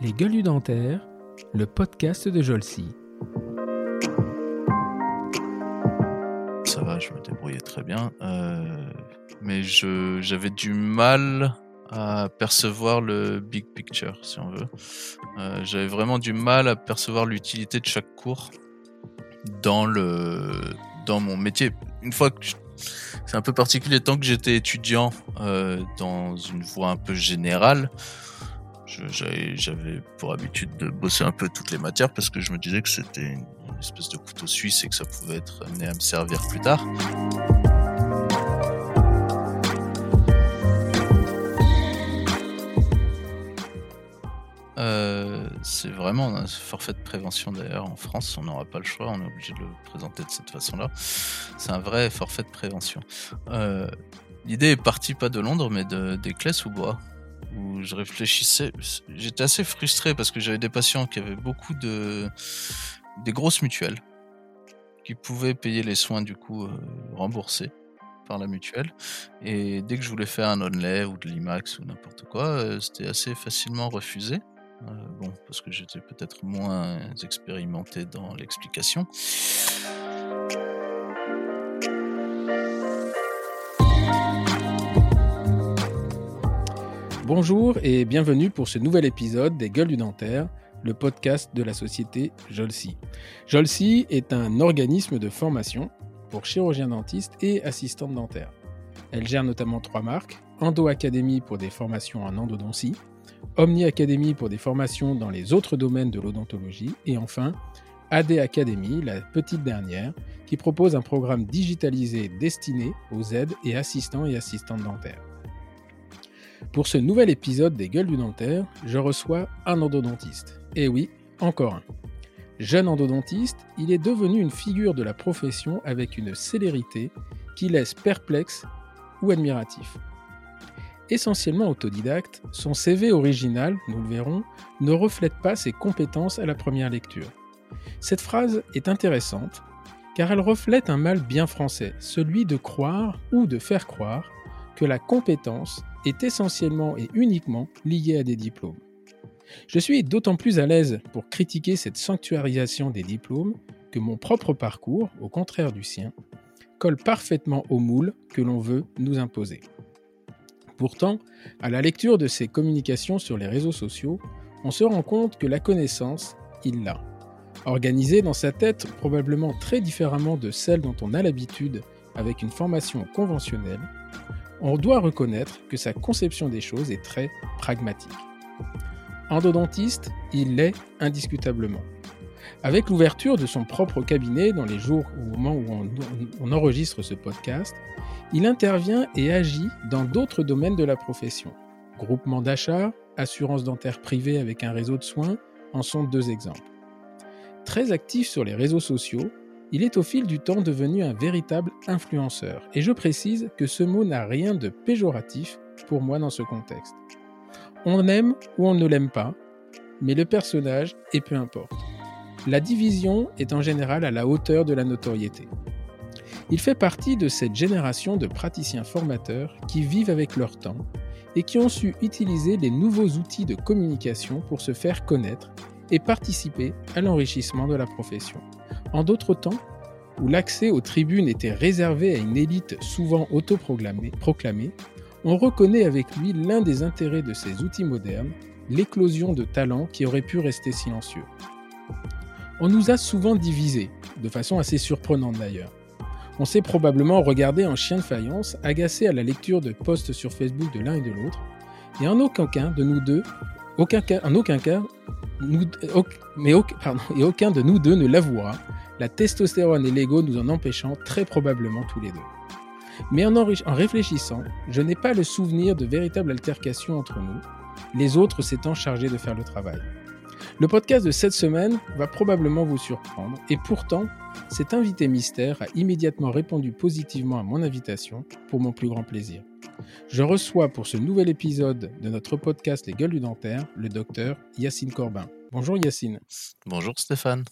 Les gueules dentaires, le podcast de Jolcy. Ça va, je me débrouillais très bien. Euh, mais je, j'avais du mal à percevoir le big picture, si on veut. Euh, j'avais vraiment du mal à percevoir l'utilité de chaque cours dans le dans mon métier. Une fois que c'est un peu particulier, tant que j'étais étudiant euh, dans une voie un peu générale, j'avais pour habitude de bosser un peu toutes les matières parce que je me disais que c'était une, espèce de couteau suisse et que ça pouvait être amené à me servir plus tard. Euh, c'est vraiment un forfait de prévention d'ailleurs en France, on n'aura pas le choix, on est obligé de le présenter de cette façon-là. C'est un vrai forfait de prévention. Euh, L'idée est partie pas de Londres mais de, des clés sous bois où je réfléchissais. J'étais assez frustré parce que j'avais des patients qui avaient beaucoup de des grosses mutuelles qui pouvaient payer les soins du coup euh, remboursés par la mutuelle. Et dès que je voulais faire un onlay ou de l'IMAX ou n'importe quoi, euh, c'était assez facilement refusé. Euh, bon, parce que j'étais peut-être moins expérimenté dans l'explication. Bonjour et bienvenue pour ce nouvel épisode des Gueules du Dentaire, le podcast de la société Jolsi. Jolsi est un organisme de formation pour chirurgiens dentistes et assistants dentaires. Elle gère notamment trois marques Endo Academy pour des formations en endodontie, Omni Academy pour des formations dans les autres domaines de l'odontologie et enfin AD Academy, la petite dernière, qui propose un programme digitalisé destiné aux aides et assistants et assistantes dentaires. Pour ce nouvel épisode des Gueules du Dentaire, je reçois un endodontiste. Et oui, encore un. Jeune endodontiste, il est devenu une figure de la profession avec une célérité qui laisse perplexe ou admiratif. Essentiellement autodidacte, son CV original, nous le verrons, ne reflète pas ses compétences à la première lecture. Cette phrase est intéressante car elle reflète un mal bien français, celui de croire ou de faire croire que la compétence est essentiellement et uniquement liée à des diplômes. Je suis d'autant plus à l'aise pour critiquer cette sanctuarisation des diplômes que mon propre parcours, au contraire du sien, colle parfaitement au moule que l'on veut nous imposer. Pourtant, à la lecture de ces communications sur les réseaux sociaux, on se rend compte que la connaissance, il l'a. Organisée dans sa tête probablement très différemment de celle dont on a l'habitude avec une formation conventionnelle, on doit reconnaître que sa conception des choses est très pragmatique. Endodontiste, il l'est indiscutablement. Avec l'ouverture de son propre cabinet dans les jours au moment où on, enregistre ce podcast, il intervient et agit dans d'autres domaines de la profession. Groupement d'achat, assurance dentaire privée avec un réseau de soins en sont deux exemples. Très actif sur les réseaux sociaux, il est au fil du temps devenu un véritable influenceur. Et je précise que ce mot n'a rien de péjoratif pour moi dans ce contexte. On aime ou on ne l'aime pas, mais le personnage est peu importe. La division est en général à la hauteur de la notoriété. Il fait partie de cette génération de praticiens formateurs qui vivent avec leur temps et qui ont su utiliser les nouveaux outils de communication pour se faire connaître et participer à l'enrichissement de la profession. En d'autres temps, où l'accès aux tribunes était réservé à une élite souvent autoproclamée, on reconnaît avec lui l'un des intérêts de ces outils modernes, l'éclosion de talents qui auraient pu rester silencieux. On nous a souvent divisés, de façon assez surprenante d'ailleurs. On s'est probablement regardé en chien de faïence, agacé à la lecture de posts sur Facebook de l'un et de l'autre, et en aucun cas de nous deux, aucun en aucun cas, nous, mais pardon, et aucun de nous deux ne l'avouera, la testostérone et l'ego nous en empêchant très probablement tous les deux. Mais en, en réfléchissant, je n'ai pas le souvenir de véritables altercations entre nous, les autres s'étant chargés de faire le travail. Le podcast de cette semaine va probablement vous surprendre, et pourtant, cet invité mystère a immédiatement répondu positivement à mon invitation, pour mon plus grand plaisir. Je reçois pour ce nouvel épisode de notre podcast Les Gueules du Dentaire le docteur Yacine Corbin. Bonjour Yacine. Bonjour Stéphane.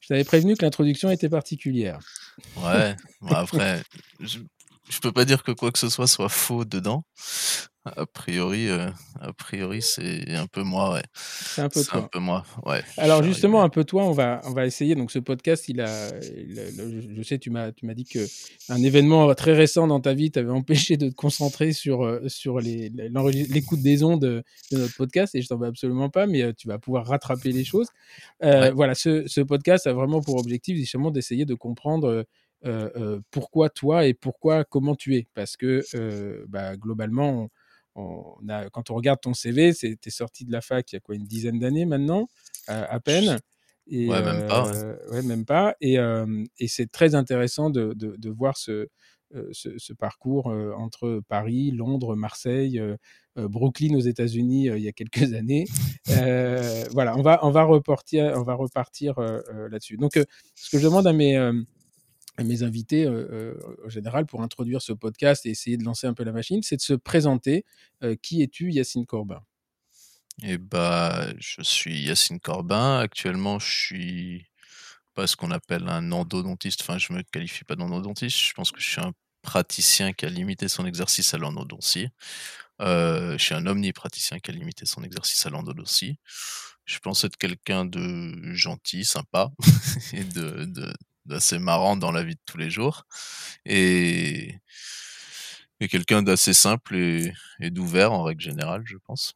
Je t'avais prévenu que l'introduction était particulière. Ouais, bon après, je, je peux pas dire que quoi que ce soit soit faux dedans. A priori, euh, A priori, c'est un peu moi, ouais. C'est un peu C'est un toi. peu moi, ouais. Alors justement, un peu toi, on va, on va essayer. Donc ce podcast, il a, il a- le- je- sais, tu m'as, tu m'as dit que un événement très récent dans ta vie t'avait empêché de te concentrer sur euh, sur les- l'écoute des ondes de, de notre podcast, et je t'en veux absolument pas, mais euh, tu vas pouvoir rattraper les choses. Euh, Ouais. Voilà, ce, ce podcast a vraiment pour objectif justement d'essayer de comprendre. euh, euh, euh, pourquoi toi et pourquoi comment tu es parce que euh, bah, globalement on, a, quand on regarde ton CV c'est t'es sorti de la fac il y a quoi une dizaine d'années maintenant à, à peine et Ouais, même pas, ouais. euh, ouais, même pas et, euh, et c'est très intéressant de, de, de voir ce, euh, ce, ce parcours entre Paris, Londres, Marseille, Brooklyn aux États-Unis il y a quelques années. Voilà, on va on va repartir on va repartir là-dessus. Donc ce que je demande à mes mes invités euh, euh, en général pour introduire ce podcast et essayer de lancer un peu la machine, c'est de se présenter. Euh, qui es-tu, Yacine Corbin? Et bah, je suis Yacine Corbin. Actuellement, je suis pas ce qu'on appelle un endodontiste. Enfin, je me qualifie pas d'endodontiste. Je pense que je suis un praticien qui a limité son exercice à l'endodontie. Euh, je suis un omnipraticien qui a limité son exercice à l'endodontie. Je pense être quelqu'un de gentil, sympa et de- d'assez marrant dans la vie de tous les jours. Et, et quelqu'un d'assez simple et, et d'ouvert en règle générale, je pense.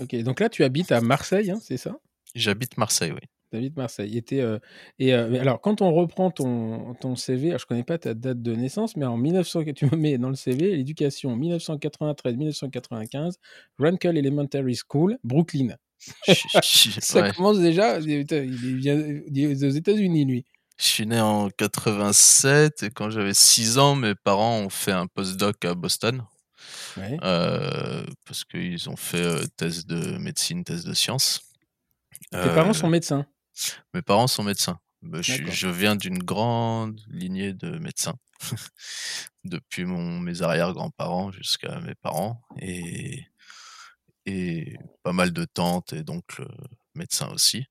Ok, donc là tu habites à Marseille, hein, c'est ça? J'habite Marseille, oui. Tu habites Marseille. Et euh, et euh, alors quand on reprend ton, ton CV, alors, je connais pas ta date de naissance, mais en 1900, tu me mets dans le CV l'éducation 1993-1995, Runkle Elementary School, Brooklyn. Ça ouais. commence déjà, il vient aux États-Unis lui. Je suis né en 87 et quand j'avais 6 ans, mes parents ont fait un postdoc à Boston Ouais. euh, parce qu'ils ont fait euh, thèse de médecine, thèse de sciences. Tes Euh, parents sont médecins? Mes parents sont médecins. Bah, je, viens d'une grande lignée de médecins, depuis mon, mes arrière-grands-parents jusqu'à mes parents, et, et pas mal de tantes et d'oncles médecins aussi.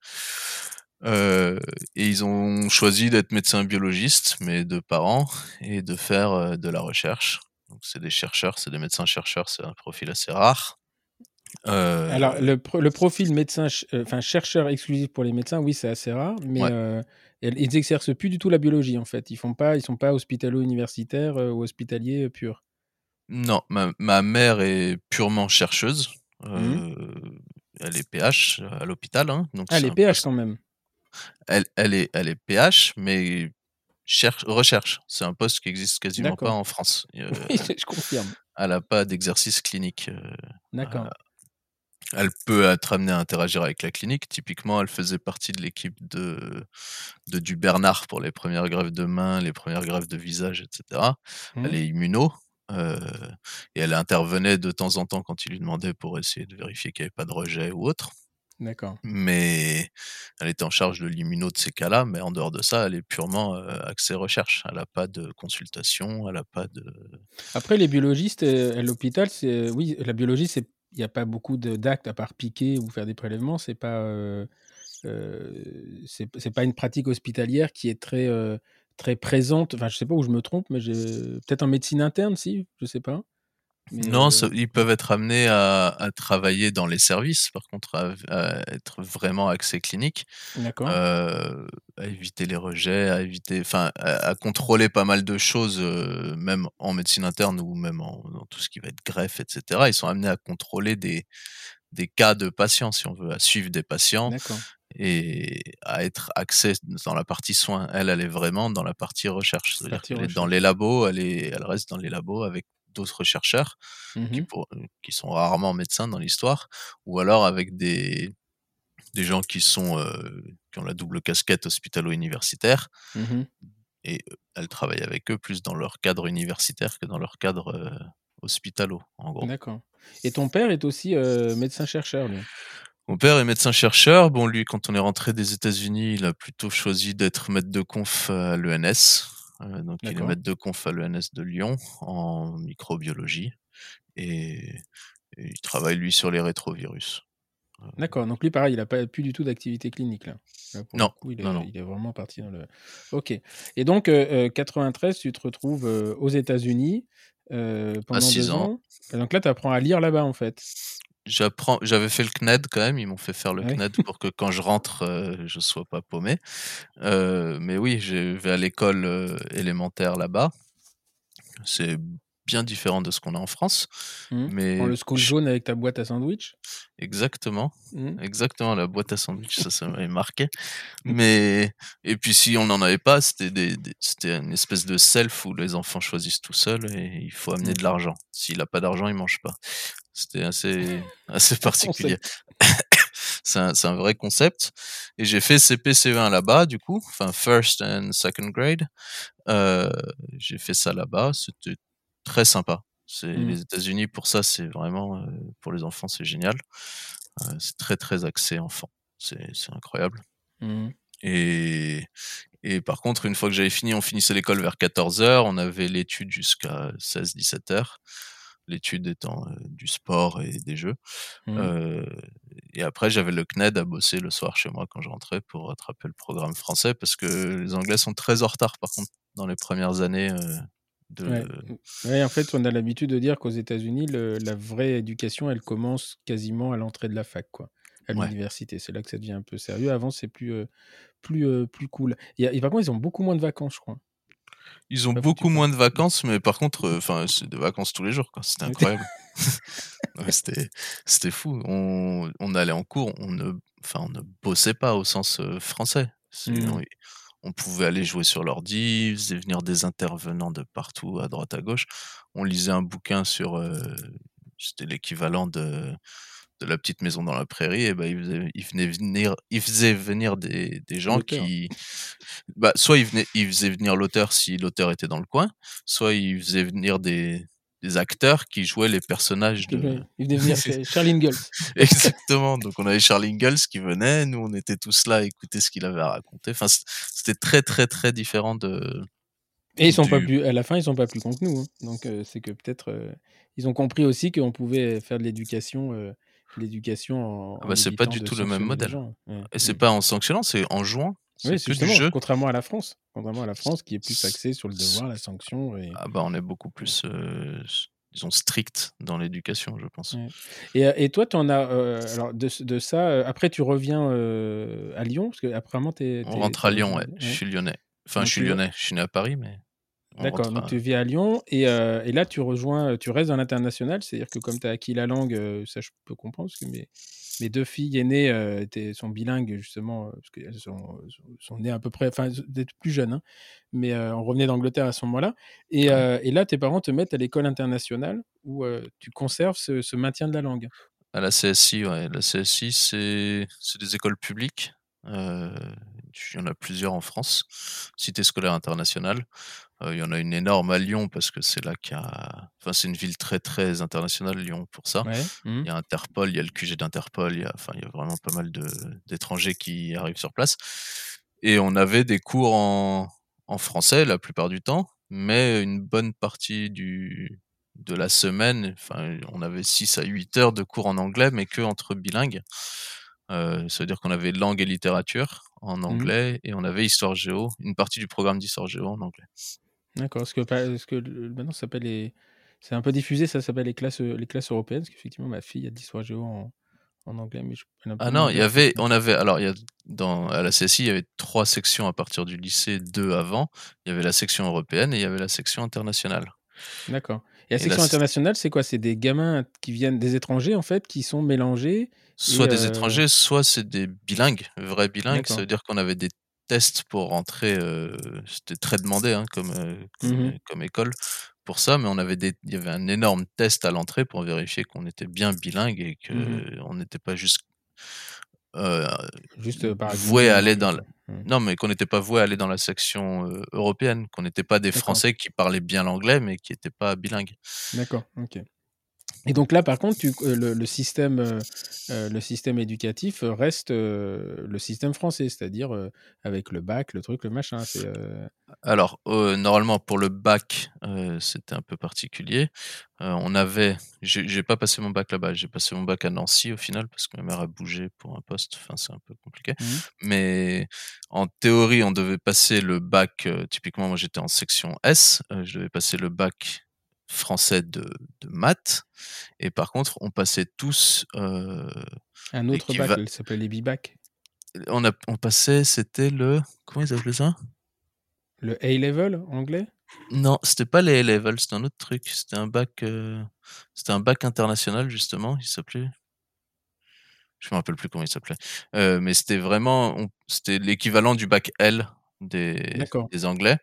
Euh, et ils ont choisi d'être médecins biologistes, mes deux parents, et de faire euh, de la recherche. Donc c'est des chercheurs, c'est des médecins chercheurs, c'est un profil assez rare. Euh, Alors, le, pro- le profil médecin, ch- enfin chercheur exclusif pour les médecins, oui, c'est assez rare, mais Ouais. ils ils exercent plus du tout la biologie en fait. Ils font pas, ils sont pas hospitalo-universitaires ou hospitaliers purs. Non, ma, ma mère est purement chercheuse. Euh, elle est PH à l'hôpital, hein, donc Ah, les un PH poste- quand même. Elle, elle est, elle est PH, mais cherche, recherche. C'est un poste qui existe quasiment pas en France. Euh, je confirme. elle n'a pas d'exercice clinique. euh, D'accord. elle peut être amenée à interagir avec la clinique. Typiquement, elle faisait partie de l'équipe de, de du Bernard pour les premières greffes de main, les premières greffes de visage, etc. Elle est immuno. euh, et elle intervenait de temps en temps quand il lui demandait pour essayer de vérifier qu'il n'y avait pas de rejet ou autre. D'accord. Mais elle était en charge de l'immuno de ces cas-là, mais en dehors de ça, elle est purement euh, axée recherche. Elle n'a pas de consultation, elle n'a pas de. Après, les biologistes euh, à l'hôpital, c'est oui, la biologie, c'est il n'y a pas beaucoup d'actes à part piquer ou faire des prélèvements. C'est pas euh, euh, c'est pas une pratique hospitalière qui est très très présente. Enfin, je sais pas où je me trompe, mais j'ai peut-être en médecine interne, si, je sais pas. Mais, Non, euh, ils peuvent être amenés à, à travailler dans les services, par contre, à, à être vraiment axés clinique, euh, à éviter les rejets, à éviter, enfin, à, à contrôler pas mal de choses, euh, même en médecine interne ou même en, dans tout ce qui va être greffe, etc. Ils sont amenés à contrôler des, des cas de patients, si on veut, à suivre des patients et à être axée dans la partie soins. Elle, elle est vraiment dans la partie recherche. C'est-à-dire Partie qu'elle est dans recherche. les labos, elle, est, elle reste dans les labos avec d'autres chercheurs qui, Mhm. pour- qui sont rarement médecins dans l'histoire, ou alors avec des, des gens qui sont euh, qui ont la double casquette hospitalo-universitaire, Mhm. et euh, elle travaille avec eux plus dans leur cadre universitaire que dans leur cadre euh, hospitalo, en gros. D'accord. Et ton père est aussi euh, médecin-chercheur, lui? Mon père est médecin-chercheur. Bon, lui, quand on est rentré des États-Unis, il a plutôt choisi d'être maître de conf à l'ENS. Euh, donc, il est maître de conf à l'ENS de Lyon en microbiologie. Et, et il travaille, lui, sur les rétrovirus. D'accord. Donc lui, pareil, il n'a pas plus du tout d'activité clinique là. Non, coup, il est, non, non. il est vraiment parti dans le. Ok. Et donc, euh, euh, 93, tu te retrouves euh, aux États-Unis euh, pendant six deux ans. ans. Et donc là, tu apprends à lire là-bas en fait. J'apprends, j'avais fait le CNED quand même, ils m'ont fait faire le Ouais. CNED pour que quand je rentre, euh, je sois pas paumé. Euh, mais oui, je vais à l'école euh, élémentaire là-bas. C'est bien différent de ce qu'on a en France. Mhm. Mais le school je- jaune avec ta boîte à sandwich. exactement, Mhm. exactement la boîte à sandwich, ça, ça m'avait marqué. Mais et puis si on n'en avait pas, c'était des, des- c'était une espèce de self où les enfants choisissent tout seuls et il faut amener de Mhm. l'argent. S'il a pas d'argent, il mange pas. C'était assez assez particulier. c'est un, un vrai concept. Et j'ai fait CP CE1 là-bas, du coup, enfin first and second grade. Euh, j'ai fait ça là-bas. C'était très sympa. C'est Mhm. les États-Unis pour ça, c'est vraiment euh, pour les enfants, c'est génial. Euh, c'est très très axé enfant. C'est c'est incroyable. Mhm. Et, et par contre, une fois que j'avais fini, on finissait l'école vers 14h, on avait l'étude jusqu'à 16-17h, l'étude étant du sport et des jeux. Euh, et après, j'avais le CNED à bosser le soir chez moi quand je rentrais pour rattraper le programme français, parce que les Anglais sont très en retard, par contre, dans les premières années de... Ouais. Ouais, en fait, on a l'habitude de dire qu'aux États-Unis, la vraie éducation, elle commence quasiment à l'entrée de la fac, quoi, à Ouais. l'université. C'est là que ça devient un peu sérieux. Avant, c'est plus, euh, plus, euh, plus cool. Et, et par contre, ils ont beaucoup moins de vacances, je crois. Ils ont foutu, beaucoup moins de vacances, mais par contre, euh, enfin, c'est des vacances tous les jours, quoi. C'était incroyable. Ouais, c'était, c'était fou. On, on allait en cours, on ne, enfin, on ne bossait pas au sens euh, français. Mhm. on, on pouvait aller jouer sur l'ordi, faisait venir des intervenants de partout, à droite, à gauche. On lisait un bouquin sur, euh, c'était l'équivalent de, de la petite maison dans la prairie, et ben il faisait, il venait venir, il faisait venir des, des gens qui, bah, soit il, venait, il faisait venir l'auteur si l'auteur était dans le coin, soit il faisait venir des, des acteurs qui jouaient les personnages de. il venait venir Charlie Ingalls. Exactement. Donc on avait Charlie Ingalls qui venait, nous on était tous là à écouter ce qu'il avait à raconter. Enfin, c'était très très très différent de. Et ils sont pas plus, à la fin, ils sont pas plus cons que nous. hein. Donc, euh, c'est que peut-être euh, ils ont compris aussi qu'on pouvait faire de l'éducation, euh, l'éducation en. Ah bah, c'est pas du tout le même modèle. Ouais. Et c'est Mm. pas en sanctionnant, c'est en jouant. Oui, c'est du justement, jeu. contrairement à la France. Contrairement à la France qui est plus axée sur le devoir, la sanction. Et, Ah bah on est beaucoup plus, euh, disons, strict dans l'éducation, je pense. Ouais. et, euh, et toi, tu en as. euh, alors, de, de ça, euh, après, tu reviens à Lyon? Parce que, apparemment, t'es. On t'es- rentre à Lyon, ouais. Je suis lyonnais. Enfin, Donc je suis tu- lyonnais. Je suis né à Paris, mais. D'accord, donc tu vis à Lyon et, euh, et là tu rejoins, tu restes dans l'international, c'est-à-dire que comme tu as acquis la langue, euh, ça je peux comprendre, parce que mes, mes deux filles aînées euh, étaient, sont bilingues justement, euh, parce qu'elles sont, sont nées à peu près, enfin d'être plus jeunes, hein, mais euh, on revenait d'Angleterre à ce moment-là. Et, euh, et là tes parents te mettent à l'école internationale où euh, tu conserves ce, ce maintien de la langue. À la CSI, ouais. La CSI, c'est c'est des écoles publiques. Il y en a plusieurs en France. Cité scolaire internationale. Euh, il y en a une énorme à Lyon parce que c'est là qu'il y a. Enfin, c'est une ville très très internationale, Lyon, pour ça. Ouais. mhm. Il y a Interpol, il y a le QG d'Interpol, il y a, enfin, il y a vraiment pas mal de- d'étrangers qui arrivent sur place. Et on avait des cours en, en français la plupart du temps, mais une bonne partie du, de la semaine, enfin, on avait 6 à 8 heures de cours en anglais, mais que entre bilingues. Euh, ça veut dire qu'on avait langue et littérature en anglais et on avait histoire géo, une partie du programme d'histoire géo en anglais. D'accord, parce que, maintenant ça s'appelle les... C'est un peu diffusé, ça s'appelle les classes, les classes européennes, parce qu'effectivement ma fille a de l'histoire géo en, en anglais, mais je, Ah non, il y avait, on avait, alors il y a dans à la CSI, il y avait trois sections à partir du lycée, deux avant. Il y avait la section européenne et il y avait la section internationale. D'accord. Et la Et section là, internationale, c'est quoi? C'est des gamins qui viennent des étrangers, en fait, qui sont mélangés. Soit des euh, étrangers, soit c'est des bilingues, vrais bilingues. Ça veut dire qu'on avait des tests pour rentrer. euh, C'était très demandé hein, comme euh, comme, euh, comme école pour ça, mais on avait des, il y avait un énorme test à l'entrée pour vérifier qu'on était bien bilingue et que Mhm. on n'était pas juste Juste par voué à aller dans quoi. Mhm. Non, mais qu'on n'était pas voué à aller dans la section européenne, qu'on n'était pas des. Français qui parlaient bien l'anglais, mais qui n'étaient pas bilingues. D'accord, ok. Et donc là, par contre, tu, euh, le, le système, euh, euh, le système éducatif reste euh, le système français, c'est-à-dire euh, avec le bac, le truc, le machin. Alors, normalement, pour le bac, c'était un peu particulier. On avait, j'ai pas passé mon bac là-bas, j'ai passé mon bac à Nancy au final parce que ma mère a bougé pour un poste. Enfin, c'est un peu compliqué. Mhm. Mais en théorie, on devait passer le bac. typiquement, moi, j'étais en section S. je devais passer le bac français de, de maths. Et par contre, on passait tous. euh, Un autre bac, va- il s'appelle les B-Bac. on, a, on passait, c'était le. Comment ils appelaient ça? Le A-Level anglais? Non, c'était pas les A-level, c'était un autre truc. C'était un bac. euh, C'était un bac international, justement. Il s'appelait. Je me rappelle plus comment il s'appelait. Euh, mais c'était vraiment. on- C'était l'équivalent du bac L des, des Anglais.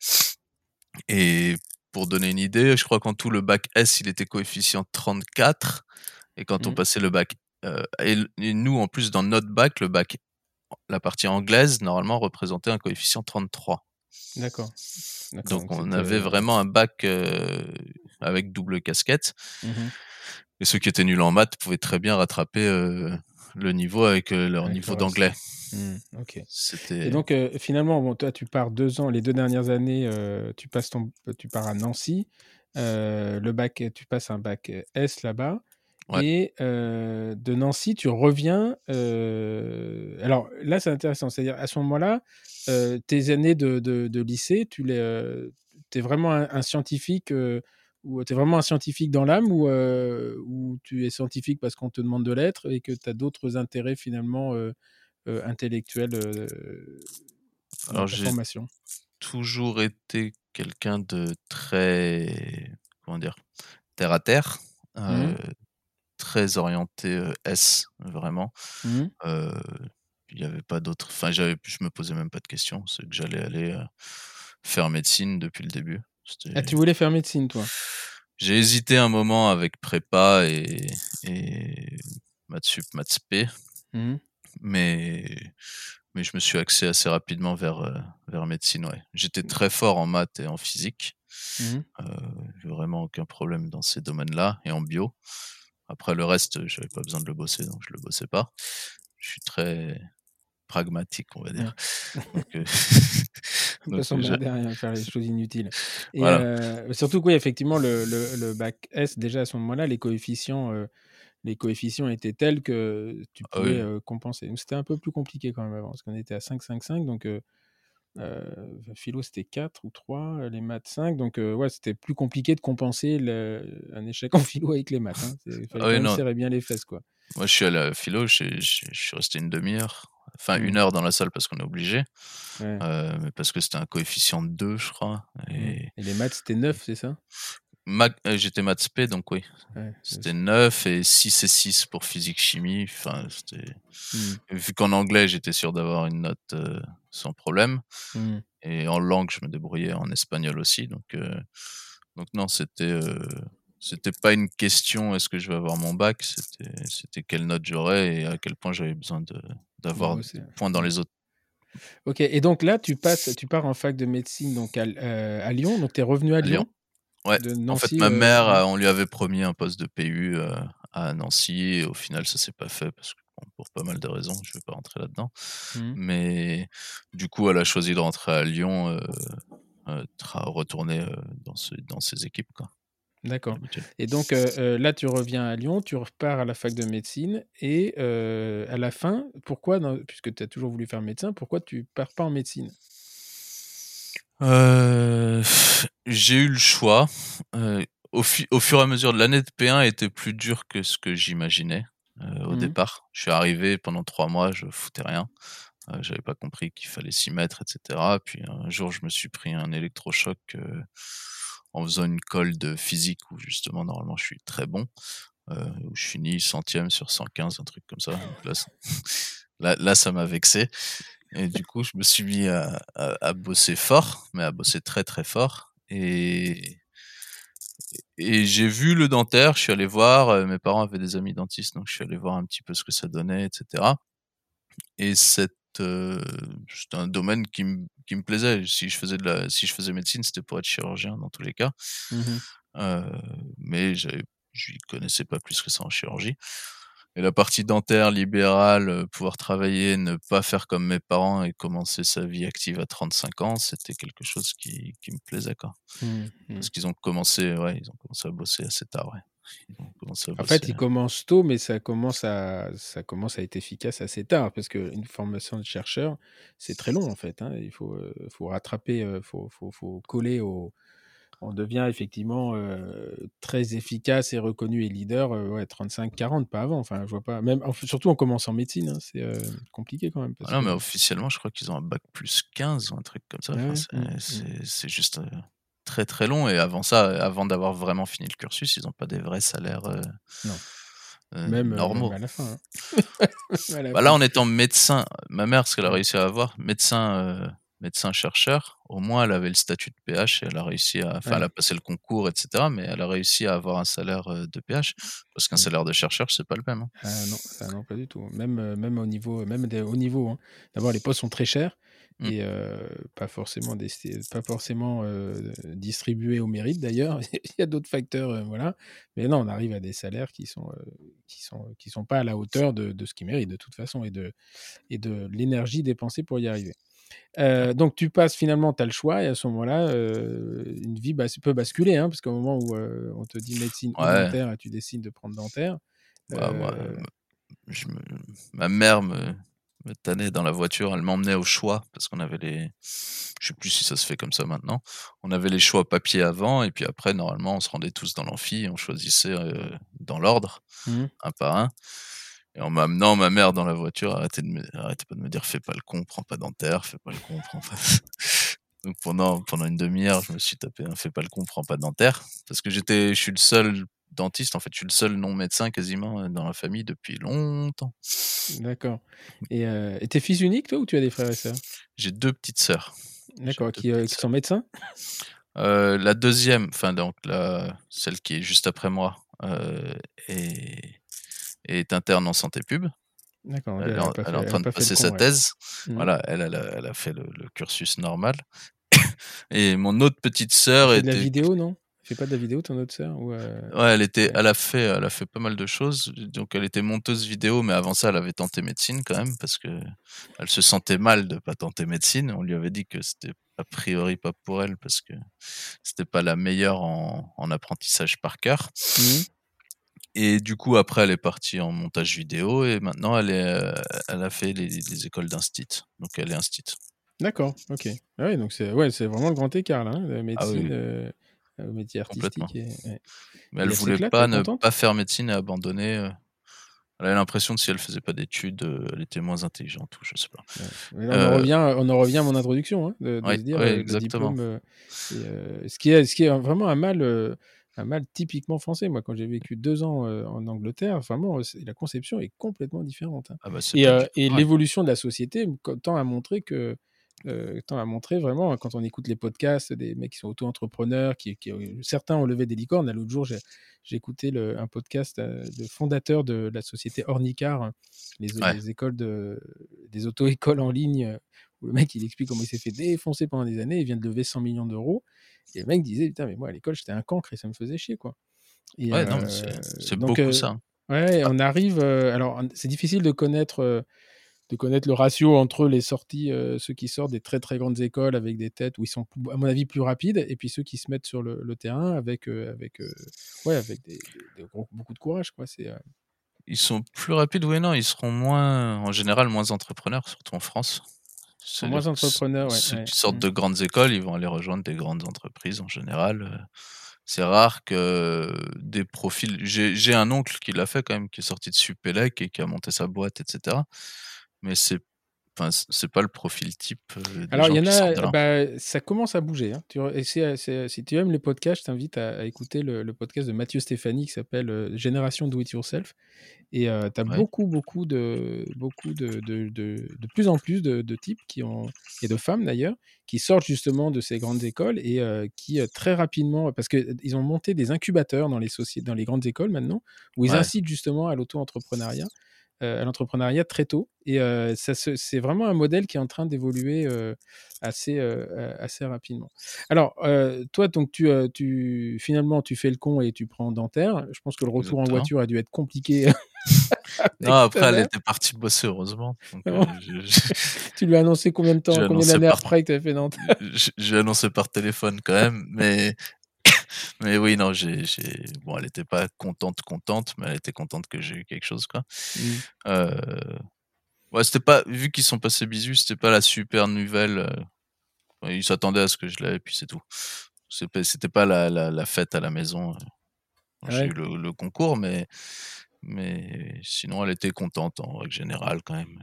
Et pour donner une idée, je crois qu'en tout, le bac S, il était coefficient 34. Et quand on Mhm. passait le bac. euh, et, nous, en plus, dans notre bac, le bac. La partie anglaise, normalement, représentait un coefficient 33. D'accord. Donc, on avait vraiment un bac euh, avec double casquette. Mhm. Et ceux qui étaient nuls en maths pouvaient très bien rattraper euh, le niveau avec euh, leur Avec niveau d'anglais. Mhm, Ok. Et donc, euh, finalement, bon, toi, tu pars deux ans, les deux dernières années, euh, tu, passes ton, tu pars à Nancy. euh, le bac, tu passes un bac S là-bas. Ouais. Et de Nancy, tu reviens. Alors là, c'est intéressant. C'est-à-dire, à ce moment-là, tes années de, de- de lycée, tu les, es vraiment un, un scientifique. Ou tu es vraiment un scientifique dans l'âme ou, euh, ou tu es scientifique parce qu'on te demande de l'être et que tu as d'autres intérêts finalement euh, euh, intellectuels dans Alors, j'ai formation? toujours été quelqu'un de très. Comment dire Terre à terre. Mhm. Très orienté S, vraiment. Euh, Il n'y avait pas d'autre. Enfin, j'avais, je me posais même pas de questions. C'est que j'allais aller euh, faire médecine depuis le début. Ah, tu voulais faire médecine, toi? J'ai hésité un moment avec prépa et, et maths sup, maths spé, Mhm. mais, mais je me suis axé assez rapidement vers, euh, vers médecine. Ouais. J'étais très fort en maths et en physique. Mhm. Euh, vraiment aucun problème dans ces domaines-là et en bio. Après le reste, j'avais pas besoin de le bosser, donc je le bossais pas. Je suis très pragmatique, on va dire. Donc, euh, pas s'emmerder j'a- à rien, faire les choses inutiles. Et Voilà. euh, surtout que oui, effectivement, le, le, le bac S, déjà à ce moment-là, les coefficients, euh, les coefficients étaient tels que tu Ah pouvais oui. euh, compenser. Donc c'était un peu plus compliqué quand même avant, parce qu'on était à 5, 5, 5, donc philo c'était 4 ou 3, euh, les maths 5, donc ouais, c'était plus compliqué de compenser le- un échec en philo avec les maths. hein. Il fallait Ah oui, serrer bien les fesses, quoi. Moi, je suis à la philo, je suis resté une demi-heure, enfin une heure dans la salle parce qu'on est obligé, Ouais. euh, mais parce que c'était un coefficient de 2, je crois. Mm. Et Et les maths c'était 9, c'est ça? Math- euh, j'étais maths spé, donc oui, Ouais, c'était 9 et 6 et 6 pour physique-chimie. Enfin, c'était... Mm. Vu qu'en anglais, j'étais sûr d'avoir une note euh, sans problème. Mm. Et en langue, je me débrouillais en espagnol aussi. Donc, donc non, c'était c'était pas une question est-ce que je vais avoir mon bac, c'était quelle note j'aurais et à quel point j'avais besoin de d'avoir des points dans les autres. Ok, et donc là, tu passes, tu pars en fac de médecine donc à, euh, à Lyon, donc tu es revenu à, À Lyon. Lyon. Ouais. De en fait, Nancy, ma mère, euh, on lui avait promis un poste de PU euh, à Nancy et au final, ça s'est pas fait parce que bon, pour pas mal de raisons, je vais pas rentrer là-dedans. Mhm. Mais du coup, elle a choisi de rentrer à Lyon, retourner dans, ce, dans ses équipes. Quoi, D'accord. Et donc euh, euh, là, tu reviens à Lyon, tu repars à la fac de médecine, et euh, à la fin, pourquoi, dans- puisque tu as toujours voulu faire médecin, pourquoi tu pars pas en médecine? Euh, j'ai eu le choix. Au, fu- au fur et à mesure de l'année de P1 était plus dur que ce que j'imaginais au Mhm. départ. Je suis arrivé pendant trois mois, je foutais rien. J'avais pas compris qu'il fallait s'y mettre, etc. Puis un jour, je me suis pris un électrochoc en faisant une colle de physique où justement, normalement, je suis très bon. Euh, où je finis centième sur 115, un truc comme ça. Donc là, là, ça m'a vexé. Et du coup, je me suis mis à, à- à bosser fort, mais à bosser très très fort. Et, et j'ai vu le dentaire, je suis allé voir, euh, mes parents avaient des amis dentistes, donc je suis allé voir un petit peu ce que ça donnait, etc. Et cette, euh, c'était un domaine qui me qui me plaisait. Si je faisais de la, si je faisais médecine, c'était pour être chirurgien dans tous les cas. Mhm. Euh, mais je connaissais pas plus que ça en chirurgie. Et la partie dentaire, libérale, euh, pouvoir travailler, ne pas faire comme mes parents et commencer sa vie active à 35 ans, c'était quelque chose qui, qui me plaisait, quoi. Mhm. Parce qu'ils ont commencé, ouais, ils ont commencé à bosser assez tard, ouais. En fait, il commence tôt, mais ça commence à, ça commence à être efficace assez tard, parce qu'une formation de chercheur, c'est très long en fait. hein. Il faut, euh, faut rattraper, euh, faut, faut, faut coller au, on devient effectivement très efficace et reconnu et leader, ouais, 35-40, pas avant. Enfin, je vois pas. Même, surtout en commençant en médecine, hein, c'est compliqué quand même. Ah non, mais officiellement, je crois qu'ils ont un bac plus 15 ou un truc comme ça. C'est juste très très long. Et avant ça, avant d'avoir vraiment fini le cursus, ils n'ont pas des vrais salaires. non. même, normaux. à la fin. Hein. Bah là, en étant médecin, ma mère, ce qu'elle a réussi à avoir, médecin médecin-chercheur, au moins elle avait le statut de PH et elle a réussi à. Enfin, elle a passé le concours, etc. Mais elle a réussi à avoir un salaire de PH. Parce qu'un salaire de chercheur, c'est pas le même. Hein. Ah non, non, pas du tout. Même, même au niveau, même des hauts niveaux. Hein. D'abord, les postes sont très chers mmh. et pas forcément, des, pas forcément distribués au mérite d'ailleurs. Il y a d'autres facteurs, voilà. Mais non, on arrive à des salaires qui sont, qui sont, qui sont pas à la hauteur de, de ce qu'ils méritent de toute façon et de, et de l'énergie dépensée pour y arriver. Euh, donc tu passes finalement, tu as le choix et à ce moment-là, euh, une vie peut basculer, hein, parce qu'au moment où euh, on te dit médecine dentaire et tu décides de prendre dentaire. ma mère me, me tannait dans la voiture, elle m'emmenait au choix, parce qu'on avait les... Je sais plus si ça se fait comme ça maintenant. On avait les choix papier avant, et puis après, normalement, on se rendait tous dans l'amphi, on choisissait dans l'ordre, mmh. un par un. Et en m'amenant ma mère dans la voiture, arrêtez, de me, arrêtez pas de me dire fais pas le con, prends pas dentaire, fais pas le con, prends pas. Donc pendant, pendant une demi-heure, je me suis tapé un fais pas le con, prends pas dentaire. Parce que j'étais, je suis le seul dentiste, en fait, je suis le seul non-médecin quasiment euh, dans la famille depuis longtemps. D'accord. Et euh, t'es fils unique, toi, ou tu as des frères et sœurs? J'ai deux petites sœurs. D'accord, qui, euh, qui, sont médecins? Euh, La deuxième, enfin, donc la, celle qui est juste après moi, est est interne en santé pub. D'accord. Elle, est en train de passer sa thèse. Mmh. Voilà, elle, elle a, fait le, cursus normal. Et mon autre petite sœur était. De la vidéo, non? Fait pas de la vidéo, ton autre sœur ou euh, Ouais, elle était, elle a fait, elle a fait pas mal de choses. Donc, elle était monteuse vidéo, mais avant ça, elle avait tenté médecine quand même parce que elle se sentait mal de pas tenter médecine. On lui avait dit que c'était a priori pas pour elle parce que c'était pas la meilleure en, apprentissage par cœur. Mmh. Et du coup, après, elle est partie en montage vidéo et maintenant, elle, est, euh, elle a fait les, écoles d'instit. Donc, elle est instit. D'accord, ok. Ah oui, donc c'est ouais, vraiment le grand écart, là, hein, la ah médecine euh, au métier artistique. Mais elle ne voulait pas ne pas faire médecine et abandonner. Euh. Elle a l'impression que si elle faisait pas d'études, elle était moins intelligente ou je sais pas. on, en revient, on en revient à mon introduction, hein, de, se dire exactement. diplôme, ce, qui est, ce qui est vraiment un mal un mal typiquement français. Moi, quand j'ai vécu deux ans en Angleterre, vraiment, la conception est complètement différente. Hein. Ah bah, et, l'évolution de la société tend à montrer que tend à montrer vraiment quand on écoute les podcasts des mecs qui sont auto-entrepreneurs, qui, certains ont levé des licornes. L'autre jour, j'ai écouté un podcast de fondateur de la société Ornicar, les, les écoles de, des auto-écoles en ligne où le mec il explique comment il s'est fait défoncer pendant des années, il vient de lever 100 millions d'euros. Et le mec disait, putain, mais moi à l'école j'étais un cancre et ça me faisait chier quoi. ouais, non, c'est beaucoup ça. Ouais, on arrive. alors c'est difficile de connaître de connaître le ratio entre les sorties, ceux qui sortent des très très grandes écoles avec des têtes où ils sont, à mon avis, plus rapides, et puis ceux qui se mettent sur le, terrain avec, avec, ouais, avec des, beaucoup de courage. Quoi. C'est, Ils sont plus rapides, oui, non, ils seront moins, en général, moins entrepreneurs, surtout en France. C'est moins entrepreneurs, ouais, Ceux qui sortent mmh. de grandes écoles, ils vont aller rejoindre des grandes entreprises en général. Euh. C'est rare que des profils. J'ai un oncle qui l'a fait quand même, qui est sorti de Supélec et qui a monté sa boîte, etc. Mais c'est Enfin, c'est pas le profil type. Euh, Alors, il y en a, bah, ça commence à bouger. Hein. Tu, si tu aimes les podcasts, je t'invite à, écouter le, podcast de Mathieu Stéphanie qui s'appelle euh, Génération Do It Yourself. Et euh, tu as beaucoup, beaucoup, de, beaucoup de, de, de, de plus en plus de, types qui ont, et de femmes d'ailleurs, qui sortent justement de ces grandes écoles et qui très rapidement, parce qu'ils ont monté des incubateurs dans les, dans les grandes écoles maintenant, où ils incitent justement à l'auto-entrepreneuriat. Euh, à l'entrepreneuriat très tôt. Et euh, c'est vraiment un modèle qui est en train d'évoluer euh, assez, assez rapidement. Alors, toi, donc, tu, tu, finalement, tu fais le con et tu prends dentaire. Je pense que le retour en voiture a dû être compliqué. non, après, elle était partie bosser, heureusement. tu lui as annoncé combien de temps, combien d'années après que tu avais fait dentaire? J'ai annoncé par téléphone quand même, mais mais oui, non, j'ai, bon, elle était pas contente, contente, mais elle était contente que j'ai eu quelque chose, quoi. Mmh. Euh... Ouais, c'était pas, vu qu'ils sont passés bisous, c'était pas la super nouvelle. Euh... Ils s'attendaient à ce que je l'ai, et puis c'est tout. C'était pas la, la, la, fête à la maison. Ah J'ai eu le, le, concours, mais, mais sinon, elle était contente en règle générale quand même.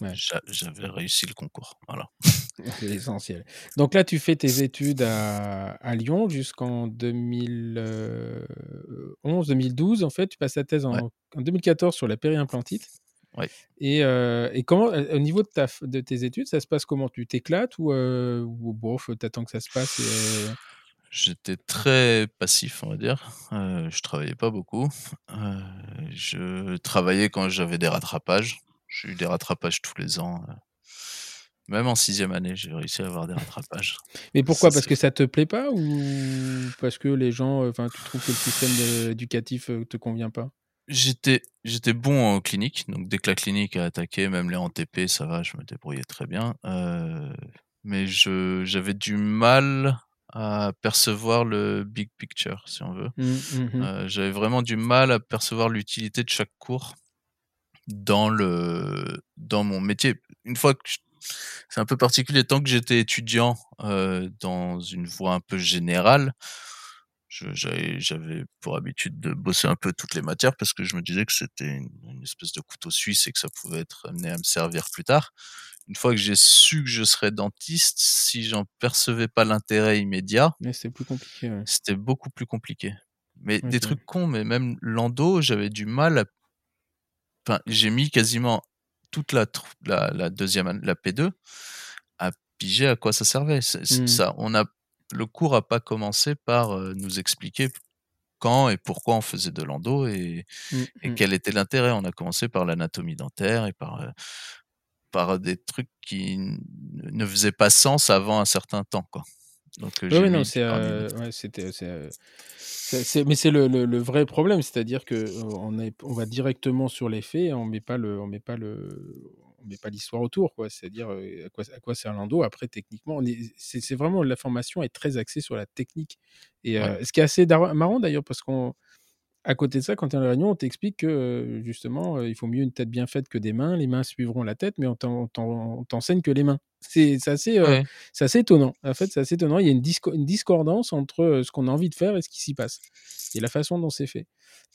Ouais. J'avais réussi le concours. Voilà. C'est l'essentiel. Donc là, tu fais tes études à, à Lyon jusqu'en 2011-2012. En fait, tu passes ta thèse en, Ouais. en 2014 sur la périimplantite. Ouais. Et, euh, et comment, au niveau de, ta, de tes études, ça se passe comment? Tu t'éclates ou, euh, ou t'attends que ça se passe et, euh, J'étais très passif, on va dire. Euh, je travaillais pas beaucoup. Euh, je travaillais quand j'avais des rattrapages. J'ai eu des rattrapages tous les ans. euh. Même en sixième année, j'ai réussi à avoir des rattrapages. Mais pourquoi? Ça, Parce que ça te plaît pas ou parce que les gens, euh, enfin, tu trouves que le système éducatif euh, te convient pas? J'étais, j'étais bon en clinique, donc dès que la clinique a attaqué, même les en TP, ça va, je me débrouillais très bien. Euh, mais je, j'avais du mal à percevoir le big picture, si on veut. Mmh, mmh, Euh, j'avais vraiment du mal à percevoir l'utilité de chaque cours dans le dans mon métier. Une fois que je- c'est un peu particulier, tant que j'étais étudiant euh, dans une voie un peu générale, j'avais j'avais pour habitude de bosser un peu toutes les matières parce que je me disais que c'était une, une espèce de couteau suisse et que ça pouvait être amené à me servir plus tard. Une fois que j'ai su que je serais dentiste, si j'en percevais pas l'intérêt immédiat, Mais c'est plus compliqué. ouais. c'était beaucoup plus compliqué. Mais des trucs cons, mais même l'endo, j'avais du mal à. Enfin, j'ai mis quasiment toute la, la, la deuxième, la P2 à piger à quoi ça servait. C'est- c'est Mm. Ça, on a le cours a pas commencé par euh, nous expliquer quand et pourquoi on faisait de l'endo et, Mm, et mm. quel était l'intérêt. On a commencé par l'anatomie dentaire et par euh, par des trucs qui ne faisaient pas sens avant un certain temps, quoi. Donc euh, j'ai ouais, mis non, c'est, euh, ouais, c'était, c'est, euh, c'est- mais c'est le, le- le vrai problème, c'est-à-dire que euh, on, est, on va directement sur les faits, on met pas le, on met pas le, on met pas l'histoire autour, quoi. C'est-à-dire euh, à quoi, à quoi sert l'endo. Après, techniquement, on est, c'est, c'est vraiment la formation est très axée sur la technique. Et euh, ce qui est assez dar- marrant d'ailleurs, parce qu'on à côté de ça, quand tu es en réunion, on t'explique que euh, justement, euh, il faut mieux une tête bien faite que des mains. Les mains suivront la tête, mais on t'en- on t'en- on t'enseigne que les mains. C'est assez, euh, Ouais. c'est assez étonnant. En fait, c'est assez étonnant. Il y a une, disco- une discordance entre euh, ce qu'on a envie de faire et ce qui s'y passe. Et la façon dont c'est fait.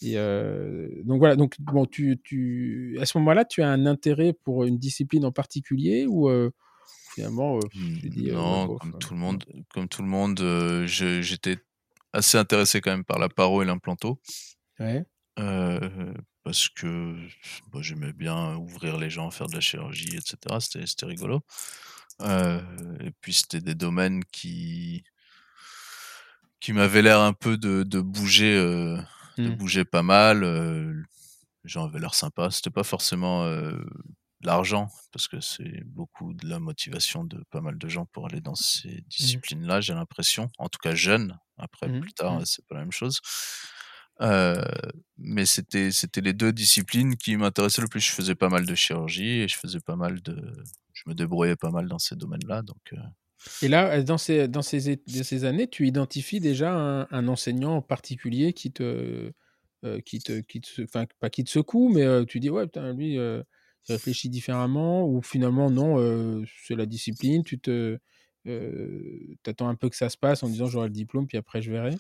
Et euh, donc voilà. Donc bon, tu, tu, à ce moment-là, tu as un intérêt pour une discipline en particulier ou euh, finalement, euh, dis, euh, ouais, Non, comme euh, tout le monde, comme tout le monde, euh, j'étais assez intéressé quand même par la paro et l'implanto. Ouais. euh, parce que bah, j'aimais bien ouvrir les gens, faire de la chirurgie, etc. C'était rigolo. Euh, et puis c'était des domaines qui qui m'avaient l'air un peu de, de bouger, euh, de Mm. bouger pas mal. les gens avaient l'air sympas. C'était pas forcément l'argent, parce que c'est beaucoup de la motivation de pas mal de gens pour aller dans ces disciplines-là, j'ai l'impression. En tout cas, jeunes. Après, Mhm, plus tard, c'est pas la même chose. Euh, mais c'était c'était les deux disciplines qui m'intéressaient le plus. Je faisais pas mal de chirurgie et je faisais pas mal de, je me débrouillais pas mal dans ces domaines-là. Donc euh, Et là, euh, dans ces, dans ces, de ces années, tu identifies déjà un, enseignant en particulier qui te, qui te, qui te, enfin, pas qui te secoue, mais tu dis, ouais, putain, lui, il réfléchit différemment, ou finalement, non, c'est la discipline, tu te, t'attends un peu que ça se passe en disant, j'aurai le diplôme, puis après, je verrai.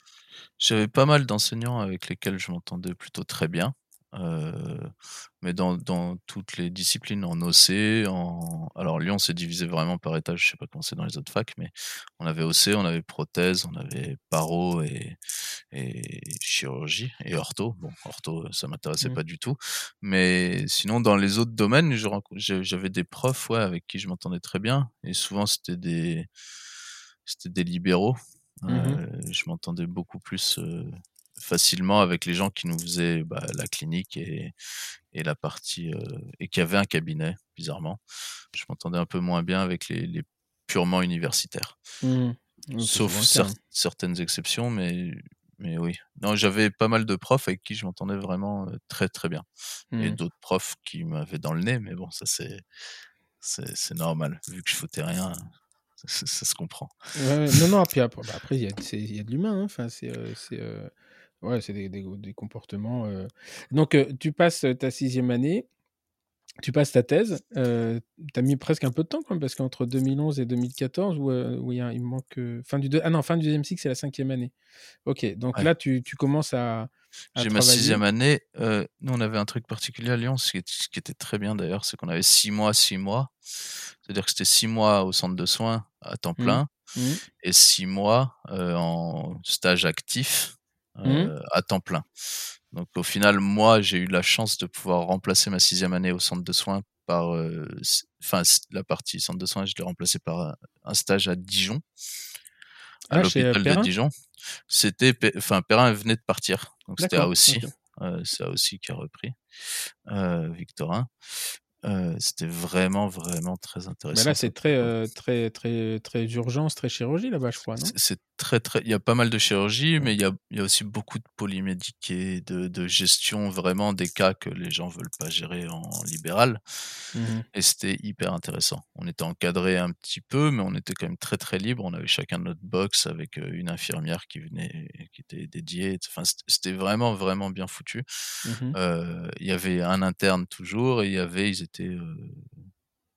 J'avais pas mal d'enseignants avec lesquels je m'entendais plutôt très bien. Euh, mais dans, dans toutes les disciplines, en OC, en... alors Lyon s'est divisé vraiment par étage, je sais pas comment c'est dans les autres facs, mais on avait OC, on avait prothèse, on avait paro et, et chirurgie et ortho. Bon, ortho, ça m'intéressait Mm. pas du tout. Mais sinon, dans les autres domaines, j'avais des profs ouais, avec qui je m'entendais très bien. Et souvent, c'était des, c'était des libéraux. Mhm. Euh, je m'entendais beaucoup plus euh, facilement avec les gens qui nous faisaient bah, la clinique et, et la partie euh, et qui avaient un cabinet, bizarrement. Je m'entendais un peu moins bien avec les, les purement universitaires. Mm. C'est Sauf cer- certaines exceptions, mais, mais oui. Non, j'avais pas mal de profs avec qui je m'entendais vraiment euh, très très bien. hein. Et d'autres profs qui m'avaient dans le nez, mais bon, ça c'est c'est normal. Vu que je foutais rien, ça, ça se comprend. Ouais, non, non, puis après, bah, après, il y y a de l'humain, hein. Enfin, c'est, euh, c'est, euh, ouais, c'est des, des, des comportements. euh. Donc, euh, tu passes ta sixième année. tu passes ta thèse. Euh, tu as mis presque un peu de temps quand même, parce qu'entre 2011 et 2014, où, euh, où il, y a- il manque. euh, fin du deux- ah non, fin du deuxième cycle, c'est la cinquième année. Ok, donc Ouais. là, tu, tu commences à, à J'ai ma travailler. sixième année. euh, nous, on avait un truc particulier à Lyon, ce qui, est- ce qui était très bien d'ailleurs, c'est qu'on avait six mois, six mois. C'est-à-dire que c'était six mois au centre de soins à temps Mhm. plein Mhm. et six mois euh, en stage actif euh, à temps plein. Donc au final, moi, j'ai eu la chance de pouvoir remplacer ma sixième année au centre de soins par, euh, enfin la partie centre de soins, je l'ai remplacé par un, un stage à Dijon, à Ah, euh, l'hôpital de Dijon. C'était, enfin Perrin venait de partir, donc c'était aussi, ok. euh, c'est aussi qui a repris euh, Victorin. Euh, c'était vraiment vraiment très Mais intéressant. là, c'est très, euh, très, très, très urgence, très chirurgie là-bas, je crois, non? C'est très très. Il y a pas mal de chirurgie, Ouais. mais il y a, il y a aussi beaucoup de polymédique et de, de gestion vraiment des cas que les gens veulent pas gérer en libéral. Mhm. Et c'était hyper intéressant. On était encadré un petit peu, mais on était quand même très très libre. On avait chacun notre box avec une infirmière qui venait, qui était dédiée. Enfin, c'était- vraiment vraiment bien foutu. Euh, Il y avait un interne toujours et il y avait, ils euh,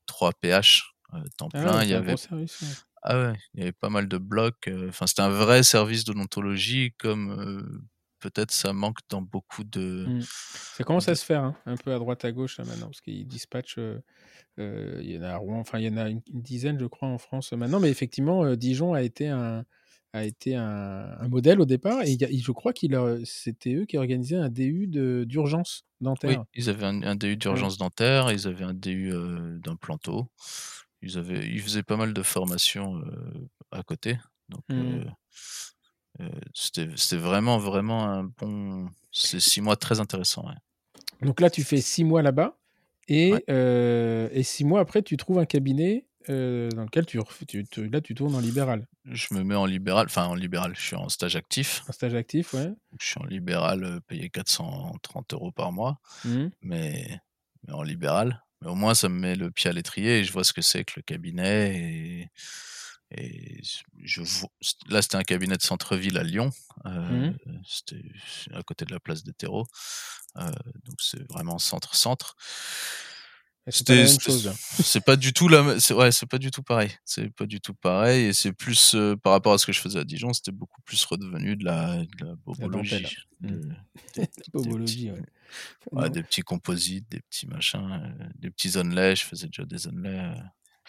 trois PH temps Ah plein. ouais, Il y c'est un avait gros service. ouais. ah ouais, il y avait pas mal de blocs. Enfin, c'était un vrai service d'odontologie, comme peut-être ça manque dans beaucoup de. Mhm. Ça commence de- à se faire hein, un peu à droite à gauche là, maintenant, parce qu'ils dispatchent. euh, euh, il y en a à Rouen, enfin il y en a une, une dizaine, je crois, en France euh, maintenant. Mais effectivement, Dijon a été un a été un, un modèle au départ et, y a- je crois a- c'était eux qui organisaient un DU de- d'urgence Oui, dentaire. ils avaient un, un DU d'urgence dentaire, ils avaient un DU euh, d'implanto. Ils avaient, ils faisaient pas mal de formations euh, à côté. Donc, Mhm. euh, euh, c'était, vraiment, vraiment un bon. C'est six mois très intéressants. Ouais. Donc là, tu fais six mois là-bas et, Ouais. et six mois après, tu trouves un cabinet euh, dans lequel tu, tu- tu- là, tu tournes en libéral, Je me mets en libéral, enfin en libéral, je suis en stage actif. en stage actif, ouais. Je suis en libéral, euh, payé 430 euros par mois. Mhm. mais, mais en libéral. Mais au moins, ça me met le pied à l'étrier et je vois ce que c'est que le cabinet. Et, et je vois- là, c'était un cabinet de centre-ville à Lyon. euh, Mhm. C'était à côté de la place des terreaux. Euh, donc, c'est vraiment centre-centre. C'est pas la même chose c'est pas du tout la, c'est ouais, c'est pas du tout pareil. C'est pas du tout pareil et c'est plus euh, par rapport à ce que je faisais à Dijon, c'était beaucoup plus redevenu de la, de la bobologie, de- des, des Bobologie, petits, ouais. Ouais, Non. des petits composites, des petits machins, euh, des petits onlets. Je faisais déjà des onlets. euh,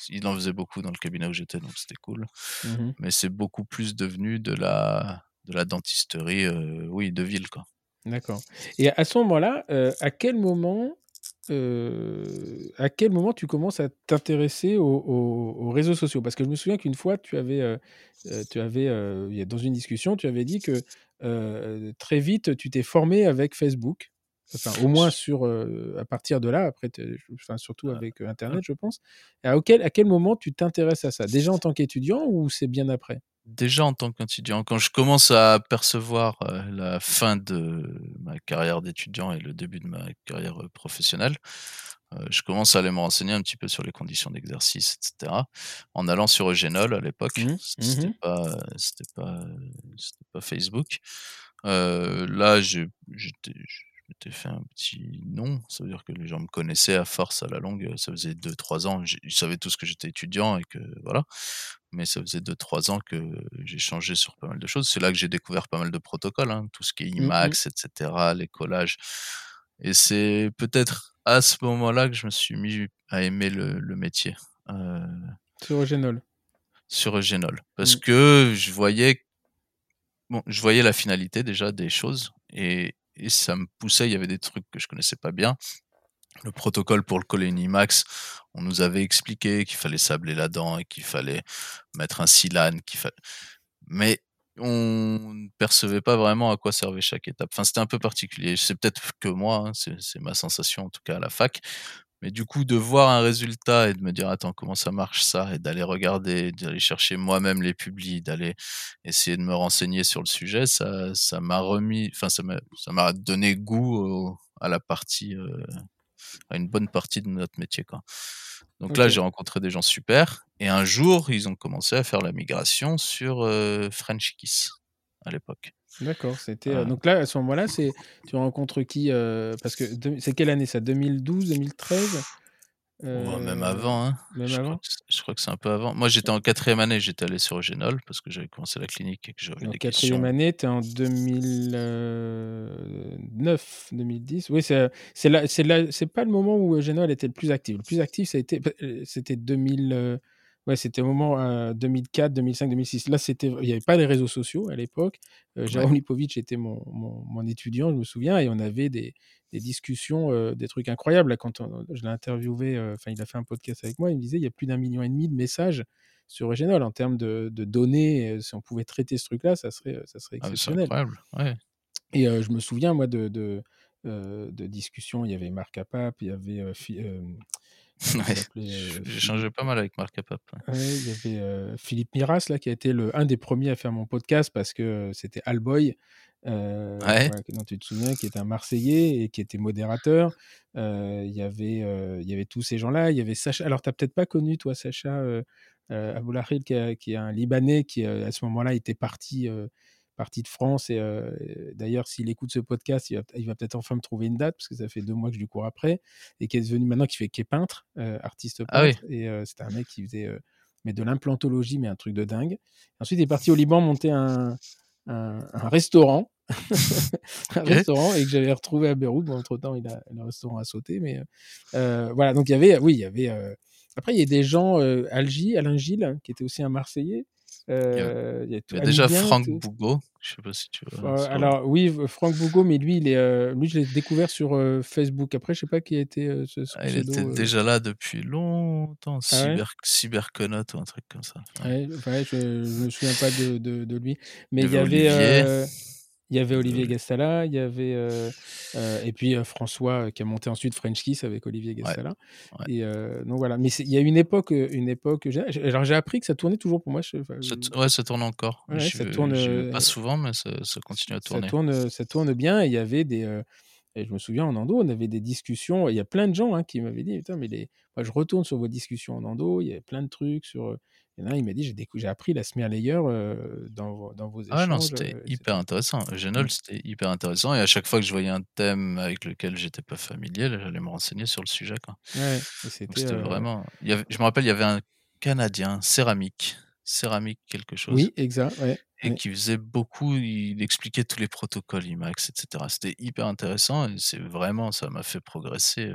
Il en faisait beaucoup dans le cabinet où j'étais, donc c'était cool. Mhm. Mais c'est beaucoup plus devenu de la, de la dentisterie, oui, de ville, quoi. D'accord. Et à ce moment-là, à quel moment, euh, à quel moment tu commences à t'intéresser aux, aux- aux réseaux sociaux? Parce que je me souviens qu'une fois, tu avais, euh, tu avais, euh, dans une discussion, tu avais dit que très vite, tu t'es formé avec Facebook. Enfin, au moins sur, à partir de là, après, enfin, surtout Euh, avec euh, Internet, je pense. Et à, auquel, à quel moment tu t'intéresses à ça? Déjà en tant qu'étudiant ou c'est bien après? Déjà en tant qu'étudiant, quand je commence à percevoir euh, la fin de ma carrière d'étudiant et le début de ma carrière euh, professionnelle, euh, je commence à aller me renseigner un petit peu sur les conditions d'exercice, etc. En allant sur Eugenol à l'époque, Mhm, c'était mhm. pas, pas, pas Facebook. Euh, là, j'ai- j'étais, m'étais fait un petit nom, ça veut dire que les gens me connaissaient à force à la longue. Ça faisait 2-3 ans, ils savaient tous que j'étais étudiant et que voilà mais ça faisait 2-3 ans que j'ai changé sur pas mal de choses. C'est là que j'ai découvert pas mal de protocoles, hein, tout ce qui est Mhm. IMAX, etc., les collages. Et c'est peut-être à ce moment-là que je me suis mis à aimer le, le métier euh, Sur Eugenol. sur Eugenol. Parce Mm. que je voyais, bon, je voyais la finalité déjà des choses et, et ça me poussait. Il y avait des trucs que je connaissais pas bien. Le protocole pour le coller une IMAX, on nous avait expliqué qu'il fallait sabler la dent et qu'il fallait mettre un silane, qu'il fallait... mais on ne percevait pas vraiment à quoi servait chaque étape. Enfin, c'était un peu particulier. C'est peut-être que moi, hein, c'est ma sensation en tout cas à la fac. Mais du coup, de voir un résultat et de me dire attends comment ça marche ça, et d'aller regarder, d'aller chercher moi-même les publis, d'aller essayer de me renseigner sur le sujet, ça, ça m'a remis, enfin ça m'a, donné goût au- à la partie, euh, à une bonne partie de notre métier quoi. Donc là, j'ai rencontré des gens super. Et un jour, ils ont commencé à faire la migration sur euh, French Kiss à l'époque. D'accord, c'était. euh, Euh, donc là, à ce moment-là, c'est tu rencontres qui euh, Parce que c'est quelle année ça? 2012, 2013 Ouais, même avant, hein. même Je crois avant? que c je crois que c'est un peu avant. Moi, j'étais en 4e année, j'étais allé sur Eugenol parce que j'avais commencé la clinique et que j'avais En des 4e questions. année, tu es en 2000, heu, 9-2010. Oui, c'est, c'est là c'est là c'est pas le moment où Eugenol était le plus actif. Le plus actif, ça a été, heu, c'était 2000, heu, ouais, c'était au moment, heu, 2004-2005-2006. Là, c'était il y avait pas les réseaux sociaux à l'époque. Ouais. Jérôme Lipovic était mon mon mon étudiant, je me souviens et on avait des des discussions, heu, des trucs incroyables. Là, quand on je l'ai interviewé, heu, enfin, il a fait un podcast avec moi, il me disait: «Il y a plus d'1,5 million de messages sur Eugenol en termes de de données, heu, si on pouvait traiter ce truc-là, ça serait, ça serait Ah, exceptionnel». incroyable, ouais. Et je me souviens moi de de, de discussions, il y avait Marc Capap, il y avait, Ouais, heu, j'ai Philippe échangé pas mal avec Marc Capap, ouais, il y avait, heu, Philippe Miras là, qui a été le un des 1ers à faire mon podcast parce que, heu, c'était Alboy, heu, Ouais. voilà, que dont tu te souviens, qui était un marseillais et qui était modérateur. Il y avait, il y avait tous ces gens-là, il y avait Sacha alors tu as peut-être pas connu toi Sacha, Aboulahil qui est qui est un libanais qui, à ce moment-là était parti, heu, parti de France et heu, d'ailleurs s'il écoute ce podcast, il va il va peut-être enfin me trouver une date parce que ça fait 2 mois que je lui cours après et qui est devenu maintenant qui fait qui est peintre, heu, artiste Ah oui. peintre et heu, c'était un mec qui faisait, heu, mais de l'implantologie, mais un truc de dingue. Ensuite, il est parti au Liban monter un un un restaurant, un restaurant et que j'avais retrouvé à Beyrouth. Bon, entre temps, il a le restaurant a sauté, mais voilà, donc il y avait, oui, il y avait, après il y a des gens, Algi Alain Gilles, qui était aussi un marseillais. Il y il a il tout y a déjà Franck tout Bougo, je sais pas si tu vois? Sur alors oui, Franck Bougo, mais lui, il est, heu, lui, je l'ai découvert sur, heu, Facebook. Après, je sais pas qui a été, ce ce Ah, il était déjà là depuis longtemps, Ah ouais? Cyber Cyberconaut ou un truc comme ça, ouais. Ouais, ouais, je je me souviens pas de de de lui, mais Il y il y avait il y avait Olivier Oli Gastala, il y avait, heu heu, et puis, heu, François, qui a monté ensuite French Kiss avec Olivier Gastala ouais. et heu, donc voilà, mais il y a une époque, une époque, alors j'ai appris que ça tournait toujours pour moi, je Ça ouais, ça tourne encore. ouais, ça tourne, pas souvent, mais ça ça continue à ça tourner. tourne, heu, ça tourne bien et il y avait des, et je me souviens en endo, on avait des discussions il y a plein de gens, hein, qui m'avaient dit: «Putain, mais les moi je retourne sur vos discussions en endo, il y avait plein de trucs sur, heu» il y en a un, il m'a dit: «J'ai décou j'ai appris la smear layer, heu, dans vos dans vos Ah non, échanges, c'était et hyper cetera». intéressant. Mmh. Eugenol, c'était hyper intéressant et à chaque fois que je voyais un thème avec lequel j'étais pas familier, là, j'allais me renseigner sur le sujet, quoi. Ouais et Donc c'était, heu vraiment il y avait je me rappelle, il y avait un Canadien, Céramique Céramique quelque chose Oui, exact, ouais, et ouais. qui faisait beaucoup il expliquait tous les protocoles IMAX et cetera. C'était hyper intéressant et c'est vraiment ça m'a fait progresser,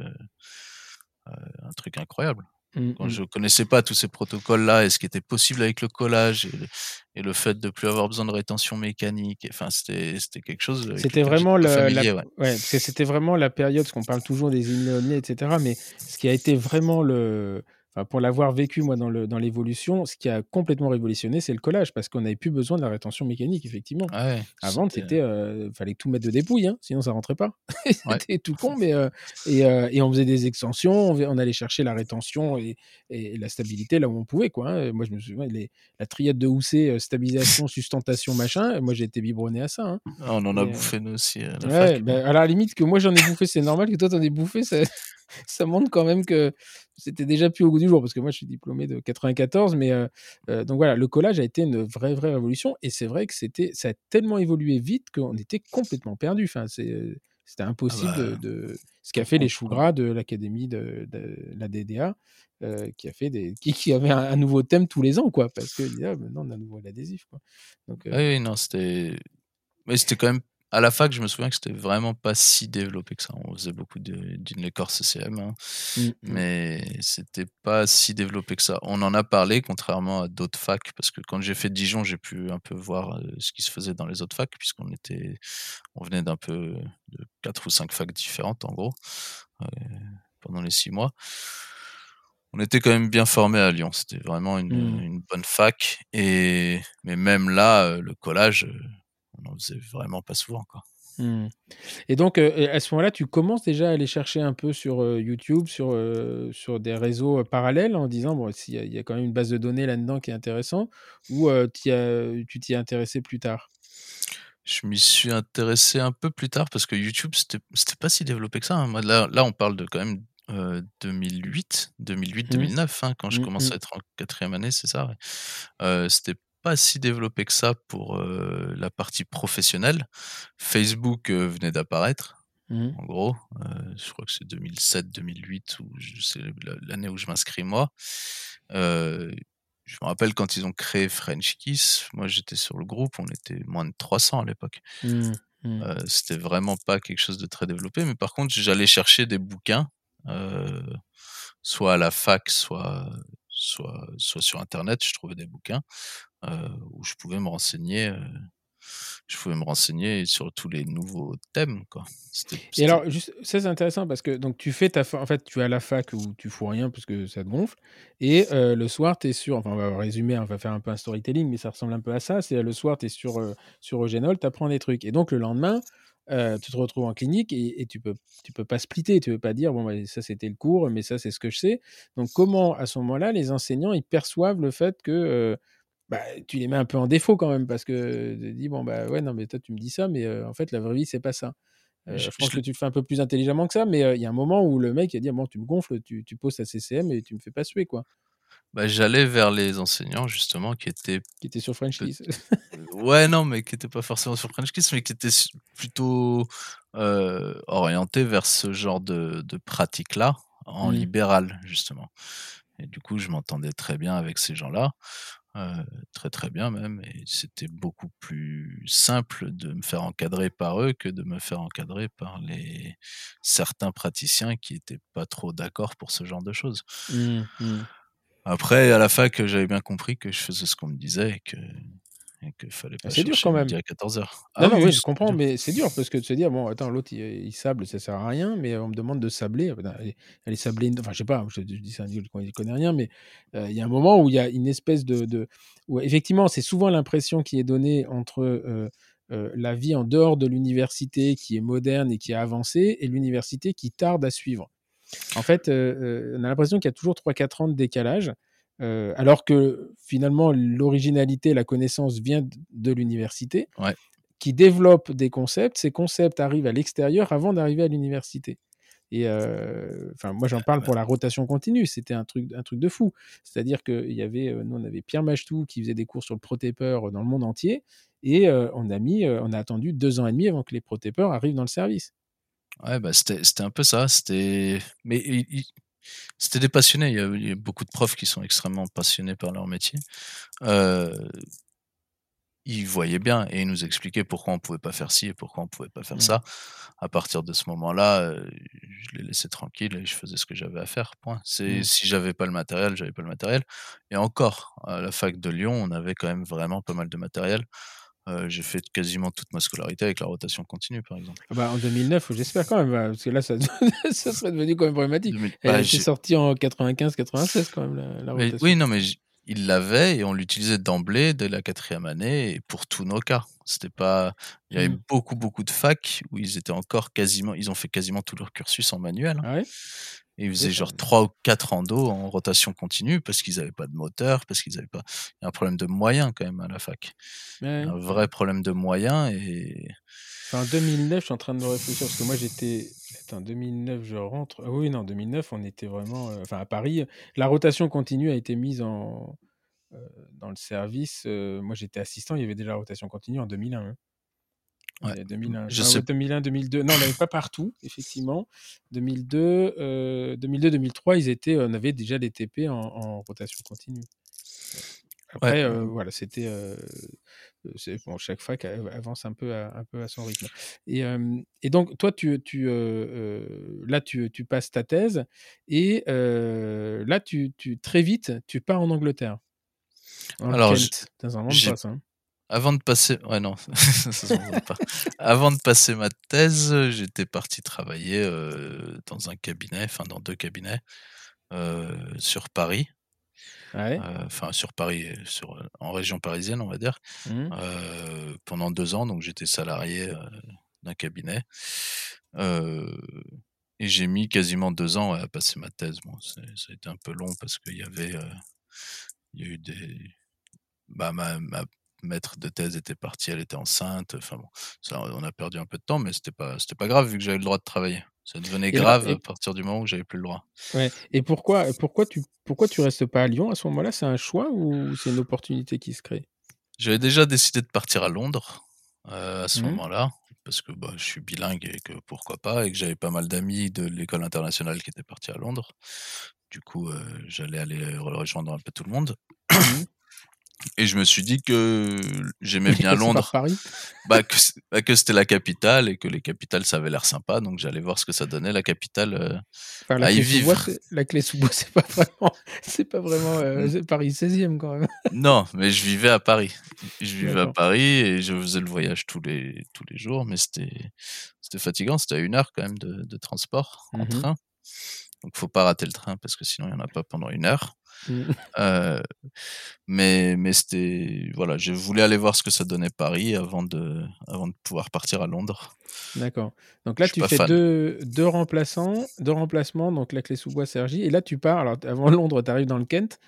un truc incroyable. Mmh Quand mh. je connaissais pas tous ces protocoles-là et ce qui était possible avec le collage et le et le fait de plus avoir besoin de rétention mécanique enfin, c'était quelque chose C'était vraiment la ouais. ouais, c'était vraiment la période parce qu'on parle toujours des et cetera, mais ce qui a été vraiment le pour l'avoir vécu moi dans le dans l'évolution, ce qui a complètement révolutionné, c'est le collage parce qu'on avait plus besoin de la rétention mécanique, effectivement. Ah ouais, Avant, c'était, heu heu, fallait tout mettre de dépouille, hein, sinon ça rentrait pas. Ouais. C'était tout con, mais heu et on faisait des extensions, on allait chercher la rétention et et la stabilité là où on pouvait, quoi, hein. Moi, je me souviens les la triade de Housset, stabilisation, sustentation, machin, moi j'ai été biberonné à ça, hein Ah, on en a bouffé nous aussi à la ouais, fac, bah, à la limite que moi j'en ai bouffé, c'est normal que toi tu en aies bouffé, ça ça montre quand même que c'était déjà plus au goût du jour parce que moi je suis diplômé de 94 mais heu heu, donc voilà, le collage a été une vraie, vraie révolution et c'est vrai que c'était ça a tellement évolué vite qu'on était complètement perdus. Enfin, c'est, heu, c'était Ah impossible de bah, de ce qu'a fait les choux gras de l'académie de de la DDA, qui a fait des qui qui avait un un nouveau thème tous les ans, quoi, parce disait: «Ah maintenant on a à nouveau l'adhésif», quoi, donc heu oui, non, c'était mais c'était quand même à la fac, je me souviens que c'était vraiment pas si développé que ça. On faisait beaucoup de d'inelec-corps CCM, hein, mh. mais c'était pas si développé que ça. On en a parlé contrairement à d'autres facs parce que quand j'ai fait Dijon, j'ai pu un peu voir, heu, ce qui se faisait dans les autres facs puisqu'on était on venait d'un peu de 4 ou 5 facs différentes en gros, heu, pendant les 6 mois. On était quand même bien formés à Lyon, c'était vraiment une, Mmh. une bonne fac et mais même là, heu, le collage, on en faisait vraiment pas souvent, quoi. Mmh et donc heu et à ce moment-là, tu commences déjà à aller chercher un peu sur, heu, YouTube, sur, sur des réseaux, parallèles en disant: «Bon, y il y a quand même une base de données là-dedans qui est intéressant» ou tu y as tu t'y es intéressé plus tard? Je m'y suis intéressé un peu plus tard parce que YouTube, c'était pas si développé que ça, hein. Là là, on parle de quand même, heu, 2008, deux-mille huit-deux Mmh. mille neuf, hein, quand je Mmh commençais à mh. être en 4e année, c'est ça, ouais. C'était pas si développé que ça pour, la partie professionnelle. Facebook, venait d'apparaître. Mmh. en gros. Euh, je crois que c'est 2007-2008 ou c'est l'année où je m'inscris moi. Je me rappelle quand ils ont créé French Kiss, moi j'étais sur le groupe, on était moins de 300 à l'époque. Mmh. Mmh. C'était vraiment pas quelque chose de très développé, mais par contre j'allais chercher des bouquins, soit à la fac, soit, soit, soit sur internet, je trouvais des bouquins où je pouvais me renseigner. euh, je pouvais me renseigner sur tous les nouveaux thèmes, quoi. C'était- Et alors, juste, ça c'est intéressant parce que donc tu fais ta fa- en fait, tu à la fac où tu fous rien parce que ça te gonfle. Et euh, le soir, tu es sur, enfin, on va résumer, on va faire un peu un storytelling, mais ça ressemble un peu à ça. C'est le soir, tu es sur, euh, sur Eugenol, tu apprends des trucs. Et donc le lendemain, euh, tu te retrouves en clinique et, et tu peux, tu peux pas splitter. Tu peux pas dire, bon, bah, ça c'était le cours, mais ça c'est ce que je sais. Donc comment, à ce moment-là, les enseignants, ils perçoivent le fait que. Bah, tu les mets un peu en défaut quand même parce que tu dis bon bah ouais non mais toi tu me dis ça mais euh, en fait la vraie vie c'est pas ça euh, Je- je pense je que tu le fais un peu plus intelligemment que ça, mais euh, il y a un moment où le mec il a dit bon, tu me gonfles, tu, tu poses ta CCM et tu me fais pas suer quoi. bah, j'allais vers les enseignants justement qui étaient Qui était sur French Kiss. Ouais, non, mais qui n'était pas forcément sur French Kiss, mais qui était su- plutôt euh, orienté vers ce genre de, de pratique-là, en Mhm. libéral, justement. Et du coup, je m'entendais très bien avec ces gens-là, euh, très très bien même, et c'était beaucoup plus simple de me faire encadrer par eux que de me faire encadrer par les certains praticiens qui n'étaient pas trop d'accord pour ce genre de choses. Mmh, mmh. Après, à la fac, j'avais bien compris que je faisais ce qu'on me disait et que et qu'il fallait pas Ah, c'est dur quand même. à 14h. non, non, oui, je comprends, mais c'est dur parce que de se dire, bon, attends, l'autre il, il sable, ça sert à rien, mais on me demande de sabler. Putain, Elle est, sablée, enfin, je sais pas, je, je dis ça, je ne connais rien, mais euh, il y a un moment où il y a une espèce de. de où, effectivement, c'est souvent l'impression qui est donnée entre. euh, euh, la vie en dehors de l'université qui est moderne et qui est avancée et l'université qui tarde à suivre. En fait, on a l'impression qu'il y a toujours 3-4 ans de décalage, euh, alors que finalement, l'originalité, la connaissance vient de l'université, Ouais. qui développe des concepts. Ces concepts arrivent à l'extérieur avant d'arriver à l'université. Et euh, enfin, moi, j'en parle pour la rotation continue. C'était un truc, un truc de fou. C'est-à-dire que il y avait, euh, nous, on avait Pierre Machetou qui faisait des cours sur le protépeur dans le monde entier, et euh, on a mis, on a attendu deux ans et demi avant que les protépeurs arrivent dans le service. Ouais, bah, c'était c'était un peu ça. C'était mais il- il- c'était des passionnés. Il y, a, il y a beaucoup de profs qui sont extrêmement passionnés par leur métier. Euh, ils voyaient bien et ils nous expliquaient pourquoi on pouvait pas faire ci et pourquoi on pouvait pas faire Mm. ça. À partir de ce moment-là, euh, je les laissais tranquilles et je faisais ce que j'avais à faire. Point. C'est Mm. si j'avais pas le matériel, j'avais pas le matériel. Et encore, à la fac de Lyon, on avait quand même vraiment pas mal de matériel. Euh, j'ai fait quasiment toute ma scolarité avec la rotation continue, par exemple. Ah Bah, en 2009, j'espère quand même, parce que là, ça, ça serait devenu quand même problématique. 2000 Elle bah, sortie en 95-96 quand même, la, la Mais- rotation. oui, non, mais il l'avait et on l'utilisait d'emblée dès la quatrième année et pour tous nos cas. C'était pas. Il y avait Mm. beaucoup, beaucoup de facs où ils étaient encore quasiment. Ils ont fait quasiment tout leur cursus en manuel. Ah ouais? Et ils faisaient genre trois ou quatre randos en rotation continue parce qu'ils n'avaient pas de moteur, parce qu'ils n'avaient pas. Il y a un problème de moyens quand même à la fac. Un vrai problème de moyens et. Enfin, en 2009, je suis en train de me réfléchir parce que moi j'étais. Attends, 2009, je rentre. Ah oui, non, 2009, on était vraiment. euh, Enfin, à Paris, la rotation continue a été mise en euh, dans le service. euh, moi, j'étais assistant. Il y avait déjà la rotation continue en 2001. hein. Ouais. Il y a 2001, Je ah sais- ouais, 2001, 2002. Non, on n'avait pas partout, effectivement. 2002, euh, 2002, 2003, ils étaient, on avait déjà des TP en, en rotation continue. Après, Ouais. euh, voilà, c'était. euh, c'est- bon, chaque fac avance un peu à, un peu à son rythme. Et, euh, et donc, toi, tu, tu, euh, euh, là, tu, tu passes ta thèse et euh, là, tu, tu, très vite, tu pars en Angleterre. En Alors, Kent. j'ai- pas, ça, hein. Avant de passer, ouais non, ça pas. Avant de passer ma thèse, j'étais parti travailler euh, dans un cabinet, enfin dans deux cabinets euh, sur Paris, Ouais. euh, enfin sur Paris, sur en région parisienne, on va dire, euh, pendant deux ans. Donc j'étais salarié d'un cabinet et j'ai mis quasiment deux ans à passer ma thèse. Bon, ça a été un peu long parce qu'il y avait, il y a eu des, bah ma, ma maître de thèse était partie, elle était enceinte. Enfin bon, ça, on a perdu un peu de temps, mais c'était pas, c'était pas grave vu que j'avais le droit de travailler. Ça devenait Et grave et- à partir du moment où j'avais plus le droit. Ouais. Et pourquoi, pourquoi, tu, pourquoi tu restes pas à Lyon à ce moment-là? C'est un choix ou c'est une opportunité qui se crée? J'avais déjà décidé de partir à Londres euh, à ce Mhm. moment-là parce que bah, je suis bilingue et que pourquoi pas, et que j'avais pas mal d'amis de l'école internationale qui étaient partis à Londres. Du coup, j'allais aller rejoindre un peu tout le monde. Et je me suis dit que j'aimais bien Londres. Paris? Bah, que, bah, que c'était la capitale et que les capitales, ça avait l'air sympa. Donc j'allais voir ce que ça donnait, la capitale, euh, à y vivre. la clé sous bois, c'est pas vraiment, c'est pas vraiment euh, Paris 16e quand même. non, mais je vivais à Paris. Je vivais à Paris et je faisais le voyage tous les, tous les jours. Mais c'était, c'était fatigant. C'était à une heure quand même de, de transport en mmh train. Donc faut pas rater le train parce que sinon il n'y en a pas pendant une heure. Mmh. Euh, mais mais c'était voilà, je voulais aller voir ce que ça donnait Paris avant de avant de pouvoir partir à Londres. D'accord. Donc là tu fais deux, deux remplaçants, deux remplacements, donc la clé sous bois Sergi et là tu pars alors avant Londres, tu arrives dans le Kent,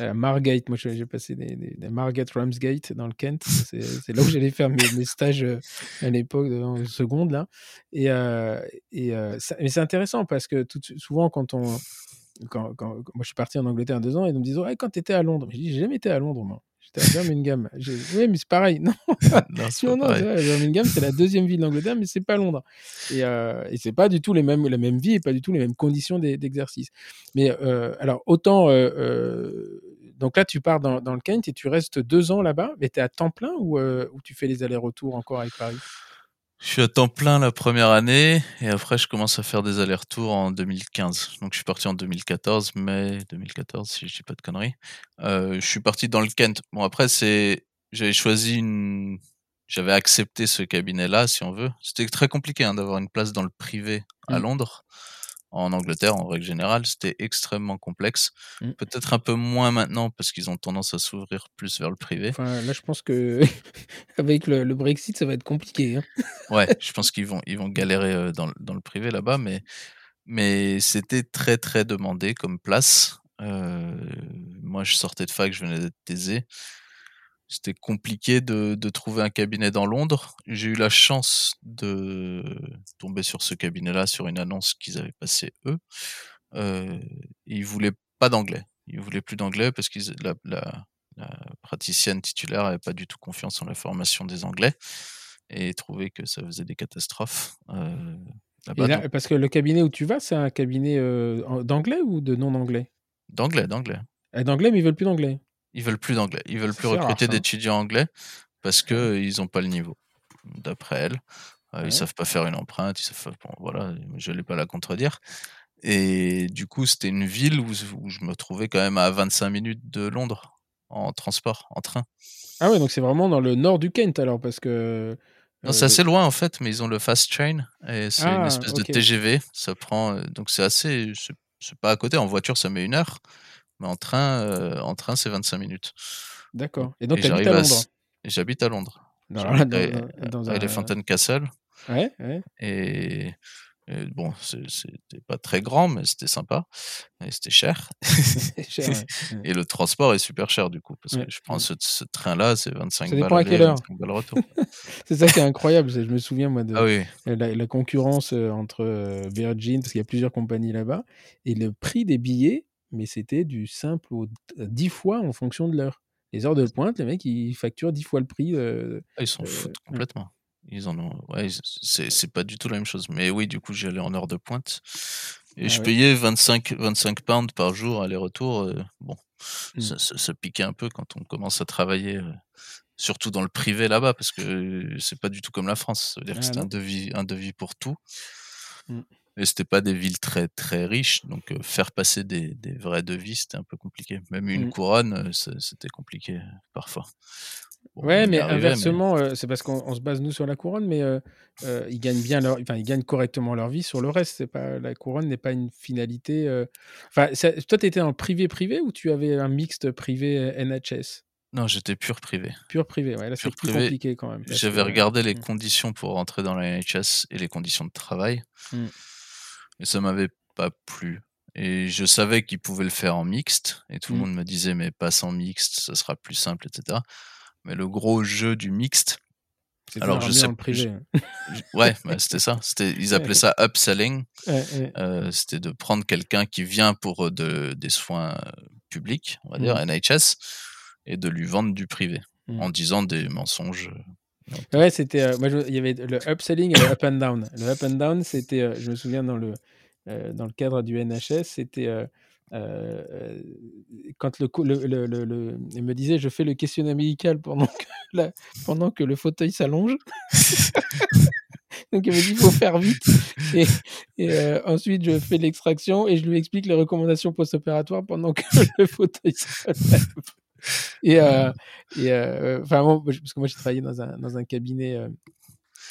euh, Margate, moi j'ai passé des, des, Margate Ramsgate dans le Kent, c'est là où j'allais faire mes, mes, stages euh, à l'époque de seconde là et et mais c'est intéressant parce que tout, souvent quand on quand, quand, moi je suis parti en Angleterre deux ans et ils me disent ouais, quand tu étais à Londres, je dis j'ai jamais été à Londres moi. J'étais à Birmingham. oui, mais c'est pareil. Non, non, non, Birmingham, c'est la deuxième ville d'Angleterre, mais c'est pas Londres. Et, euh, et c'est pas du tout les mêmes, la même vie et pas du tout les mêmes conditions d'exercice. Mais euh, alors, autant. Euh, euh, donc là, tu pars dans, dans, le Kent et tu restes deux ans là-bas, mais tu es à temps plein ou, ou tu fais les allers-retours encore avec Paris? Je suis à temps plein la première année et après je commence à faire des allers-retours en 2015. Donc je suis parti en 2014, mai 2014 si je dis pas de conneries. Euh, je suis parti dans le Kent. Bon après c'est, j'avais choisi une, j'avais accepté ce cabinet-là si on veut. C'était très compliqué hein, d'avoir une place dans le privé à mmh. En Angleterre, en règle générale, c'était extrêmement complexe. Mmh. Peut-être un peu moins maintenant parce qu'ils ont tendance à s'ouvrir plus vers le privé. Enfin, là, je pense que avec le, Brexit, ça va être compliqué. Hein. ouais, je pense qu'ils vont, ils vont galérer dans, dans le privé là-bas, mais, mais c'était très, très demandé comme place. Euh, moi, je sortais de fac, je venais d'être taisé c'était compliqué de, de, trouver un cabinet dans Londres. J'ai eu la chance de tomber sur ce cabinet-là, sur une annonce qu'ils avaient passée eux. Euh, ils voulaient pas d'anglais. Ils voulaient plus d'anglais parce que la, la, la, praticienne titulaire n'avait pas du tout confiance en la formation des anglais et trouvait que ça faisait des catastrophes. Euh, là, parce que le cabinet où tu vas, c'est un cabinet euh, d'anglais ou de non-anglais? D'anglais, d'anglais. D'anglais, mais ils veulent plus d'anglais. Ils veulent plus d'anglais. Ils veulent plus recruter d'étudiants anglais parce que ils ont pas le niveau. D'après elle, euh, ils savent pas faire une empreinte. Ils savent, bon, voilà, je n'allais pas la contredire. Et du coup, c'était une ville où, je me trouvais quand même à 25 minutes de Londres en transport, en train. Ah ouais, donc c'est vraiment dans le nord du Kent alors, parce que. Non, c'est euh, assez loin en fait, mais ils ont le fast train et c'est une ah, espèce de TGV. Ça prend, euh, donc c'est assez, c'est pas à côté. En voiture, ça met une heure. Mais en train, euh, en train c'est 25 minutes. D'accord. Et donc, tu habites à Londres? J'habite à Londres. Dans, dans, Elephant Castle. Ouais, ouais. Et, bon, c'était pas très grand, mais c'était sympa. Et c'était cher. cher Et le transport est super cher, du coup, parce que je prends ce, train-là, c'est 25 ça balles. à quelle heure retour. c'est ça qui est incroyable. Je me souviens, moi, de ah la, concurrence euh, entre euh, Virgin, parce qu'il y a plusieurs compagnies là-bas, et le prix des billets mais c'était du simple au 10 fois en fonction de l'heure. Les heures de pointe, les mecs, ils facturent 10 fois le prix. Ah, ils s'en foutent complètement. Ils en ont. Ouais, c'est pas du tout la même chose. Mais oui, du coup, j'allais en heure de pointe. Et ah je payais 25, 25 pounds par jour aller-retour. bon, mmh. ça, piquait un peu quand on commence à travailler, surtout dans le privé là-bas, parce que c'est pas du tout comme la France. Ça veut dire que ah c'est un devis, un devis pour tout. Mmh. Et c'était pas des villes très très riches, donc faire passer des, des, vrais devis, c'était un peu compliqué. Même une mmh. couronne, c'était compliqué parfois. ouais, mais inversement, c'est parce qu'on se base nous sur la couronne, mais ils gagnent bien leur, enfin ils gagnent correctement leur vie sur le reste. C'est pas la couronne n'est pas une finalité. Enfin, toi, tu étais en privé privé ou tu avais un mixte privé NHS non, j'étais pur privé. Pur privé, ouais. Là, c'est plus compliqué quand même. J'avais regardé les mmh. conditions pour rentrer dans la NHS et les conditions de travail. Mmh et ça m'avait pas plu. Et je savais qu'ils pouvaient le faire en mixte, et tout le mmh. monde me disait, mais passe en mixte, ça sera plus simple, etc. Mais le gros jeu du mixte, alors je sais privé. ouais, bah, c'était ça. C'était, ils appelaient ça upselling. Euh, c'était de prendre quelqu'un qui vient pour euh, de, des soins euh, publics, on va dire, NHS, mmh. et de lui vendre du privé, mmh. en disant des mensonges Ouais, c'était. euh, moi, il y avait le upselling et le up and down. Le up and down, c'était. euh, je me souviens dans le, euh, dans le cadre du NHS, c'était. quand le, le, il me disait je fais le questionnaire médical pendant que, pendant que le fauteuil s'allonge. Donc il me dit faut faire vite. Et, ensuite je fais l'extraction et je lui explique les recommandations post-opératoires pendant que le fauteuil lève. Et, euh, et euh, enfin, bon, parce que moi j'ai travaillé dans un, dans un cabinet euh,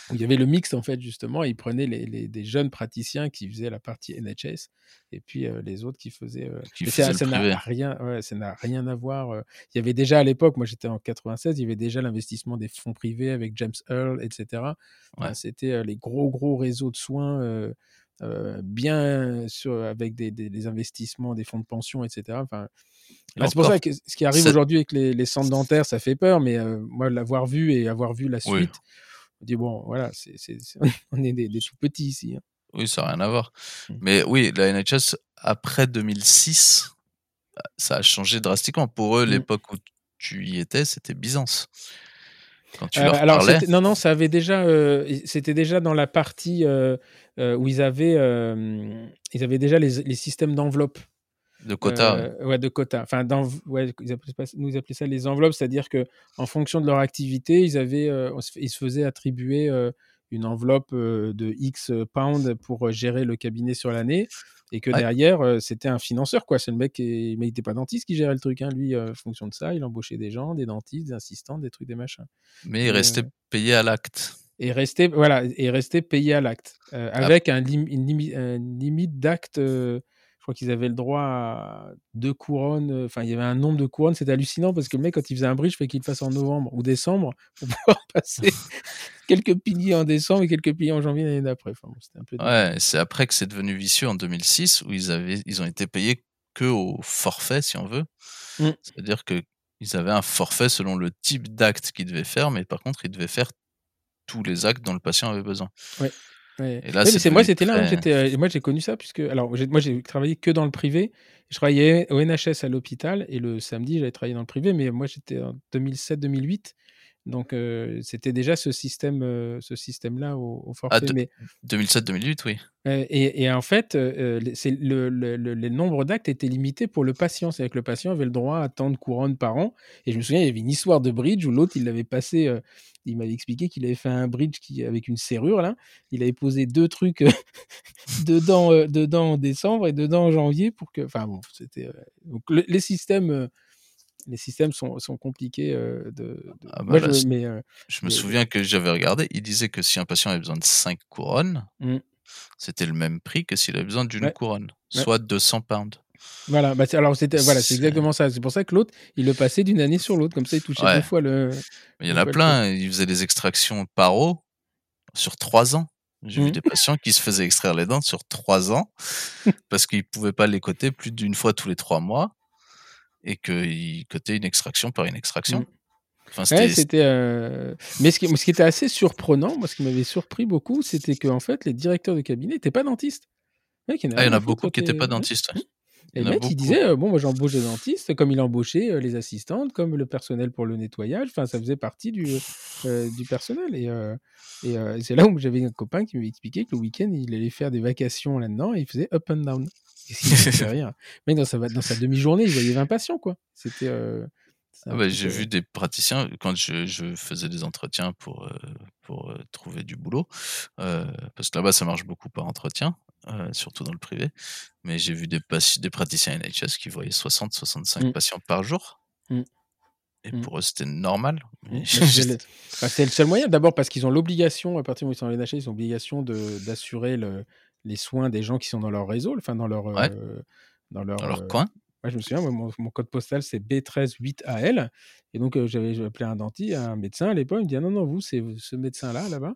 où il y avait le mix en fait justement. Ils prenaient les, les- des jeunes praticiens qui faisaient la partie NHS et puis euh, les autres qui faisaient. euh, Qui mais faisaient ça n'a rien, ouais, ça n'a rien à voir. euh. Il y avait déjà à l'époque, moi j'étais en 96, il y avait déjà l'investissement des fonds privés avec James Earl, etc. Ouais. Euh, C'était euh, les gros gros réseaux de soins. euh, euh, bien sur, avec des, des- des investissements, des fonds de pension, etc. Enfin, bah, c'est pour ça que ce qui arrive aujourd'hui avec les, les centres dentaires, ça fait peur, mais euh, moi, l'avoir vu et avoir vu la Oui. suite, on dit bon, voilà, on est des, des tout petits ici. hein. Oui, ça n'a rien à voir. Mm. Mais oui, la NHS, après 2006, ça a changé drastiquement. Pour eux, Mm. l'époque où tu y étais, c'était Byzance. Quand tu Euh, leur alors, parlais, c'était- non, non, ça avait déjà, euh, c'était déjà dans la partie où ils avaient, ils avaient déjà les, les systèmes d'enveloppe. De quota, Euh, ouais, de quotas. Enfin, dans, ouais, ils appelaient nous, ils appelaient ça les enveloppes, c'est-à-dire que en fonction de leur activité, ils, avaient, euh, ils se faisaient attribuer euh, une enveloppe euh, de X pounds pour gérer le cabinet sur l'année. Et que Ouais. derrière, c'était un financeur, quoi. C'est le mec, qui, mais il n'était pas dentiste qui gérait le truc. Hein. Lui, en fonction de ça, il embauchait des gens, des dentistes, des assistants, des trucs, des machins. mais ils euh, restaient payés à l'acte. Et rester, voilà, et rester payé à l'acte. euh, Ah. avec un lim- une, limi- une limite euh, je crois qu'ils avaient le droit à deux couronnes. euh, Enfin, il y avait un nombre de couronnes. C'était hallucinant parce que le mec, quand il faisait un bridge, il fallait qu'il le fasse en novembre ou décembre pour pouvoir passer quelques piliers en décembre et quelques piliers en janvier l'année d'après. Enfin, bon, c'était un peu. Ouais, c'est après que c'est devenu vicieux en 2006 où ils avaient, ils ont été payés que au forfait, si on veut. Mm. C'est-à-dire que ils avaient un forfait selon le type d'acte qu'ils devaient faire, mais par contre, ils devaient faire tous les actes dont le patient avait besoin. Ouais. Et là, c'est moi, c'était là. j'étais, euh, moi, j'ai connu ça puisque, alors, moi, j'ai travaillé que dans le privé. Je travaillais au NHS à l'hôpital et le samedi, j'avais travaillé dans le privé. Mais moi, j'étais en 2007-2008, donc euh, c'était déjà ce système, euh, ce système-là au, au forfait. de- mais 2007-2008, oui. euh, et, et en fait, c'est le, le, le- le nombre d'actes était limité pour le patient. C'est-à-dire que le patient avait le droit à tant de couronnes par an. Et je me souviens, il y avait une histoire de bridge où l'autre, il l'avait passé. il m'avait expliqué qu'il avait fait un bridge qui, avec une serrure là. Il avait posé deux trucs dedans, dedans en décembre et dedans en janvier pour que. Enfin bon, c'était. donc le- les systèmes. Les systèmes sont, sont compliqués de, de- Ah bah Moi, là, je, mais me souviens que j'avais regardé, il disait que si un patient avait besoin de 5 couronnes, Mm. c'était le même prix que s'il avait besoin d'une Ouais. couronne, Ouais. soit 200 pounds. Voilà, bah, c'est- alors c'était voilà, c'est exactement ça. C'est pour ça que l'autre, il le passait d'une année sur l'autre, comme ça il touchait Ouais. deux fois le. Mais il y en a plein, ils faisaient des extractions par eau sur 3 ans. J'ai vu Mhm. des patients qui se faisaient extraire les dents sur 3 ans parce qu'ils pouvaient pas les coter plus d'une fois tous les 3 mois et qu'ils cotaient une extraction par une extraction. Enfin, c'était euh, Mais ce qui, ce qui était assez surprenant, moi, ce qui m'avait surpris beaucoup, c'était que en fait, les directeurs de cabinet n'étaient pas dentistes. Mec, il y en a Ah, il y en a beaucoup qui n'étaient pas dentistes. ouais. Et le mec, il disait euh, bon, moi, j'embauche des dentistes, comme il embauchait euh, les assistantes, comme le personnel pour le nettoyage. Enfin, ça faisait partie du, euh, du personnel. Et, et c'est là où j'avais un copain qui m'avait expliqué que le week-end, il allait faire des vacations là-dedans et il faisait up and down. Rien. Mais dans sa, dans sa demi-journée, il voyait 20 patients, quoi. C'était. euh, Ah bah, j'ai vu des praticiens quand je, je faisais des entretiens pour, euh, pour euh, trouver du boulot, parce que là-bas ça marche beaucoup par entretien, surtout dans le privé. Mais j'ai vu des, praticiens NHS qui voyaient 60-65 Mm. patients par jour. Mm. Et Mm. pour eux c'était normal. Mmh. Bah, c'est le- seul moyen, d'abord parce qu'ils ont l'obligation, à partir du moment où ils sont les NHS, ils ont l'obligation d'assurer le- les soins des gens qui sont dans leur réseau, enfin dans leur, Ouais. euh, dans leur, dans leur euh, coin. moi, je me souviens, mon, mon code postal c'est B138AL, et donc euh, j'avais appelé un dentiste, un médecin à l'époque, il me dit ah, non non vous c'est ce médecin là là-bas,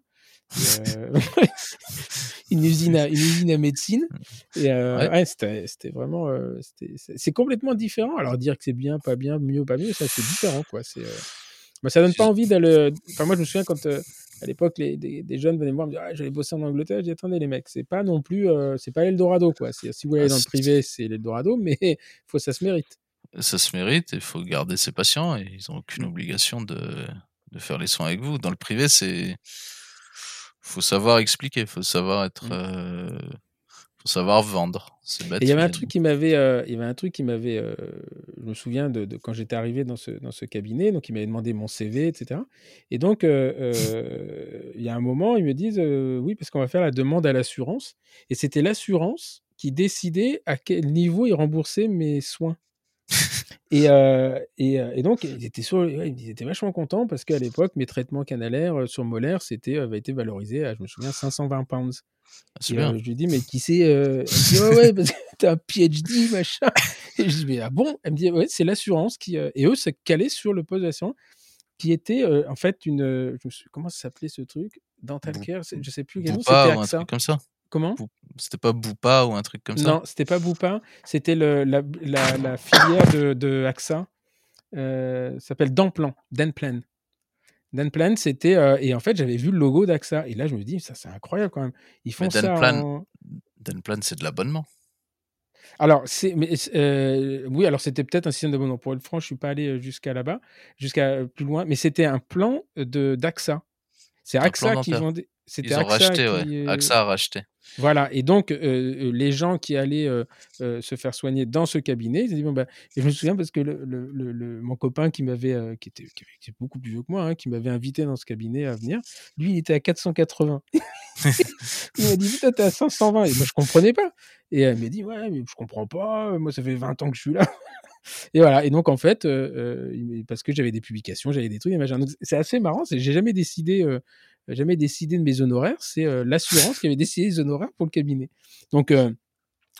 euh, une usine à une usine à médecine, et Ouais. ouais, c'était c'était vraiment, c'était- c'est c'est complètement différent. Alors dire que c'est bien, pas bien, mieux, pas mieux, ça c'est différent quoi. C'est bah, ça donne pas envie d'aller. Enfin, moi, je me souviens quand à l'époque, les, des, des jeunes venaient me voir, me dire ah, j'allais bosser en Angleterre. Je dis attendez, les mecs, c'est pas non plus, euh, c'est pas l'Eldorado quoi. Si vous aller Ah, dans le privé, c'est l'Eldorado, mais faut ça se mérite. Ça se mérite, il faut garder ses patients et ils n'ont aucune obligation de, de faire les soins avec vous. Dans le privé, c'est faut savoir expliquer, faut savoir être, Mmh. euh, faut savoir vendre. Bête. Et il y avait un truc qui m'avait, euh, il y avait un truc qui m'avait, euh, je me souviens de, de quand j'étais arrivé dans ce, dans ce cabinet, donc il m'avait demandé mon CV, etc. Et donc, euh, euh, il y a un moment, ils me disent, euh, oui, parce qu'on va faire la demande à l'assurance. Et c'était l'assurance qui décidait à quel niveau ils remboursaient mes soins. Et, euh, et, euh, et donc, ils étaient, sur, ouais, ils étaient vachement contents parce qu'à l'époque, mes traitements canalaires euh, sur molaire, c'était, avait été valorisé à, je me souviens, 520 pounds. Ah, Et, euh, je lui dis, mais qui c'est euh... Elle me dit, ouais, ouais, parce que t'as un PhD, machin. Et je dis, mais ah bon? Elle me dit, ouais, c'est l'assurance qui. euh, Et eux, c'est calé sur le poste d'assurance, qui était en fait une. Je me suis... Comment ça s'appelait ce truc? Dental Care, je sais plus Boupa ou un truc comme ça. Comment? C'était pas Boupa ou un truc comme ça? Non, c'était pas Boupin, c'était la, la, la filière de, de AXA. Euh, s'appelle Danplan, Danplan. Danplan, c'était. euh, et en fait, j'avais vu le logo d'AXA. Et là, je me dis, ça, c'est incroyable quand même. Ils font Mais ça Danplan, en. Denplan, c'est de l'abonnement. Alors, c'est, euh, oui, alors c'était peut-être un système d'abonnement. Pour être franc, je suis pas allé jusqu'à là-bas, jusqu'à plus loin, mais c'était un plan de d'AXA. C'est AXA qui vendait. C'était Ils ont AXA racheté, qui. AXA a racheté. Voilà. Et donc, euh, les gens qui allaient euh, euh, se faire soigner dans ce cabinet, ils disaient bon, bah, et je me souviens parce que le, le- le- le- mon copain qui m'avait, qui, était, qui était beaucoup plus vieux que moi, hein, qui m'avait invité dans ce cabinet à venir, lui, il était à 480. Il m'a dit, putain, t'es à 520. Et moi, je comprenais pas. Et elle m'a dit, ouais, mais je comprends pas. Moi, ça fait 20 ans que je suis là. Et voilà. Et donc, en fait, euh, parce que j'avais des publications, j'avais des trucs, et machin. Donc, c'est assez marrant. J'ai jamais décidé, euh, jamais décidé de mes honoraires. C'est euh, l'assurance qui avait décidé des honoraires pour le cabinet. Donc, euh,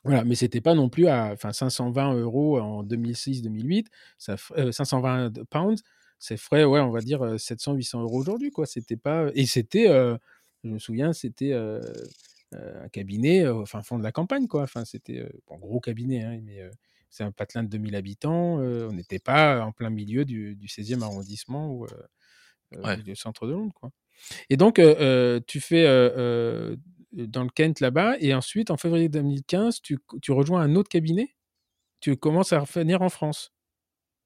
voilà. Mais c'était pas non plus à, enfin, 520 euros en 2006-2008, ça, f- euh, 520 pounds, ça ferait, ouais, on va dire 700-800 euros aujourd'hui, quoi. C'était pas, et c'était, euh, je me souviens, c'était euh, euh, un cabinet, euh, enfin, fond de la campagne, quoi. Enfin, c'était euh, un gros cabinet, hein, mais euh, c'est un patelin de 2000 habitants. euh, on n'était pas en plein milieu du, du 16e arrondissement ou euh, euh, Ouais. du centre de Londres, quoi. Et donc, euh, tu fais euh, dans le Kent là-bas, et ensuite, en février 2015, tu, tu rejoins un autre cabinet? Tu commences à revenir en France?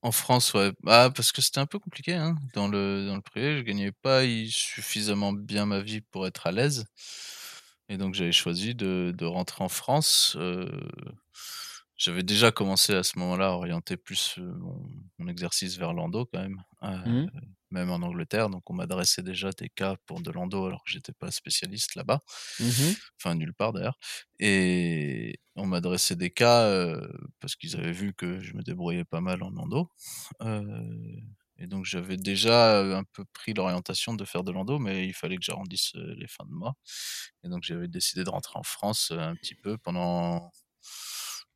En France, ouais. Ah, parce que c'était un peu compliqué, hein. Dans le, dans le privé, je gagnais pas suffisamment bien ma vie pour être à l'aise. Et donc, j'avais choisi de, de rentrer en France. Euh, j'avais déjà commencé à ce moment-là à orienter plus mon, mon exercice vers l'endo quand même, Mhm. Même en Angleterre. Donc, on m'adressait déjà des cas pour de l'endo alors que j'étais pas spécialiste là-bas. Mhm. Enfin, nulle part d'ailleurs. Et on m'adressait des cas euh, parce qu'ils avaient vu que je me débrouillais pas mal en endo. Euh, et donc j'avais déjà un peu pris l'orientation de faire de l'endo, mais il fallait que j'arrondisse les fins de mois. Et donc j'avais décidé de rentrer en France un petit peu pendant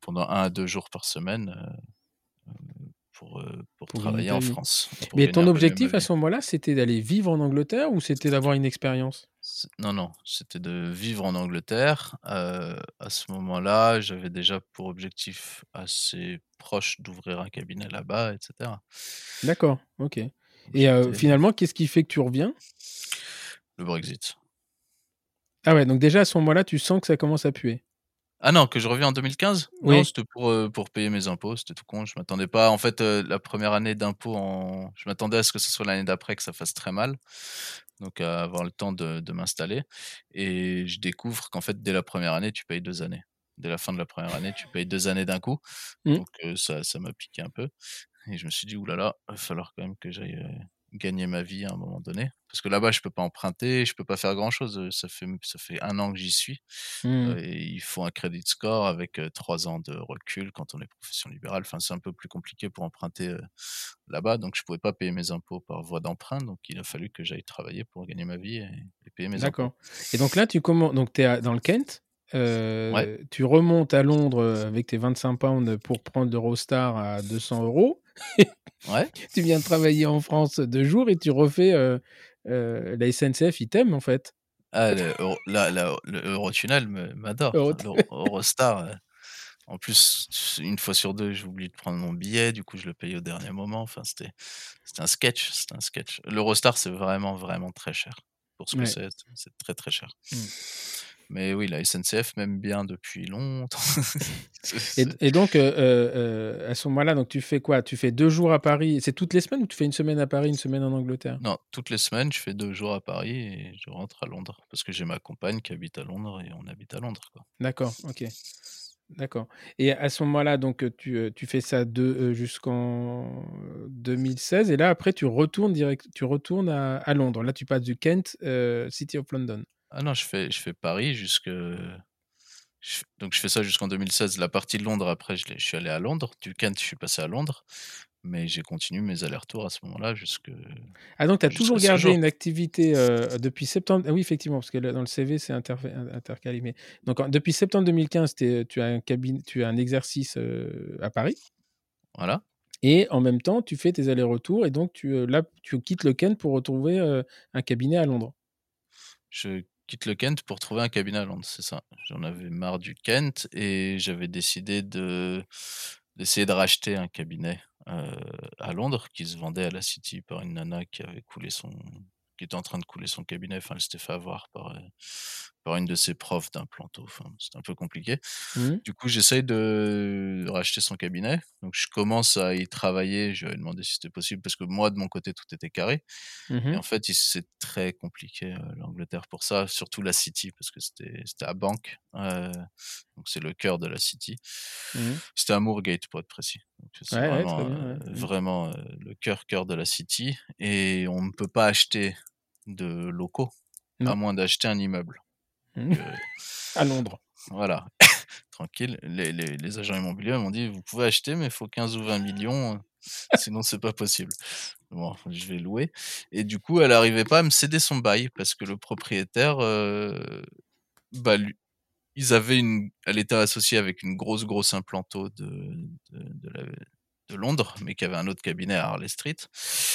pendant un à deux jours par semaine euh, pour, euh, pour travailler en. France. Mais ton objectif à ce moment-là, c'était d'aller vivre en Angleterre ou c'était d'avoir une expérience? Non, non, c'était de vivre en Angleterre. Euh, à ce moment-là, j'avais déjà pour objectif assez proche d'ouvrir un cabinet là-bas, etc. D'accord, ok. Et euh, finalement, qu'est-ce qui fait que tu reviens? Le Brexit. Ah ouais, donc déjà à ce moment-là, tu sens que ça commence à puer. Ah non, que je reviens en 2015 Non, c'était pour, euh, pour payer mes impôts, c'était tout con. Je m'attendais pas. En fait, euh, la première année d'impôts, en... je m'attendais à ce que ce soit l'année d'après que ça fasse très mal. Donc à avoir le temps de, de m'installer. Et je découvre qu'en fait, dès la première année, tu payes deux années. Dès la fin de la première année, tu payes deux années d'un coup. Mm. Donc euh, ça, ça m'a piqué un peu. Et je me suis dit, oulala, il va falloir quand même que j'aille gagner ma vie à un moment donné. Parce que là-bas, je peux pas emprunter, je peux pas faire grand-chose. Ça fait, ça fait un an que j'y suis. Euh, et il faut un crédit score avec trois ans de recul quand on est profession libérale. Enfin, c'est un peu plus compliqué pour emprunter euh, là-bas. Donc, je pouvais pas payer mes impôts par voie d'emprunt. Donc, il a fallu que j'aille travailler pour gagner ma vie et, et payer mes impôts. D'accord. Et donc là, tu commences. Donc, tu es dans le Kent? Euh, Ouais. Tu remontes à Londres avec tes 25 pounds pour prendre l'Eurostar à 200 euros. Ouais. tu viens travailler en France deux jours et tu refais euh, euh, la SNCF, t'aiment en fait. Ah, le, Euro- la- la- le Eurotunnel m'adore. Eurostar. En plus, une fois sur deux, j'ai oublié de prendre mon billet. Du coup, je le paye au dernier moment. Enfin, c'était, un sketch. C'était un sketch. L'Eurostar, c'est vraiment, vraiment très cher. Pour ce que c'est, c'est très, très cher. Mm. Mais oui, la SNCF m'aime bien depuis longtemps. Et, et donc, euh, euh, euh, à ce moment-là, donc tu fais quoi? Tu fais deux jours à Paris? C'est toutes les semaines ou tu fais une semaine à Paris, une semaine en Angleterre? Non, toutes les semaines, je fais deux jours à Paris et je rentre à Londres parce que j'ai ma compagne qui habite à Londres et on habite à Londres. D'accord, ok. D'accord. Et à ce moment-là, donc tu, tu fais ça de, jusqu'en 2016 et là après tu retournes direct, tu retournes à, à Londres. Là tu passes du Kent, euh, City of London. Ah non, je fais, je fais Paris jusque. je- Donc je fais ça jusqu'en 2016. La partie de Londres, après, je, l'ai- je suis allé à Londres. Du Kent, je suis passé à Londres. Mais j'ai continué mes allers-retours à ce moment-là jusque. Ah donc tu as Jusqu'à toujours ce gardé jour. une activité euh, depuis septembre. Ah oui effectivement parce que dans le CV c'est intercalé. Mais donc en- depuis septembre 2015 t'es- tu as un cabinet, tu as un exercice euh, à Paris Voilà. et en même temps tu fais tes allers-retours et donc tu euh, là tu quittes le Kent pour retrouver euh, un cabinet à Londres. Je quitte le Kent pour trouver un cabinet à Londres, c'est ça. J'en avais marre du Kent et j'avais décidé de d'essayer de racheter un cabinet euh, à Londres qui se vendait à la City par une nana qui avait coulé son qui était en train de couler son cabinet. Enfin, elle s'était fait avoir par, euh, par une de ses profs d'implanto. Enfin, c'était un peu compliqué. Mhm. Du coup, j'essaye de racheter son cabinet. Donc, je commence à y travailler. Je lui ai demandé si c'était possible parce que moi, de mon côté, tout était carré. Et Mhm. en fait, c'est très compliqué euh, l'Angleterre pour ça, surtout la City, parce que c'était à Banque, euh, donc c'est le cœur de la City. Mhm. C'était à Moorgate pour être précis. C'est Ouais, vraiment, bien. euh, ouais. Vraiment euh, le cœur cœur de la City, et on ne peut pas acheter de locaux à moins d'acheter un immeuble. Euh, À Londres. voilà, tranquille. Les, les- les agents immobiliers m'ont dit vous pouvez acheter, mais il faut 15 ou 20 millions, euh, sinon c'est pas possible. Bon, je vais louer. Et du coup, elle n'arrivait pas à me céder son bail parce que le propriétaire, euh, bah, lui- ils avaient une, elle était associée avec une grosse, grosse implanto de, de, de la- de Londres, mais qui avait un autre cabinet à Harley Street.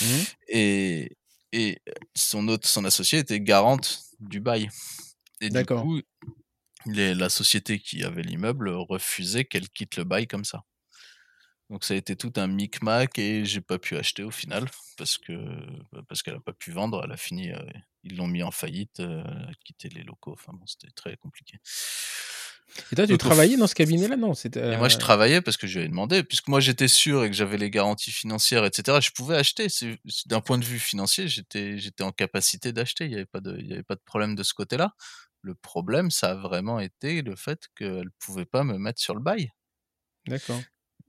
Mhm. Et, et son autre, son associé était garante du bail. Et du coup, les- la société qui avait l'immeuble refusait qu'elle quitte le bail comme ça. Donc ça a été tout un micmac et j'ai pas pu acheter au final parce que bah, parce qu'elle a pas pu vendre. Elle a fini, euh, ils l'ont mis en faillite, euh, elle a quitté les locaux. Enfin bon, c'était très compliqué. Et toi tu Donc, travaillais dans ce cabinet-là? Non. Et moi je euh, travaillais parce que je lui ai demandé, puisque moi j'étais sûr et que j'avais les garanties financières, etc. Je pouvais acheter. D'un point de vue financier, j'étais j'étais en capacité d'acheter. Il n'y avait pas de il y avait pas de problème de ce côté-là. Le problème, ça a vraiment été le fait qu'elle pouvait pas me mettre sur le bail. D'accord.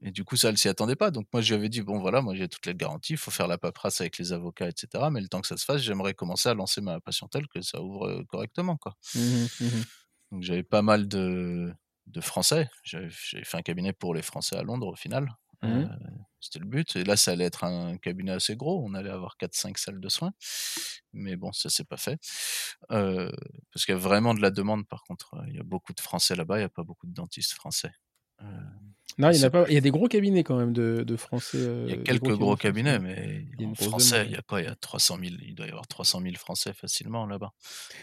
Et du coup, ça, elle s'y attendait pas. Donc moi, je lui avais dit, bon voilà, moi j'ai toutes les garanties, il faut faire la paperasse avec les avocats, etc. Mais le temps que ça se fasse, j'aimerais commencer à lancer ma patientèle, que ça ouvre correctement. Quoi. Mhm, mhm. Donc j'avais pas mal de, de Français. J'avais j'avais fait un cabinet pour les Français à Londres au final. Mhm. Euh, C'était le but. Et là, ça allait être un cabinet assez gros. On allait avoir 4-5 salles de soins. Mais bon, ça s'est pas fait. Euh, parce qu'il y a vraiment de la demande, par contre. Il y a beaucoup de Français là-bas, il n'y a pas beaucoup de dentistes français. Euh, Non, il y en a pas. Il y a des gros cabinets quand même de, de français. Il y a quelques gros cabinets, mais Il y a en français, demande, il y a quoi? Il y a 300 000, il doit y avoir 300 000 Français facilement là-bas.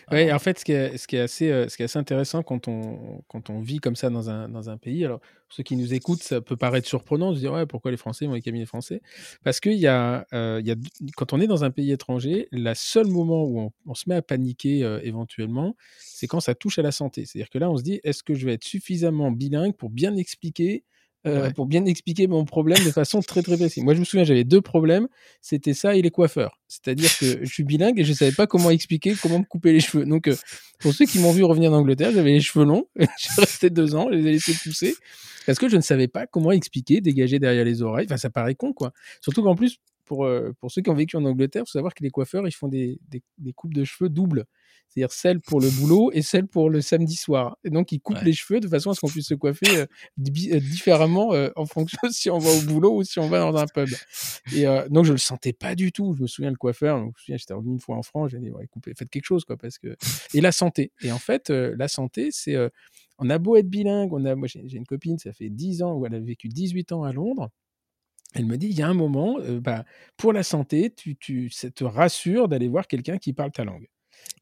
à Ouais, en fait, ce qui est, ce qui est assez, ce qui est assez intéressant quand on, quand on vit comme ça dans un, dans un pays, alors ceux qui nous écoutent, ça peut paraître surprenant de se dire ouais, pourquoi les Français ont les cabinets français? Parce qu'il y a, euh, y a, quand on est dans un pays étranger, le seul moment où on, on se met à paniquer euh, éventuellement, c'est quand ça touche à la santé. C'est-à-dire que là, on se dit est-ce que je vais être suffisamment bilingue pour bien expliquer euh, Ouais. pour bien expliquer mon problème de façon très très précise. Moi, je me souviens, j'avais deux problèmes, c'était ça et les coiffeurs. C'est-à-dire que je suis bilingue et je savais pas comment expliquer comment me couper les cheveux. Donc, euh, pour ceux qui m'ont vu revenir d'Angleterre, j'avais les cheveux longs, j'ai resté deux ans, je les ai laissés pousser parce que je ne savais pas comment expliquer, dégager derrière les oreilles. Enfin, ça paraît con, quoi. Surtout qu'en plus, pour, euh, pour ceux qui ont vécu en Angleterre, il faut savoir que les coiffeurs, ils font des, des, des coupes de cheveux doubles. C'est-à-dire celle pour le boulot et celle pour le samedi soir. Et donc, ils coupent Ouais. les cheveux de façon à ce qu'on puisse se coiffer euh, euh, différemment euh, en fonction si on va au boulot ou si on va dans un pub. Et euh, donc, je le sentais pas du tout. Je me souviens, le coiffeur, je me souviens, j'étais revenu une fois en France, j'ai dit, ouais, coupez, faites quelque chose, quoi, parce que. Et la santé. Et en fait, la santé, c'est. on a beau être bilingue, on a, moi j'ai une copine, ça fait 10 ans, où elle a vécu 18 ans à Londres. Elle me dit, il y a un moment, euh, bah, pour la santé, tu, tu, ça te rassure d'aller voir quelqu'un qui parle ta langue.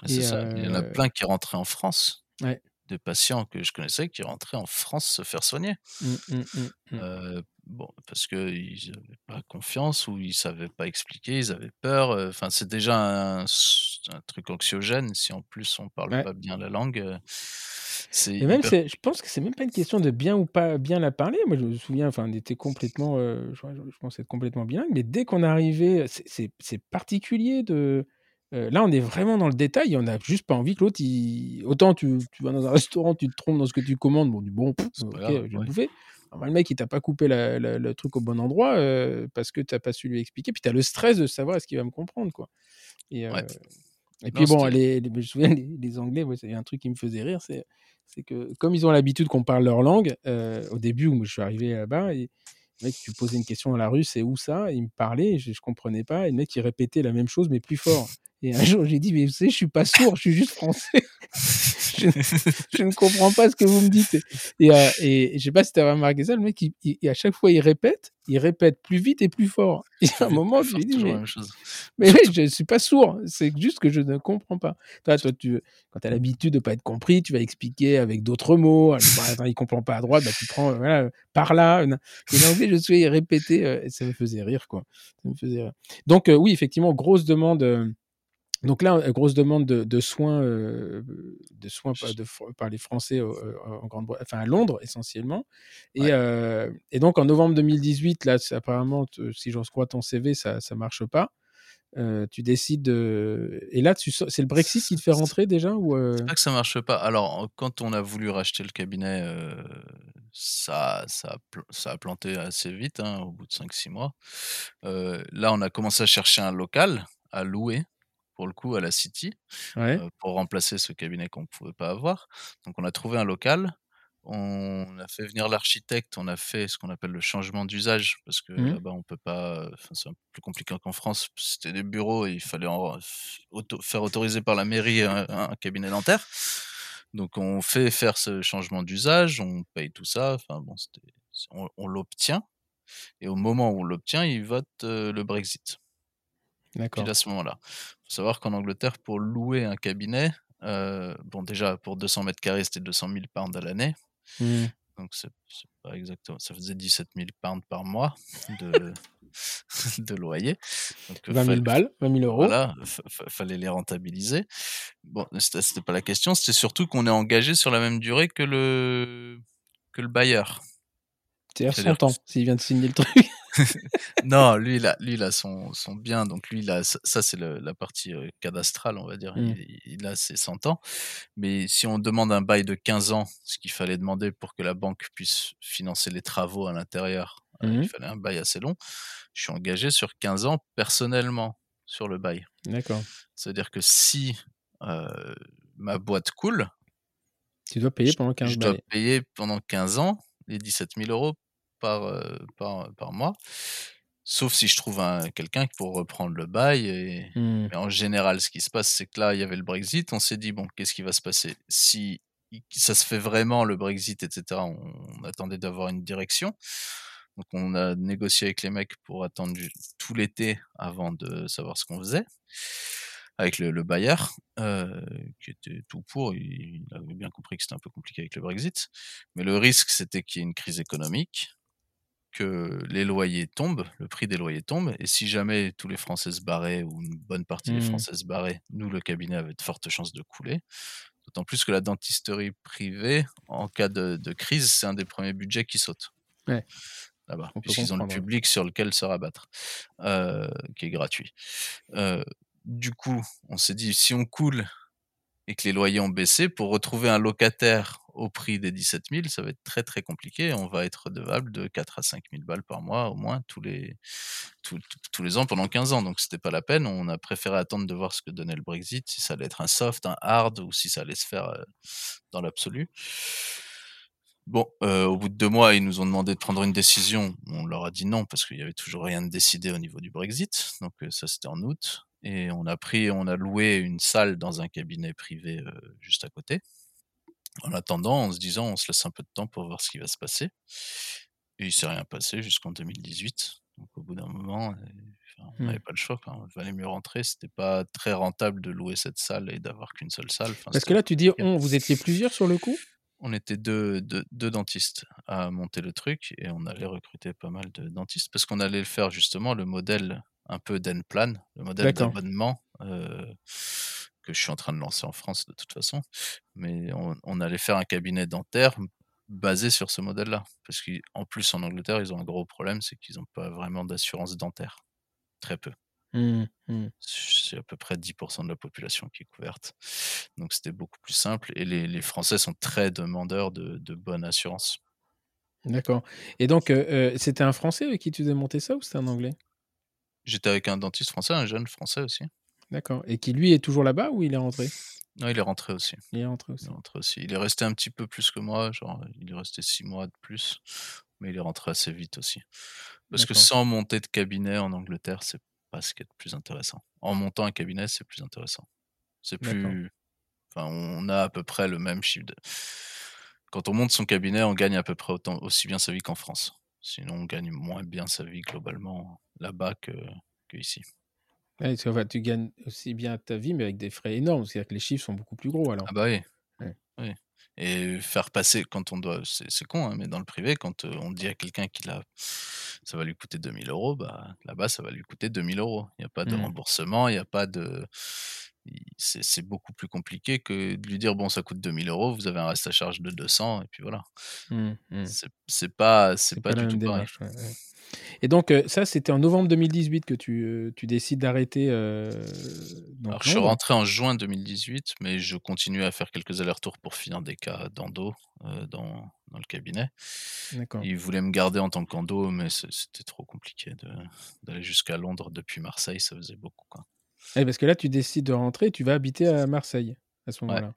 Ah, C'est ça. Il y en a euh, plein qui rentraient en France. Ouais. Des patients que je connaissais qui rentraient en France se faire soigner. Mm, mm, mm, mm. Euh, bon, parce qu'ils n'avaient pas confiance ou ils savaient pas expliquer, ils avaient peur. Enfin, c'est déjà un, un truc anxiogène. Si en plus on parle Ouais. pas bien la langue, euh, c'est Et même, hyper. je pense que c'est même pas une question de bien ou pas bien la parler. Moi, je me souviens, enfin, on était complètement, heu, je je pense être complètement bilingue, mais dès qu'on arrivait, c'est particulier de, heu, là, on est vraiment dans le détail on a juste pas envie que l'autre il autant tu tu vas dans un restaurant, tu te trompes dans ce que tu commandes, bon, on dit: «Bon, pff, OK, grave, je vais ouais. bouffer». Alors, bah, le mec, il t'a pas coupé la la le truc au bon endroit, heu, parce que tu as pas su lui expliquer, puis tu as le stress de savoir est-ce qu'il va me comprendre, quoi et Ouais. Et Non, puis bon, les les je me souviens les les Anglais, ouais, c'est un truc qui me faisait rire, c'est c'est que comme ils ont l'habitude qu'on parle leur langue, heu, au début où je suis arrivé là-bas et le mec, tu posais une question dans la rue: «C'est où ça?» et il me parlait je je comprenais pas et le mec, il répétait la même chose mais plus fort et un jour, j'ai dit: «Mais vous savez, je suis pas sourd, je suis juste français. Je je ne comprends pas ce que vous me dites» et heu et je sais pas si tu as remarqué ça, le mec, il il à chaque fois, il répète, il répète plus vite et plus fort et à un moment, je lui dis: «Mais je suis pas sourd, c'est juste que je ne comprends pas». Toi toi, tu quand tu as l'habitude de pas être compris, tu vas expliquer avec d'autres mots. Alors, bah, attends, il comprend pas à droite, bah, tu prends, voilà, par là, et l'anglais, je répétait, heu et ça me faisait rire, quoi. Ça me faisait rire. Donc heu, oui, effectivement, grosse demande, donc là, grosse demande de de soins, de soins de par les Français, en Grande-Bre enfin, à Londres, essentiellement et Ouais. heu et donc en novembre 2018, là, apparemment si j'en crois ton CV, ça ça marche pas. Tu décides de et là, tu c'est le Brexit qui te fait rentrer déjà ou c'est pas que ça marche pas. Alors, quand on a voulu racheter le cabinet, ça ça a pl ça a planté assez vite, hein, au bout de 5-6 mois. Là, on a commencé à chercher un local à louer, pour le coup, à la City, Ouais. pour remplacer ce cabinet qu'on pouvait pas avoir. Donc on a trouvé un local, on a fait venir l'architecte, on a fait ce qu'on appelle le changement d'usage parce que Mmh. là-bas, on peut pas, c'est un peu plus compliqué qu'en France. C'était des bureaux et il fallait en f auto faire autoriser par la mairie un un cabinet dentaire. Donc on fait faire ce changement d'usage, on paye tout ça, enfin bon, on on l'obtient et au moment où on l'obtient, ils votent, le Brexit. D'accord. à ce moment-là. Faut savoir qu'en Angleterre, pour louer un cabinet, heu, bon, déjà, pour 200 mètres carrés, c'était 200 000 pounds à l'année. Mmh. Donc c'est pas exactement ça faisait 17 000 pounds par mois de de loyer. Donc heu, 20 000 fall f balles, 20 000 €. voilà, fa fa fallait les rentabiliser. Bon, c'était pas la question, c'était surtout qu'on est engagé sur la même durée que le que le bailleur. C'est-à-dire C'est-à-dire 100 que s ans, s'il vient de signer le truc. non, lui, il a lui, a son son bien, donc lui, a ça c'est la partie, heu, cadastrale, on va dire. Mmh. Il il a ses 100 ans. Mais si on demande un bail de 15 ans, ce qu'il fallait demander pour que la banque puisse financer les travaux à l'intérieur, heu, Mmh il mh. fallait un bail assez long. Je suis engagé sur 15 ans personnellement sur le bail. D'accord. Ça veut dire que si, heu, ma boîte coule Tu dois payer pendant 15 je dois payer pendant 15 ans les 17 000 € par, heu, par par mois. Sauf si je trouve un quelqu'un pour reprendre le bail et Mmh. mais en général, ce qui se passe, c'est que là, il y avait le Brexit. On s'est dit: «Bon, qu'est-ce qui va se passer?» si ça se fait vraiment le Brexit et cetera, on on attendait d'avoir une direction. Donc on a négocié avec les mecs pour attendre tout l'été avant de savoir ce qu'on faisait. Avec le le bailleur, heu, qui était tout pour, il il avait bien compris que c'était un peu compliqué avec le Brexit. Mais le risque, c'était qu'il y ait une crise économique, que les loyers tombent, le prix des loyers tombe et si jamais tous les Français se barraient ou une bonne partie des Mmh. Français se barraient, nous, le cabinet avait de fortes chances de couler. D'autant plus que la dentisterie privée, en cas de de crise, c'est un des 1ers budgets qui saute Ouais. là-bas, puisqu'ils ont le public sur lequel se rabattre, heu, qui est gratuit. Heu, du coup, on s'est dit: «Si on coule et que les loyers ont baissé, pour retrouver un locataire au prix des 17 000, ça va être très, très compliqué. On va être redevable de 4 à 5 000 balles par mois, au moins, tous les tous les ans pendant 15 ans». Donc c'était pas la peine. On a préféré attendre de voir ce que donnait le Brexit, si ça allait être un soft, un hard ou si ça allait se faire, heu, dans l'absolu. Bon, heu, au bout de 2 mois, ils nous ont demandé de prendre une décision. On leur a dit: «Non» parce qu'il y avait toujours rien de décidé au niveau du Brexit. Donc heu, ça, c'était en août et on a pris on a loué une salle dans un cabinet privé, juste à côté. En attendant, en se disant: «On se laisse un peu de temps pour voir ce qui va se passer» et il s'est rien passé jusqu'en 2018. Donc au bout d'un moment, enfin, on n'avait Mmh. pas le choix, quoi. Il valait mieux rentrer. C'était pas très rentable de louer cette salle et d'avoir qu'une seule salle. Enfin, Parce que là, tu dis: vous étiez plusieurs sur le coup? On était 2- 2- 2 dentistes à monter le truc et on allait recruter pas mal de dentistes parce qu'on allait le faire justement le modèle un peu d'Enplan, le modèle d'abonnement que je suis en train de lancer en France de toute façon. Mais on, allait faire un cabinet dentaire basé sur ce modèle-là. Parce qu'en plus, en Angleterre, ils ont un gros problème, c'est qu'ils n'ont pas vraiment d'assurance dentaire. Très peu. Mmh, mmh. C'est à peu près 10% de la population qui est couverte. Donc c'était beaucoup plus simple. Et les, Français sont très demandeurs de, bonne assurance. D'accord. Et donc, euh, euh, c'était un Français avec qui tu faisais monter ça ou c'était un Anglais? J'étais avec un dentiste français, un jeune Français aussi. D'accord. Et qui lui est toujours là-bas ou il est rentré? Non, il est rentré aussi. Il est rentré aussi. Il est rentré aussi. Il est resté un petit peu plus que moi, genre il est resté six mois de plus, mais il est rentré assez vite aussi. Parce que sans monter de cabinet en Angleterre, c'est pas ce qui est le plus intéressant. En montant un cabinet, c'est plus intéressant. C'est plus. Enfin, on a à peu près le même chiffre de. Quand on monte son cabinet, on gagne à peu près autant, aussi bien sa vie qu'en France. Sinon, on gagne moins bien sa vie globalement là-bas que, que ici tu gagnes aussi bien ta vie, mais avec des frais énormes. C'est-à-dire que les chiffres sont beaucoup plus gros alors. Ah bah oui. oui. Et faire passer, quand on doit, c'est con, hein, mais dans le privé, quand on dit à quelqu'un qu'il a, ça va lui coûter 2000 euros, bah, là-bas, ça va lui coûter 2000 euros. Il n'y a pas de mmh. remboursement, il n'y a pas de. C'est beaucoup plus compliqué que de lui dire bon, ça coûte 2000 euros, vous avez un reste à charge de 200, et puis voilà. Mmh, mmh. C'est pas, c'est pas, du tout pareil. Et donc, euh, ça, c'était en novembre 2018 que tu, euh, tu décides d'arrêter. Euh, Alors, je suis rentré en juin 2018, mais je continuais à faire quelques allers-retours pour finir des cas d'endo dans, dans, le cabinet. Ils voulaient me garder en tant qu'endo, mais c'était trop compliqué d'aller jusqu'à Londres depuis Marseille, ça faisait beaucoup. Quoi. Eh, parce que là, tu décides de rentrer et tu vas habiter à Marseille à ce moment-là.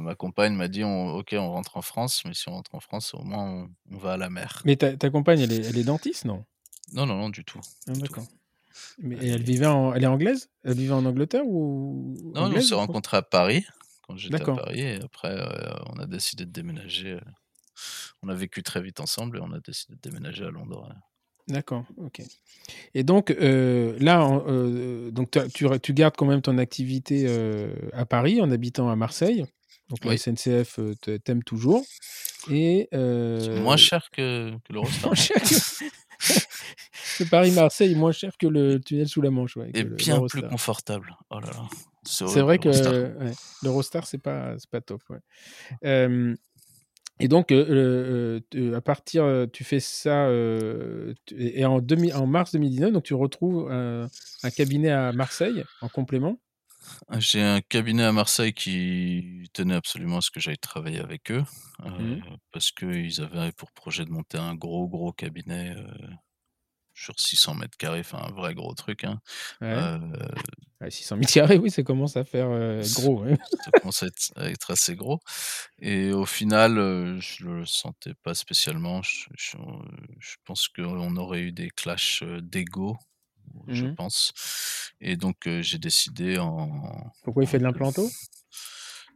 ma compagne m'a dit Ok, on rentre en France, mais si on rentre en France, au moins on, va à la mer. Mais ta, compagne, elle est, elle est, dentiste, non? Non, non, non, du tout. Ah, d'accord. Mais elle, elle, vivait en, elle est anglaise? Elle vivait en Angleterre ou Non, on s'est rencontrés à Paris quand j'étais à Paris et après euh, on a décidé de déménager. Euh, on a vécu très vite ensemble et on a décidé de déménager à Londres. D'accord, ok. Et donc euh, là, euh, donc tu, tu, gardes quand même ton activité euh, à Paris en habitant à Marseille. Donc la SNCF t'aime toujours. Et c'est moins cher que, que l'Eurostar. c'est Paris-Marseille moins cher que le tunnel sous la Manche. Ouais, et bien plus confortable. Oh là là. C'est vrai que l'Eurostar, c'est pas, pas top. Ouais. Et donc, euh, euh, à partir, tu fais ça, et en, en mars 2019, donc tu retrouves un, cabinet à Marseille en complément. Ah, j'ai un cabinet à Marseille qui tenait absolument à ce que j'aille travailler avec eux, mmh parce qu'ils avaient pour projet de monter un gros, gros cabinet sur 600 mètres carrés, enfin un vrai gros truc. Hein. 600 mètres carrés, oui, ça commence à faire gros. ça commence à être, assez gros. Et au final, je le sentais pas spécialement. Je, pense qu'on aurait eu des clashs d'ego, je mmh pense. Et donc j'ai décidé en. Pourquoi il fait de l'implanto?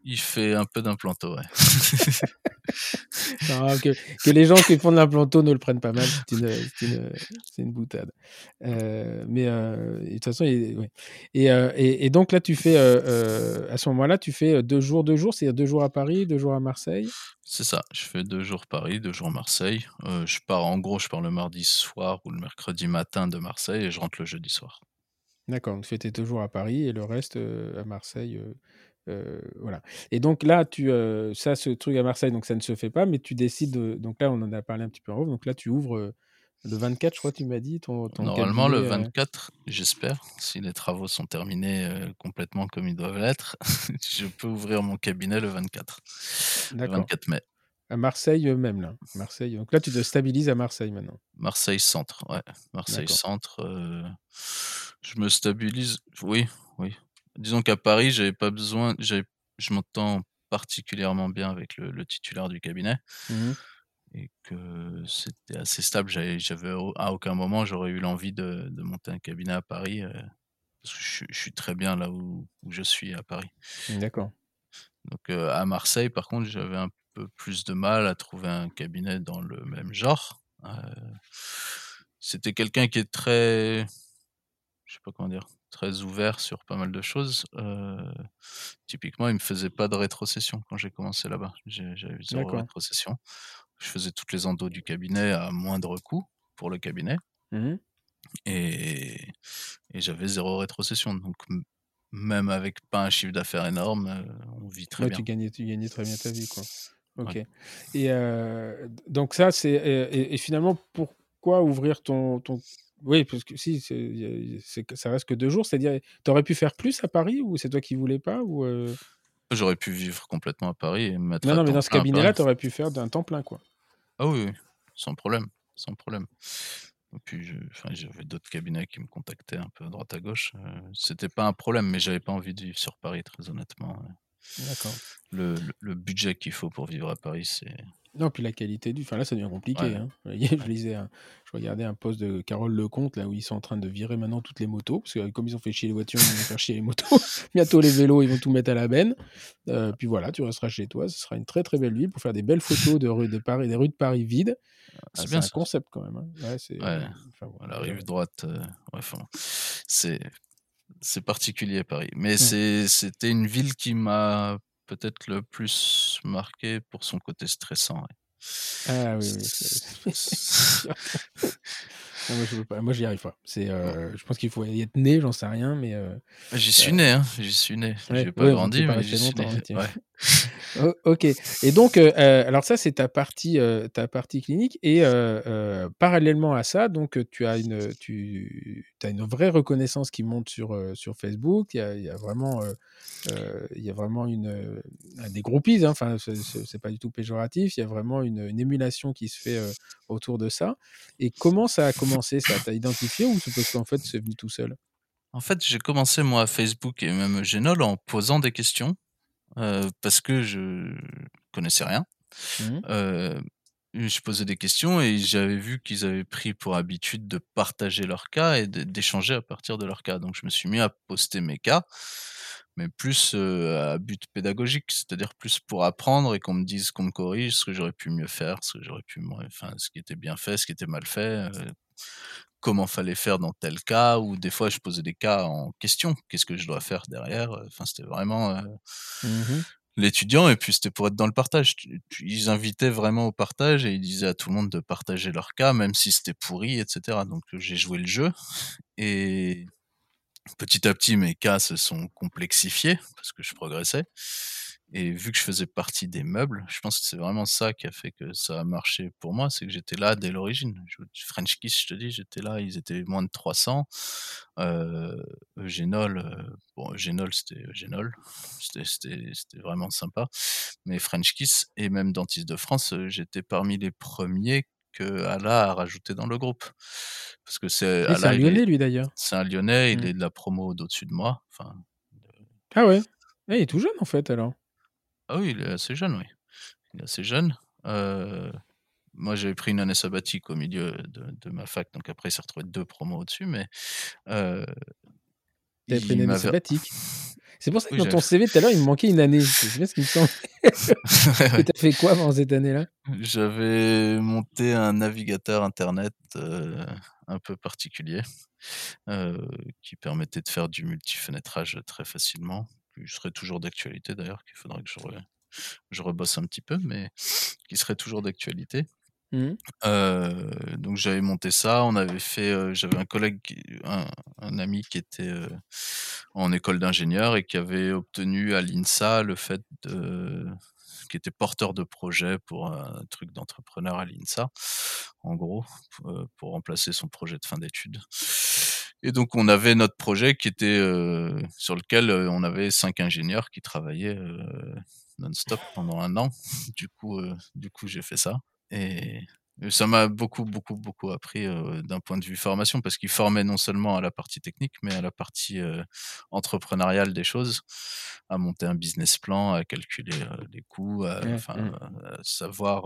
Il fait un peu d'implanto, ouais. que, les gens qui font de l'implanto ne le prennent pas mal, c'est une, une, boutade. Euh, mais euh, de toute façon, et, et, donc là, tu fais, euh, à ce moment-là, tu fais deux jours, deux jours, c'est-à-dire deux jours à Paris, deux jours à Marseille? C'est ça, je fais deux jours Paris, deux jours Marseille. je pars, en gros, je pars le mardi soir ou le mercredi matin de Marseille et je rentre le jeudi soir. D'accord, donc tu fais tes deux jours à Paris et le reste à Marseille euh, voilà. Et donc là, tu, euh, ça, ce truc à Marseille, donc ça ne se fait pas, mais tu décides. donc là, on en a parlé un petit peu en haut. Donc là, tu ouvres euh, le 24, je crois, tu m'as dit. Ton, Normalement, le 24, j'espère, si les travaux sont terminés complètement comme ils doivent l'être, je peux ouvrir mon cabinet le 24. Le 24 mai. À Marseille même, là. Marseille. Donc là, tu te stabilises à Marseille maintenant. Marseille Centre, ouais. Marseille Centre. je me stabilise, oui, oui. Disons qu'à Paris, j'avais pas besoin, je m'entends particulièrement bien avec le, titulaire du cabinet mmh et que c'était assez stable. J'avais, à aucun moment j'aurais eu l'envie de, monter un cabinet à Paris euh, parce que je, suis très bien là où, je suis à Paris. D'accord. Donc euh, à Marseille, par contre, j'avais un peu plus de mal à trouver un cabinet dans le même genre. Euh, c'était quelqu'un qui est très, je sais pas comment dire, très ouvert sur pas mal de choses. typiquement, il me faisait pas de rétrocession quand j'ai commencé là-bas. J'avais zéro rétrocession. Je faisais toutes les endos du cabinet à moindre coût pour le cabinet. Mmh et, et j'avais zéro rétrocession. Donc même avec pas un chiffre d'affaires énorme, on vit très ouais, bien. Tu gagnais, tu gagnais très bien ta vie, quoi. Ok. Ouais. Et euh, donc ça, c'est et, et, finalement pourquoi ouvrir ton, ton... oui parce que si c'est ça reste que deux jours, c'est-à-dire tu aurais pu faire plus à Paris ou c'est toi qui voulais pas ou euh? J'aurais pu vivre complètement à Paris et me mettre. Non non mais dans ce cabinet-là, Paris. tu aurais pu faire d'un temps plein quoi. Ah oui, oui, sans problème, sans problème. Et puis, je- enfin, j'avais d'autres cabinets qui me contactaient un peu à droite à gauche. euh, C'était pas un problème, mais j'avais pas envie de vivre sur Paris, très honnêtement. D'accord. Le, le- le budget qu'il faut pour vivre à Paris, c'est. Non, puis la qualité du. Enfin là, ça devient compliqué. Ouais. hein. Je lisais, un- je regardais un post de Carole Lecomte là où ils sont en train de virer maintenant toutes les motos parce que comme ils ont fait chier les voitures, ils vont faire chier les motos. Bientôt les vélos, ils vont tout mettre à la benne. Euh, puis voilà, tu resteras chez toi. Ce sera une très très belle ville pour faire des belles photos de rues de Paris, des rues de Paris vides. Ah, C'est bien un ça. concept quand même. hein. Ouais, c'est. Ouais. enfin, bon, À la rive droite, euh, enfin, c'est c'est particulier Paris. Mais c'est c'était une ville qui m'a peut-être le plus marqué pour son côté stressant. ouais. Ah oui, oui. Non, moi, je veux pas. Moi, j'y arrive pas. C'est. euh, je pense qu'il faut y être né, j'en sais rien, mais. euh, J'y suis né, hein, j'y suis né. Ouais, J'ai pas ouais, grandi, mais j'y suis né. Ouais. Oh, ok. Et donc, euh, alors ça, c'est ta partie, ta partie clinique. Et parallèlement à ça, donc, tu as une, tu as une vraie reconnaissance qui monte sur, sur Facebook. Il y a, il y a vraiment, il y a vraiment une, des groupies. hein. Enfin, c'est- pas du tout péjoratif. Il y a vraiment une, une émulation qui se fait autour de ça. Et comment ça a commencé Ça T'as identifié ou c'est parce qu'en fait, c'est venu tout seul? En fait, j'ai commencé moi à Facebook et même Genol en posant des questions euh, parce que je connaissais rien. Mhm. Euh, je posais des questions et j'avais vu qu'ils avaient pris pour habitude de partager leurs cas et d'échanger à partir de leurs cas. Donc je me suis mis à poster mes cas, mais plus euh, à but pédagogique, c'est-à-dire plus pour apprendre et qu'on me dise, qu'on me corrige ce que j'aurais pu mieux faire, ce que j'aurais pu, enfin, ce qui était bien fait, ce qui était mal fait. euh, comment fallait faire dans tel cas, ou des fois je posais des cas en question, qu'est-ce que je dois faire derrière, enfin c'était vraiment euh, Mhm. l'étudiant, et puis c'était pour être dans le partage. Ils invitaient vraiment au partage, et ils disaient à tout le monde de partager leur cas, même si c'était pourri, etc. Donc euh, j'ai joué le jeu, et petit à petit mes cas se sont complexifiés, parce que je progressais. Et vu que je faisais partie des meubles, je pense que c'est vraiment ça qui a fait que ça a marché pour moi, c'est que j'étais là dès l'origine. French Kiss, je te dis, j'étais là, ils étaient moins de 300. Euh, Eugénol, euh, bon, Eugénol, c'était Eugénol, c'était- vraiment sympa. Mais French Kiss et même Dentiste de France, euh, j'étais parmi les premiers que Allah a rajouté dans le groupe. Parce que c'est un Lyonnais, est, lui, d'ailleurs. c'est un Lyonnais, il Mm. est de la promo d'au-dessus de moi. Enfin, Ah ouais Ah, Il est tout jeune, en fait, alors. Ah oui, il est assez jeune, oui. Il est assez jeune. Euh, moi, j'avais pris une année sabbatique au milieu de, de ma fac, donc après, il s'est retrouvé deux promos au-dessus, mais euh, T'avais pris une année sabbatique. C'est pour ça que Oui, dans ton CV tout à l'heure, il me manquait une année. C'est bien ce qu'il me semble. Et t'as fait quoi pendant cette année-là? J'avais monté un navigateur internet euh, un peu particulier euh, qui permettait de faire du multifenêtrage très facilement. Qui serait toujours d'actualité d'ailleurs, qu'il faudrait que je, re- je rebosse un petit peu, mais qui serait toujours d'actualité. Euh, donc j'avais monté ça, on avait fait, euh, j'avais un collègue, un, un ami qui était euh, en école d'ingénieur et qui avait obtenu à l'INSA le fait de, qui était porteur de projet pour un truc d'entrepreneur à l'INSA, en gros, pour, pour remplacer son projet de fin d'études. Et donc on avait notre projet qui était euh, sur lequel euh, on avait cinq ingénieurs qui travaillaient euh, non-stop pendant un an. Du coup, du coup j'ai fait ça. Et ça m'a beaucoup, beaucoup, beaucoup appris euh, d'un point de vue formation, parce qu'il formait non seulement à la partie technique, mais à la partie euh, entrepreneuriale des choses, à monter un business plan, à calculer euh, les coûts, à, Ouais, enfin, mm. à savoir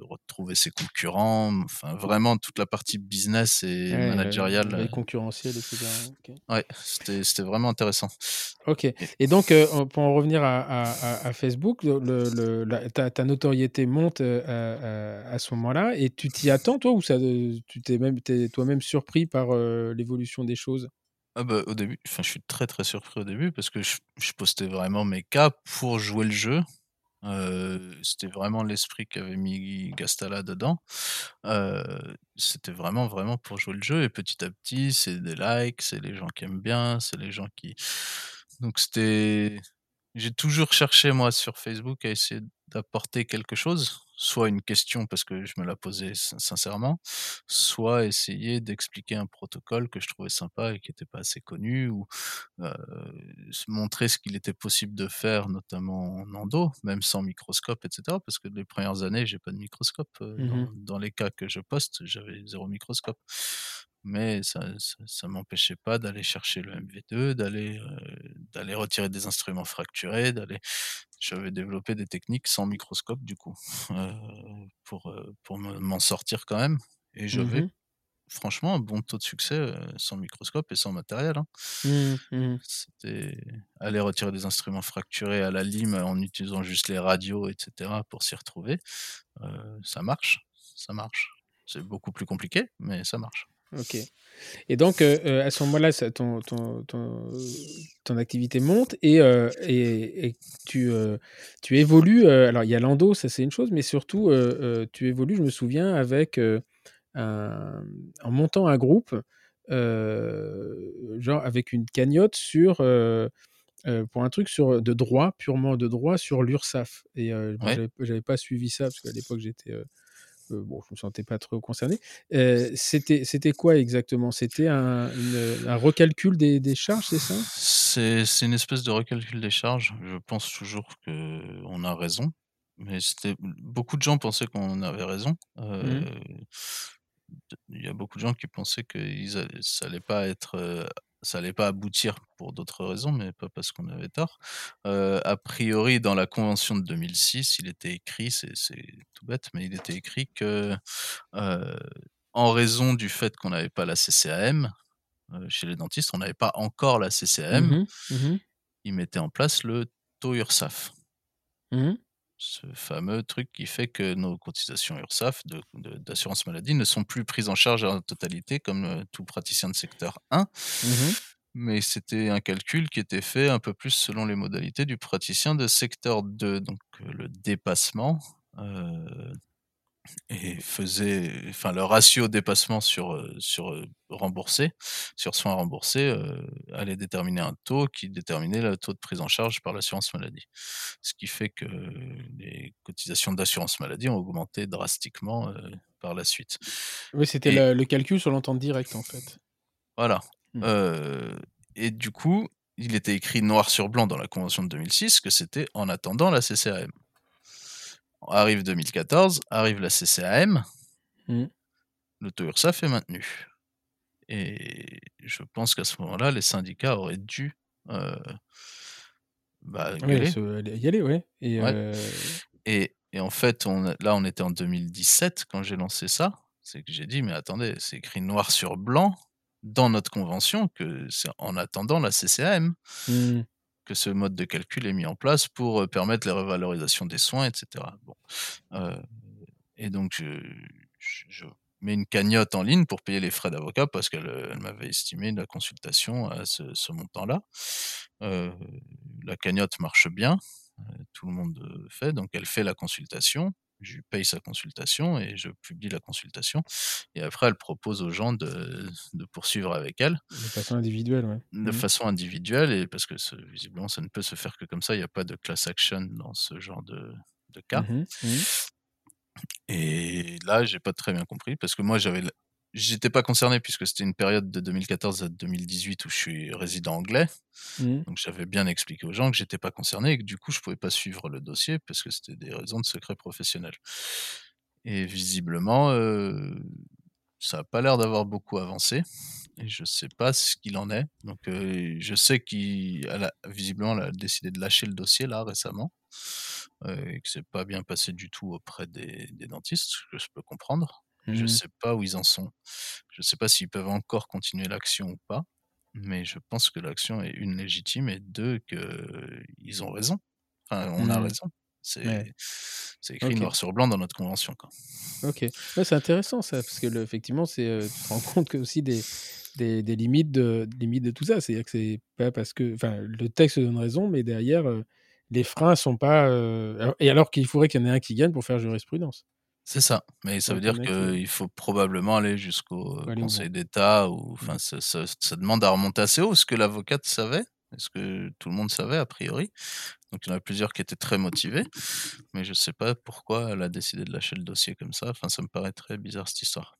retrouver ses concurrents, enfin vraiment toute la partie business et Ouais, managériale. euh, concurrentielle, etc. Ok. Ouais, c'était c'était vraiment intéressant. Ok. Et donc, pour en revenir à, à- à- à Facebook, le, le- la- ta, ta notoriété monte à ce moment-là. Et tu t'y attends, toi, ou ça, euh, tu t'es même toi-même surpris par euh, l'évolution des choses? Ah bah, au début, enfin, je suis très très surpris au début parce que je, postais vraiment mes cas pour jouer le jeu. Heu, c'était vraiment l'esprit qu'avait mis Gastala dedans. C'était vraiment, vraiment pour jouer le jeu et petit à petit, c'est des likes, c'est les gens qui aiment bien, c'est les gens qui donc c'était j'ai toujours cherché moi sur Facebook à essayer d'apporter quelque chose, soit une question parce que je me la posais sin sincèrement, soit essayer d'expliquer un protocole que je trouvais sympa et qui était pas assez connu ou, heu, s montrer ce qu'il était possible de faire notamment en endo, même sans microscope et cetera. Parce que les premières années, j'ai pas de microscope, Mmh dans les cas que je poste, j'avais 0 microscope. Mais ça ça ça m'empêchait pas d'aller chercher le MV2, d'aller, heu, d'aller retirer des instruments fracturés, d'aller j'avais développé des techniques sans microscope du coup, heu, pour, heu, pour me m'en sortir quand même et Mmh j'avais franchement un bon taux de succès, sans microscope et sans matériel, hein. Mmh. Mh. C'était aller retirer des instruments fracturés à la lime en utilisant juste les radios et cetera pour s'y retrouver, ça marche, ça marche. C'est beaucoup plus compliqué, mais ça marche. OK et donc heu heu, à ce moment-là, ton ton ton ton activité monte et heu et et tu, tu évolues, alors il y a l'endo, ça c'est une chose, mais surtout, tu évolues, je me souviens avec, un en montant un groupe, genre avec une cagnotte sur, pour un truc sur, de droit, purement de droit sur l'URSSAF et Ouais. j'avais pas suivi ça parce qu'à l'époque j'étais, heu, bon je me sentais pas trop concerné. Heu, c'était c'était quoi exactement? C'était un recalcul des des charges, c'est ça? C'est une espèce de recalcul des charges. Je pense toujours qu'on a raison, mais c'était beaucoup de gens pensaient qu'on avait raison. Mmh. d il y a beaucoup de gens qui pensaient allaient ça allait pas être, ça allait pas aboutir pour d'autres raisons, mais pas parce qu'on avait tort. A priori, dans la convention de 2006, il était écrit, c'est tout bête, mais il était écrit que, en raison du fait qu'on n'avait pas la CCAM, chez les dentistes, on n'avait pas encore la Mmh CCAM mh. Mmh mh. ils mettaient en place le taux URSSAF. Mmh mh. Ce fameux truc qui fait que nos cotisations de d'assurance maladie ne sont plus prises en charge en totalité comme, heu, tout praticien de secteur 1 Mmh mh. mais c'était un calcul qui était fait un peu plus selon les modalités du praticien de secteur 2. Donc heu, le dépassement, heu et faisait enfin le ratio dépassement sur, heu, sur, heu, remboursé, sur soins remboursés, heu, allait déterminer un taux qui déterminait le taux de prise en charge par l'assurance maladie. Ce qui fait que les cotisations d'assurance maladie ont augmenté drastiquement, par la suite Oui, c'était et le calcul sur l'entente directe, en fait. Voilà, Mmh. et du coup, il était écrit noir sur blanc dans la convention de 2006 que c'était en attendant la CCAM. Arrive 2014, arrive la CCAM Mmh. le taux URSSAF est maintenu et je pense qu'à ce moment-là, les syndicats auraient dû, heu bah, Oui, y aller, ouais et Ouais heu et et en fait, on a là, on était en 2017 quand j'ai lancé ça. C'est que j'ai dit: «Mais attendez, c'est écrit noir sur blanc dans notre convention que c'est en attendant la CCAM» Mmh. «Que ce mode de calcul est mis en place pour, heu, permettre les revalorisations des soins et cetera». Bon, heu et donc je mets une cagnotte en ligne pour payer les frais d'avocat parce qu'elle, elle m'avait estimé la consultation à ce montant-là. La cagnotte marche bien, tout le monde, fait donc elle fait la consultation, je lui paye sa consultation et je publie la consultation et après elle propose aux gens de de poursuivre avec elle De façon individuelle, ouais. de Mmh. façon individuelle et parce que ce visiblement, ça ne peut se faire que comme ça, il y a pas de class action dans ce genre de de cas Mmh mh. Mmh. et là, j'ai pas très bien compris parce que moi, j'avais j'étais pas concerné puisque c'était une période de 2014 à 2018 où je suis résident anglais. Mmh. Donc j'avais bien expliqué aux gens que j'étais pas concerné et que du coup, je pouvais pas suivre le dossier parce que c'était des raisons de secret professionnel et visiblement, heu, ça a pas l'air d'avoir beaucoup avancé et je sais pas ce qu'il en est. Donc heu, je sais qu'il elle a visiblement, elle a décidé de lâcher le dossier là récemment, heu et que c'est pas bien passé du tout auprès des des dentistes, ce que je peux comprendre. Je Mmh. sais pas où ils en sont. Je sais pas s'ils peuvent encore continuer l'action ou pas, mais je pense que l'action est 1 légitime et 2 qu'ils ont raison. Enfin, on a Mmh. raison. C'est écrit noir sur blanc dans notre convention, quoi. OK. Ouais, c'est intéressant ça parce que le effectivement, c'est, heu, tu te rends compte que aussi des des des limites de limites de tout ça. C'est-à-dire que c'est pas parce que enfin, le texte donne raison, mais derrière, heu les freins sont pas. euh, Et alors qu'il faudrait qu'il y en ait un qui gagne pour faire jurisprudence. C'est ça, mais ça veut dire qu'il faut probablement aller jusqu'au Conseil d'État ou enfin ça, ça- ça demande à remonter assez haut. Est-ce que l'avocate savait Est-ce que tout le monde savait a priori Donc il y en a plusieurs qui étaient très motivés, mais je sais pas pourquoi elle a décidé de lâcher le dossier comme ça. Enfin, ça me paraît très bizarre cette histoire,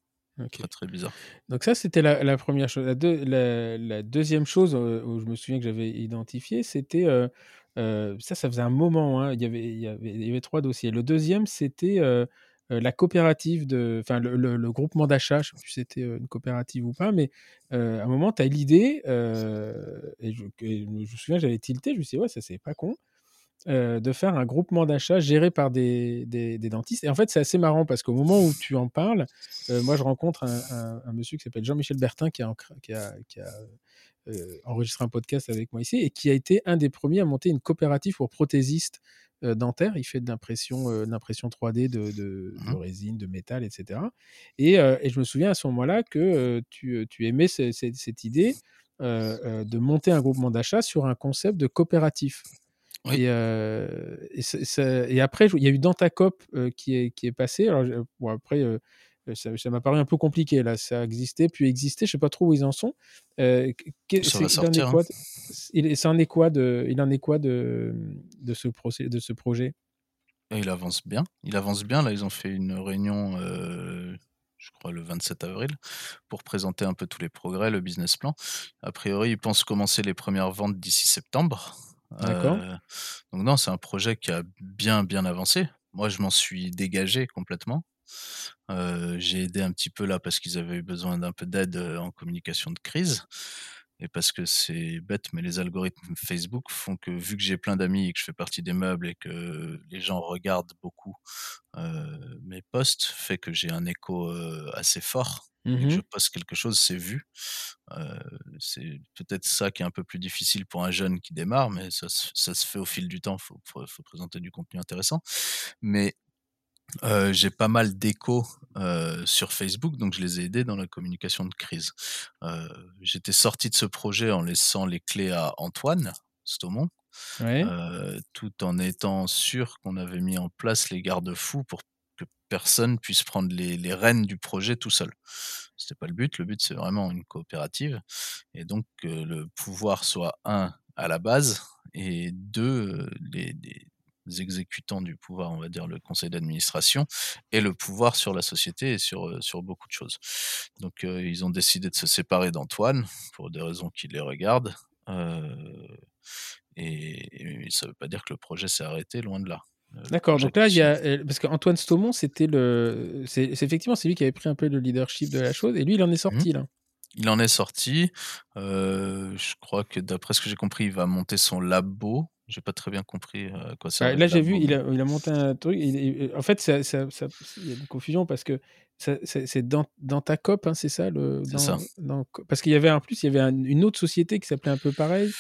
très très bizarre. Donc ça, c'était la, la première chose. La, deux- la- la deuxième chose euh, où je me souviens que j'avais identifié, c'était euh, ça, ça faisait un moment. hein, il, y avait, il, y avait, il y avait trois dossiers. Le deuxième, c'était euh, la coopérative de, enfin le, groupement d'achat. Je sais plus si c'était euh, une coopérative ou pas, mais euh, à un moment, tu as l'idée et, je, me souviens, j'avais tilté. Je me suis dit ouais, ça c'est pas con. de faire un groupement d'achat géré par des, des- dentistes. Et en fait, c'est assez marrant parce qu'au moment où tu en parles, moi, je rencontre un, monsieur qui s'appelle Jean-Michel Bertin qui a, qui a- enregistré un podcast avec moi ici et qui a été un des premiers à monter une coopérative pour prothésistes euh, dentaires. Il fait de l'impression, euh, de l'impression 3D de, de- de Mhm. résine, de métal, etc. Et, euh, et je me souviens à ce moment-là que tu, tu aimais ce- ce- cette idée de monter un groupement d'achat sur un concept de coopératif. Oui. Et, et, ça- ça- et après, il y a eu Dentacop euh, qui, est, qui est passé. Alors, je- bon, après, ça ça m'a paru un peu compliqué. Là, ça existait, puis existait. Je sais pas trop où ils en sont. Euh, c'est- va il en est sortir, hein. il, est quoi de, il en est quoi de, de, ce, procé- de ce projet? Et il avance bien. Il avance bien. Là, ils ont fait une réunion, euh, je crois, le 27 avril, pour présenter un peu tous les progrès, le business plan. A priori, ils pensent commencer les premières ventes d'ici septembre. D'accord. Euh, donc non, c'est un projet qui a bien, bien avancé. Moi, je m'en suis dégagé complètement. Euh, j'ai aidé un petit peu là parce qu'ils avaient eu besoin d'un peu d'aide euh, en communication de crise. Et parce que c'est bête, mais les algorithmes Facebook font que vu que j'ai plein d'amis et que je fais partie des meubles et que les gens regardent beaucoup euh, mes posts, fait que j'ai un écho euh, assez fort. Que je poste quelque chose, c'est vu. Euh, c'est peut-être ça qui est un peu plus difficile pour un jeune qui démarre, mais ça, se- ça se fait au fil du temps. Il faut, faut- faut présenter du contenu intéressant. Mais euh, j'ai pas mal d'échos euh, sur Facebook, donc je les ai aidés dans la communication de crise. Euh, J'étais sorti de ce projet en laissant les clés à Antoine Stomont, Ouais. euh, tout en étant sûr qu'on avait mis en place les garde-fous pour que personne puisse prendre les, les rênes du projet tout seul. C'était pas le but. Le but, c'est vraiment une coopérative, et donc que le pouvoir soit un à la base et deux les, les exécutants du pouvoir, on va dire le conseil d'administration, et le pouvoir sur la société et sur, euh, sur beaucoup de choses. Donc euh, ils ont décidé de se séparer d'Antoine pour des raisons qui les regardent. euh, et, et ça ne veut pas dire que le projet s'est arrêté, loin de là. D'accord. Donc là, il y a parce qu'Antoine Stomont, c'était le, c'est effectivement c'est lui qui avait pris un peu le leadership de la chose, et lui, il en est Mhm. sorti là. Il en est sorti. euh, je crois que d'après ce que j'ai compris, il va monter son labo. J'ai pas très bien compris euh, quoi ça Ah, va là, j'ai vu, il a, il a monté un truc. il- il- en fait, ça, ça- ça- il y a une confusion parce que c'est dans, dans ta cop, hein, c'est ça, le, C'est dans, ça. dans- Parce qu'il y avait en plus, il y avait un- une autre société qui s'appelait un peu pareil.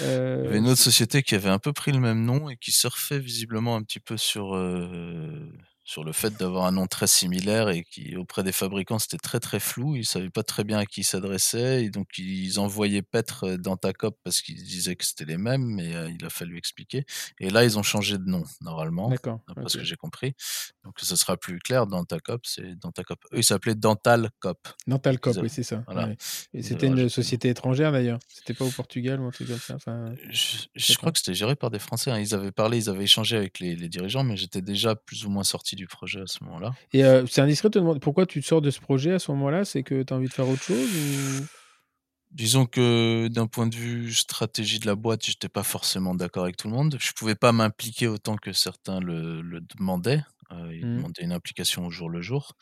Il y avait euh, une autre société qui avait un peu pris le même nom et qui surfait visiblement un petit peu sur, euh, sur le fait d'avoir un nom très similaire et qui, auprès des fabricants, c'était très très flou. Ils savaient pas très bien à qui ils s'adressaient et donc ils envoyaient paître dans ta cop parce qu'ils disaient que c'était les mêmes, mais euh, il a fallu expliquer. Et là, ils ont changé de nom, normalement, D'accord. d'après ok. ce que j'ai compris. Donc ça sera plus clair. Dans ta cop, c'est dans ta cop. Eux, ils s'appelaient Dental Cop. Dental Cop, oui, c'est ça. voilà. ouais. Et c'était une société étrangère d'ailleurs? C'était pas au Portugal ou un truc comme ça? Enfin, Je, crois que c'était géré par des Français. hein. Ils avaient parlé, ils avaient échangé avec les, les dirigeants, mais j'étais déjà plus ou moins sorti du projet à ce moment-là. Et euh, c'est indiscret de te demander pourquoi tu te sors de ce projet à ce moment-là C'est que tu as envie de faire autre chose ou... Disons que d'un point de vue stratégie de la boîte, j'étais pas forcément d'accord avec tout le monde. Je pouvais pas m'impliquer autant que certains le, le demandaient. Euh, ils Mhm. demandaient une implication au jour le jour.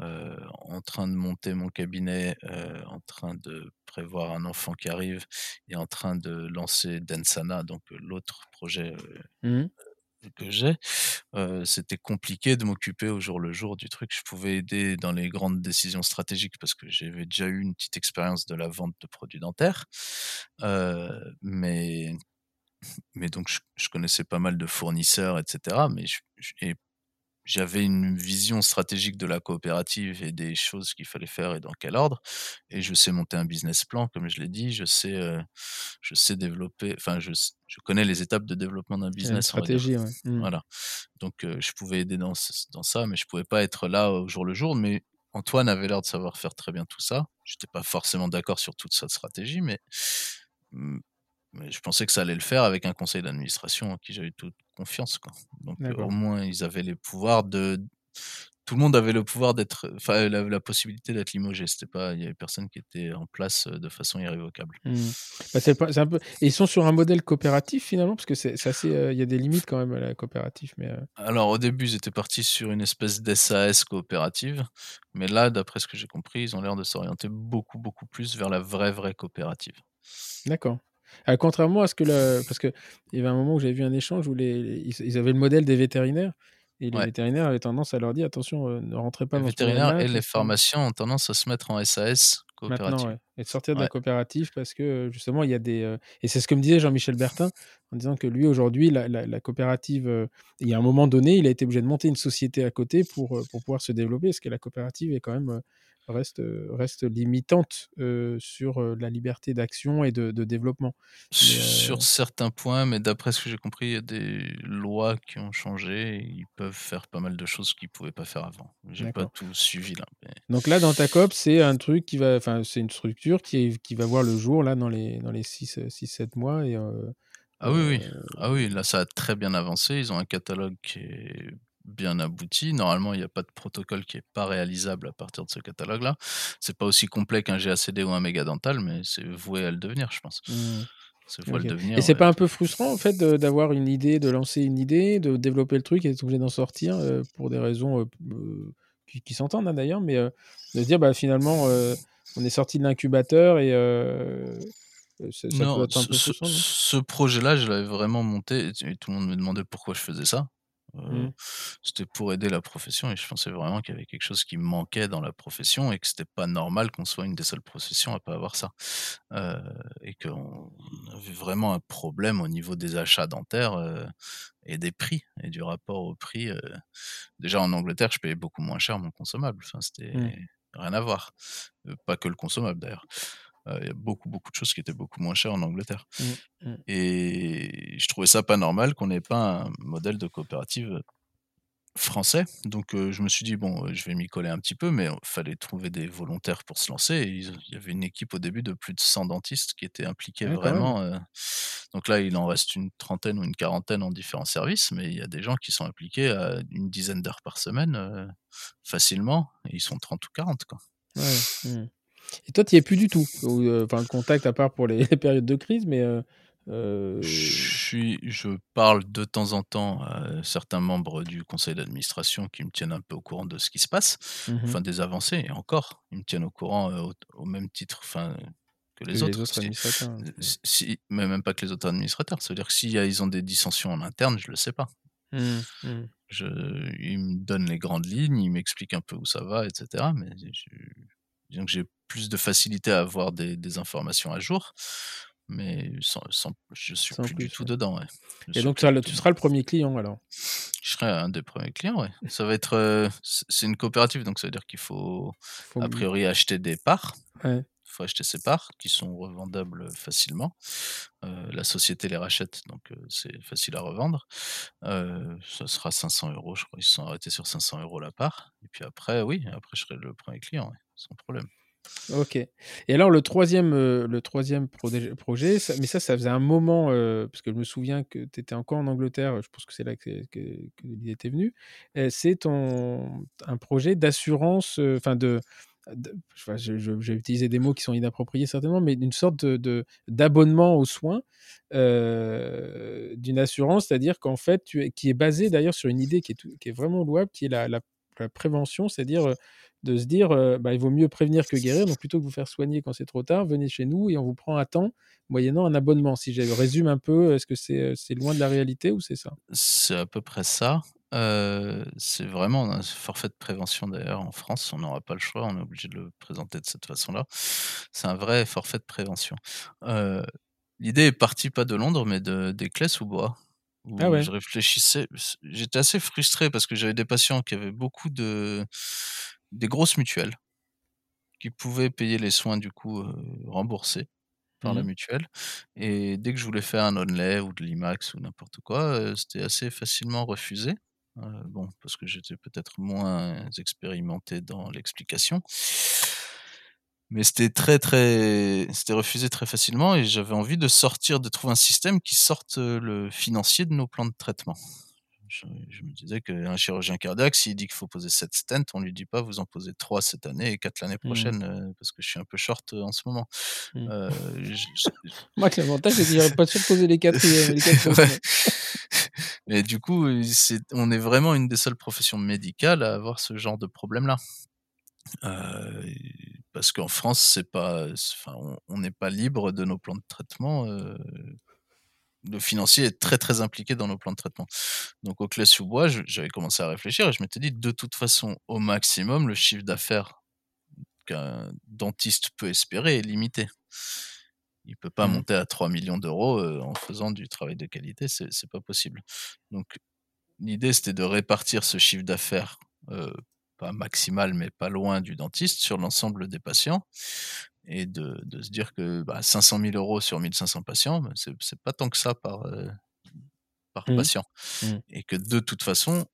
Euh, en train de monter mon cabinet, euh, en train de prévoir un enfant qui arrive et en train de lancer Densana, donc l'autre projet euh, Mhm. Que j'ai, c'était compliqué de m'occuper au jour le jour du truc. Je pouvais aider dans les grandes décisions stratégiques parce que j'avais déjà eu une petite expérience de la vente de produits dentaires. Mais, mais donc, je, connaissais pas mal de fournisseurs, etc. Mais et j'avais une vision stratégique de la coopérative et des choses qu'il fallait faire et dans quel ordre et je sais monter un business plan comme je l'ai dit, je sais, heu, je sais développer enfin je je connais les étapes de développement d'un une business, stratégie, ouais. Mmh. Voilà, donc heu, je pouvais aider dans dans ça, mais je pouvais pas être là au jour le jour, mais Antoine avait l'air de savoir faire très bien tout ça. J'étais pas forcément d'accord sur toute sa stratégie, mais mmh, mais je pensais que ça allait le faire avec un conseil d'administration en qui j'avais toute confiance, quoi, donc heu, au moins ils avaient les pouvoirs de tout le monde avait le pouvoir d'être enfin la la possibilité d'être limogé. C'était pas il y avait personne qui était en place, heu, de façon irrévocable. Mmh. Bah, c'est pas c'est un peu et ils sont sur un modèle coopératif finalement? Parce que c'est c'est assez, heu, il y a des limites quand même à la coopérative, mais Alors au début, ils étaient partis sur une espèce d'SAS coopérative, mais là, d'après ce que j'ai compris, ils ont l'air de s'orienter beaucoup, beaucoup plus vers la vraie, vraie coopérative. D'accord. Ah, contrairement à ce que le parce qu'il y avait un moment où j'avais vu un échange où les les ils avaient le modèle des vétérinaires et les Ouais. vétérinaires avaient tendance à leur dire: «Attention, heu, ne rentrez pas Les dans ce vétérinaires et les parce que» pharmaciens ont tendance à se mettre en SAS coopérative. ouais et de sortir de la coopérative parce que, heu, justement il y a des, et c'est ce que me disait Jean-Michel Bertin en disant que lui aujourd'hui la la la coopérative, il y a un moment donné, il a été obligé de monter une société à côté pour, pour pouvoir se développer. Parce que la coopérative est quand même, reste, heu, reste limitante, heu, sur, heu, la liberté d'action et de de développement. Mais Sur certains points, mais d'après ce que j'ai compris, il y a des lois qui ont changé et ils peuvent faire pas mal de choses qu'ils pouvaient pas faire avant. J'ai pas tout suivi là, mais Donc là, dans ta coop, c'est un truc qui va enfin, c'est une structure qui est qui va voir le jour là dans les dans les 6, heu, 6-7 mois et Ah oui, Ah oui, là, ça a très bien avancé. Ils ont un catalogue qui est bien abouti. Normalement, il y a pas de protocole qui est pas réalisable à partir de ce catalogue-là. C'est pas aussi complet qu'un GACD ou un Mégadental, mais c'est voué à le devenir, je pense. Mmh. C'est voué à OK le et devenir, c'est ouais. pas un peu frustrant en fait d'avoir une idée, de lancer une idée, de développer le truc et d'être obligé d'en sortir, heu, pour des raisons, heu, p heu, qui qui s'entendent, hein, d'ailleurs, mais de se dire: «Bah, finalement, on est sorti de l'incubateur et ça Non, ce ce projet-là, je l'avais vraiment monté et tout le monde me demandait pourquoi je faisais ça. Mmh. c'était pour aider la profession et je pensais vraiment qu'il y avait quelque chose qui manquait dans la profession et que c'était pas normal qu'on soit une des seules professions à pas avoir ça. Et qu'on avait vraiment un problème au niveau des achats dentaires, et des prix et du rapport au prix. Déjà en Angleterre, je payais beaucoup moins cher mon consommable, enfin, Mmh. c'était rien à voir. Pas que le consommable d'ailleurs. Heu, il y a beaucoup, beaucoup de choses qui étaient beaucoup moins chères en Angleterre Mmh. Mmh. et je trouvais ça pas normal qu'on ait pas un modèle de coopérative français. Donc heu, je me suis dit: «Bon, heu, je vais m'y coller un petit peu», mais heu, fallait trouver des volontaires pour se lancer et il y avait une équipe au début de plus de 100 dentistes qui étaient impliqués Ouais, vraiment, donc là, il en reste une trentaine ou une quarantaine en différents services, mais il y a des gens qui sont impliqués à une dizaine d'heures par semaine, facilement et ils sont 30 ou 40, quoi. Ouais. Mmh et toi, tu y es plus du tout? Ou heu, enfin, le contact à part pour les les périodes de crise, mais Je heu suis je parle de temps en temps à certains membres du conseil d'administration qui me tiennent un peu au courant de ce qui se passe, Mmh mh. enfin des avancées et encore, ils me tiennent au courant, au même titre, enfin, que Que les les autres. Si administrateurs, s si mais même pas que les autres administrateurs, ça veut dire que s'il y a ils ont des dissensions en interne, je le sais pas. Mmh. Mmh. Je ils me donnent les grandes lignes, ils m'expliquent un peu où ça va et cetera, mais je disons que j'ai plus de facilité à avoir des des informations à jour, mais sans sans je suis Sans plus du tout ouais dedans, ouais. Et donc ça tu seras le 1er client alors? Je serai un des 1ers clients, ouais. Ça va être, heu, c c'est une coopérative, donc ça veut dire qu'il faut Faut a priori acheter des parts. Ouais. Il faut acheter ses parts qui sont revendables, facilement. Heu, la société les rachète, donc heu, c'est facile à revendre. Heu, ça sera 500 €, je crois, ils se sont arrêtés sur 500 € la part et puis après, oui, après je serai le 1er client, ouais, sans problème. OK et alors le 3e, heu, le 3e prodé projet, mais ça, ça faisait un moment, heu, parce que je me souviens que tu étais encore en Angleterre, je pense que c'est là que que que l'idée t'est venue. Heu, c'est un projet d'assurance, enfin de de vais utiliser des mots qui sont inappropriés certainement, mais d'une sorte de de d'abonnement aux soins, d'une assurance. C'est-à-dire qu'en fait, qui est basée d'ailleurs sur une idée qui est vraiment louable, qui est la prévention. C'est-à-dire, de se dire, «Bah, il vaut mieux prévenir que guérir, donc plutôt que vous faire soigner quand c'est trop tard, venez chez nous et on vous prend à temps, moyennant un abonnement». Si je résume un peu, est-ce que c'est, loin de la réalité ou c'est ça? C'est à peu près ça. C'est vraiment un forfait de prévention d'ailleurs en France, on n'aura pas le choix, on est obligé de le présenter de cette façon-là. C'est un vrai forfait de prévention. L'idée est partie pas de Londres, mais de d'Éclès-sous-Bois. où Ah ouais. je réfléchissais. J'étais assez frustré parce que j'avais des patients qui avaient beaucoup de des grosses mutuelles qui pouvaient payer les soins du coup, heu, remboursés par la Mmh. mutuelle et dès que je voulais faire un onlay ou de l'IMAX ou n'importe quoi, heu, c'était assez facilement refusé. Heu, bon, parce que j'étais peut-être moins expérimenté dans l'explication. Mais c'était très, très c'était refusé très facilement et j'avais envie de sortir de trouver un système qui sorte, le financier de nos plans de traitement. Je je me disais qu'un chirurgien cardiaque, s'il dit qu'il faut poser 7 stents, on lui dit pas: «Vous en posez 3 cette année et 4 l'année Mmh. prochaine», heu, parce que je suis un peu short, heu, en ce moment. Mmh. Heu, j j Moi, que l'avantage, c'est aurait pas sûr de poser les 4e les 4 Ouais. autres. Mais du coup, on est vraiment une des seules professions médicales à avoir ce genre de problème-là. Parce qu'en France, c'est pas enfin, on n'est pas libre de nos plans de traitement, le financier est très, très impliqué dans nos plans de traitement. Donc au Claye-sous-Bois, je j'avais commencé à réfléchir et je m'étais dit: «De toute façon, au maximum, le chiffre d'affaires qu'un dentiste peut espérer est limité». Il peut pas Mmh. monter à 3 000 000 €, heu, en faisant du travail de qualité, c'est pas possible. Donc l'idée, c'était de répartir ce chiffre d'affaires, heu, pas maximal, mais pas loin du dentiste, sur l'ensemble des patients et de de se dire que, bah, 500 000 € sur 1 500 patients, bah, c'est pas tant que ça par, heu, par Mmh. patient Mmh. et que de toute façon,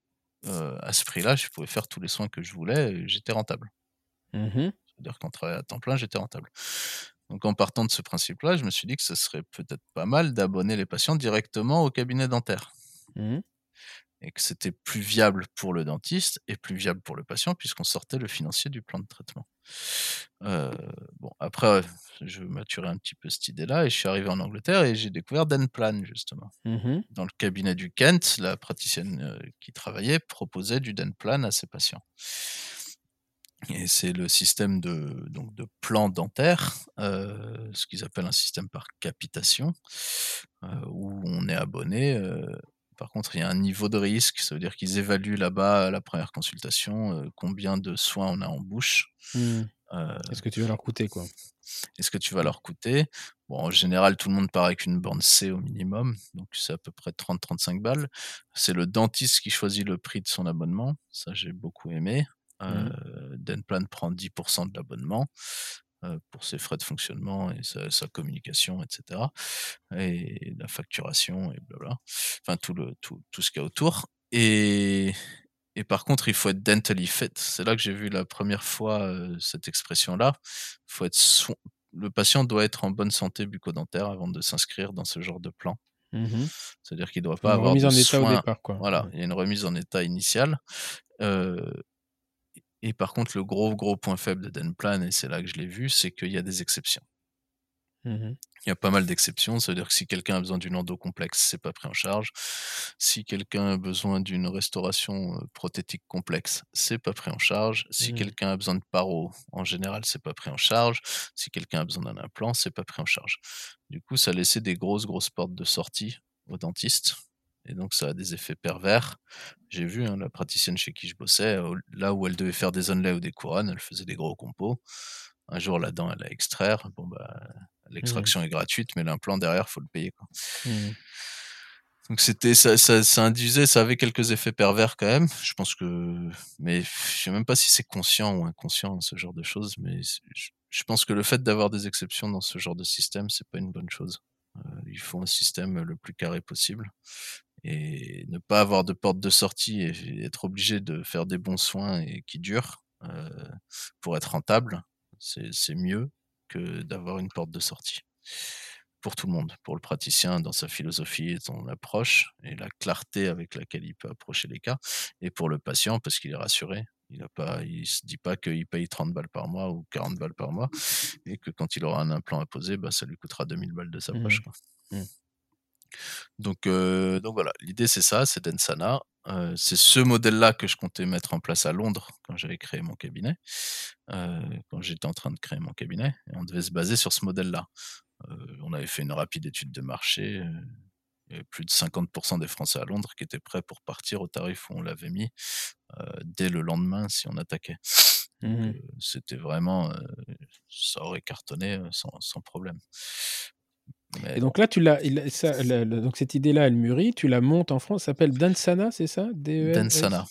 heu, à ce prix-là, je pouvais faire tous les soins que je voulais j'étais rentable. Mmh mh. C'est-à-dire qu'en travaillant à temps plein, j'étais rentable. Donc en partant de ce principe-là, je me suis dit que ce serait peut-être pas mal d'abonner les patients directement au cabinet dentaire Mmh. Et que c'était plus viable pour le dentiste et plus viable pour le patient puisqu'on sortait le financier du plan de traitement. Heu, bon après, je maturais un petit peu cette idée-là et je suis arrivé en Angleterre et j'ai découvert Dentplan justement. Mmh mh. Dans le cabinet du Kent, la praticienne, heu, qui travaillait proposait du Dentplan à ses patients. Et c'est le système de donc de plan dentaire, heu, ce qu'ils appellent un système par capitation, où on est abonné, par contre il y a un niveau de risque, ça veut dire qu'ils évaluent là-bas à la 1re consultation, heu, combien de soins on a en bouche, Mmh. heu Est-ce que tu vas leur coûter, quoi? et ce que tu vas leur coûter? Bon, en général, tout le monde part avec une borne C au minimum, donc c'est à peu près 30-35 balles. C'est le dentiste qui choisit le prix de son abonnement, ça j'ai beaucoup aimé. Mmh. Dentplan prend 10% de l'abonnement, pour ses frais de fonctionnement et sa sa communication et cetera et la facturation et blabla. Enfin tout le tout tout ce qu'il y a autour et et par contre, il faut être dentally fit. C'est là que j'ai vu la 1re fois, heu, cette expression-là. Faut être le patient doit être en bonne santé bucco-dentaire avant de s'inscrire dans ce genre de plan. Mmh mh. C'est-à-dire qu'il doit Faut pas une avoir remise de en état au soins départ, quoi. voilà, il y a une remise en état initiale, heu et par contre, le gros, gros point faible de Dentplan et c'est là que je l'ai vu, c'est qu'il y a des exceptions. Mmh mh. Il y a pas mal d'exceptions, ça veut dire que si quelqu'un a besoin d'une endo complexe, c'est pas pris en charge. Si quelqu'un a besoin d'une restauration, heu, prothétique complexe, c'est pas pris en charge. Si Mmh. quelqu'un a besoin de paro, en général, c'est pas pris en charge. Si quelqu'un a besoin d'un implant, c'est pas pris en charge. Du coup, ça laissait des grosses, grosses portes de sortie aux dentistes et donc ça a des effets pervers. J'ai vu, hein, la praticienne chez qui je bossais, là où elle devait faire des onlets ou des couronnes, elle faisait des gros compos. Un jour, la dent, elle a extraire, bon, bah, Mmh. l'extraction est gratuite, mais l'implant derrière, faut le payer, quoi. Mmh mh. Donc c'était ça ça ça induisait ça avait quelques effets pervers quand même. Je pense que mais je sais même pas si c'est conscient ou inconscient ce genre de choses, mais je pense que le fait d'avoir des exceptions dans ce genre de système, c'est pas une bonne chose. Heu, il faut un système le plus carré possible et ne pas avoir de porte de sortie et être obligé de faire des bons soins et qui durent, pour être rentable, c'est mieux que d'avoir une porte de sortie. Pour tout le monde, pour le praticien dans sa philosophie et son approche et la clarté avec laquelle il peut approcher les cas et pour le patient parce qu'il est rassuré. Il pas il se dit pas qu'il paye 30 balles par mois ou 40 balles par mois et que quand il aura un implant à poser, bah, ça lui coûtera 2 000 balles de sa Mmh poche, quoi. Mmh. Donc heu, donc voilà, l'idée c'est ça, c'est Densana. Heu, c'est ce modèle-là que je comptais mettre en place à Londres quand j'avais créé mon cabinet, heu, quand j'étais en train de créer mon cabinet et on devait se baser sur ce modèle-là. On avait fait une rapide étude de marché, il y avait plus de 50% des Français à Londres qui étaient prêts pour partir au tarif où on l'avait mis, dès le lendemain si on attaquait. Mmh c'était vraiment, ça aurait cartonné, sans problème. Et donc là, tu l'as, donc cette idée-là, elle mûrit, tu la montes en France, ça s'appelle Dansana, c'est ça? E Dansana.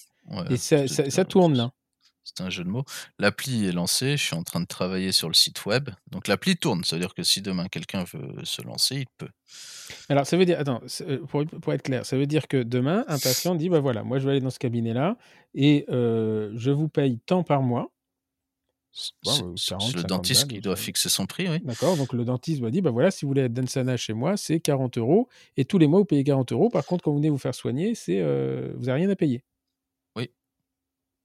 Et ça, tourne là. C'est un jeu de mots. L'appli est lancée, je suis en train de travailler sur le site web. Donc l'appli tourne, ça veut dire que si demain quelqu'un veut se lancer, il peut. Alors ça veut dire, attends, euh, pour, être clair, ça veut dire que demain, un patient dit, bah voilà, moi je vais aller dans ce cabinet-là et euh, je vous paye tant par mois. C'est le dentiste qui doit fixer son prix, oui. D'accord, donc le dentiste va dire, bah voilà, si vous voulez être Dansana chez moi, c'est 40 euros, et tous les mois, vous payez 40 euros. Par contre, quand vous venez vous faire soigner, c'est euh, vous n'avez rien à payer. Oui.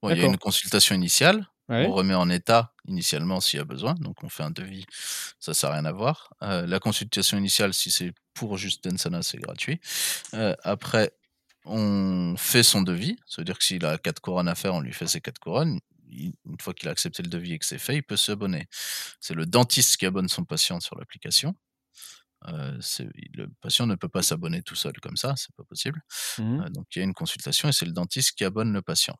il y a une consultation initiale, on remet en état initialement s'il y a besoin, donc on fait un devis, ça ça n'a rien à voir. Euh, la consultation initiale, si c'est pour juste Dansana, c'est gratuit. Euh, après, on fait son devis, ça veut dire que s'il a 4 couronnes à faire, on lui fait ses 4 couronnes une fois qu'il a accepté le devis et que c'est fait, il peut s'abonner. C'est le dentiste qui abonne son patient sur l'application. Euh, le patient ne peut pas s'abonner tout seul comme ça, c'est pas possible. Mmh. Euh, donc il y a une consultation et c'est le dentiste qui abonne le patient.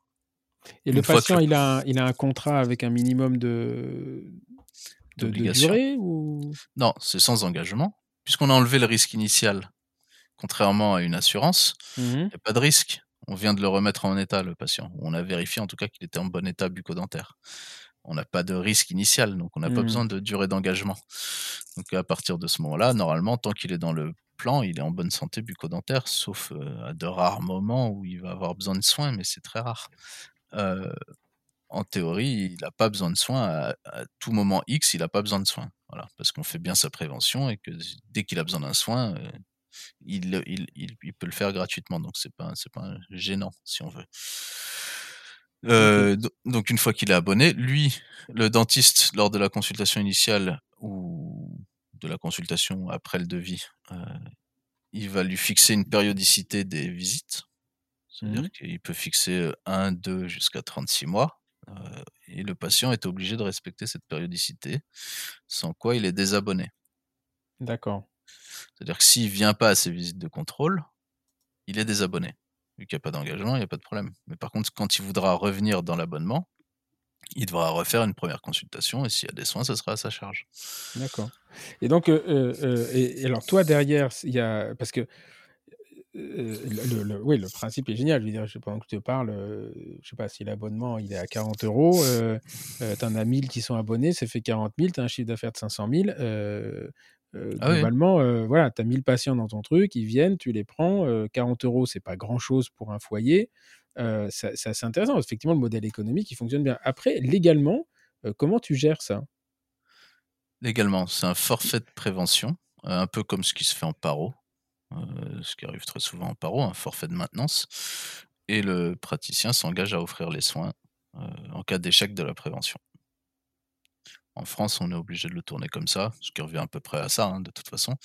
Et le patient, il, a, il a un contrat avec un minimum de, de, durée ou... Non, c'est sans engagement. Puisqu'on a enlevé le risque initial, contrairement à une assurance, mmh il n'y a pas de risque. On vient de le remettre en état, le patient. On a vérifié en tout cas qu'il était en bon état bucco-dentaire. On n'a pas de risque initial, donc on n'a pas mmh. besoin de durée d'engagement. Donc à partir de ce moment-là, normalement, tant qu'il est dans le plan, il est en bonne santé bucco-dentaire, sauf euh, à de rares moments où il va avoir besoin de soins, mais c'est très rare. Euh, en théorie, il n'a pas besoin de soins. À, tout moment X, il n'a pas besoin de soins. Voilà, parce qu'on fait bien sa prévention et que dès qu'il a besoin d'un soin, euh, il, il, peut le faire gratuitement, donc c'est pas, c'est pas gênant si on veut. Euh, donc une fois qu'il est abonné, lui, le dentiste, lors de la consultation initiale ou de la consultation après le devis, euh, il va lui fixer une périodicité des visites. C'est-à-dire mmh qu'il peut fixer 1, 2 jusqu'à 36 mois. Euh, et le patient est obligé de respecter cette périodicité, sans quoi il est désabonné. D'accord. C'est-à-dire que s'il vient pas à ses visites de contrôle, il est désabonné. Vu qu'il n'y a pas d'engagement, il n'y a pas de problème. Mais par contre, quand il voudra revenir dans l'abonnement, il devra refaire une première consultation et s'il y a des soins, ce sera à sa charge. D'accord. Et donc, euh, euh, euh, alors toi derrière, il parce que le, oui, le principe est génial. Je veux dire, pendant que je te parle, je sais pas si l'abonnement il est à 40 euros, tu en as 1000 qui sont abonnés, ça fait 40 000, tu as un chiffre d'affaires de 500 000. Euh, ah globalement, euh, voilà, tu as 1000 patients dans ton truc, ils viennent, tu les prends. 40 euh, euros, c'est pas grand-chose pour un foyer. c'est assez intéressant. Effectivement, le modèle économique, il fonctionne bien. Après, légalement, comment tu gères ça? Légalement, c'est un forfait de prévention, un peu comme ce qui se fait en paro, ce qui arrive très souvent en paro, un forfait de maintenance. Et le praticien s'engage à offrir les soins en cas d'échec de la prévention. En France, on est obligé de le tourner comme ça, ce qui revient à peu près à ça, hein, de toute façon.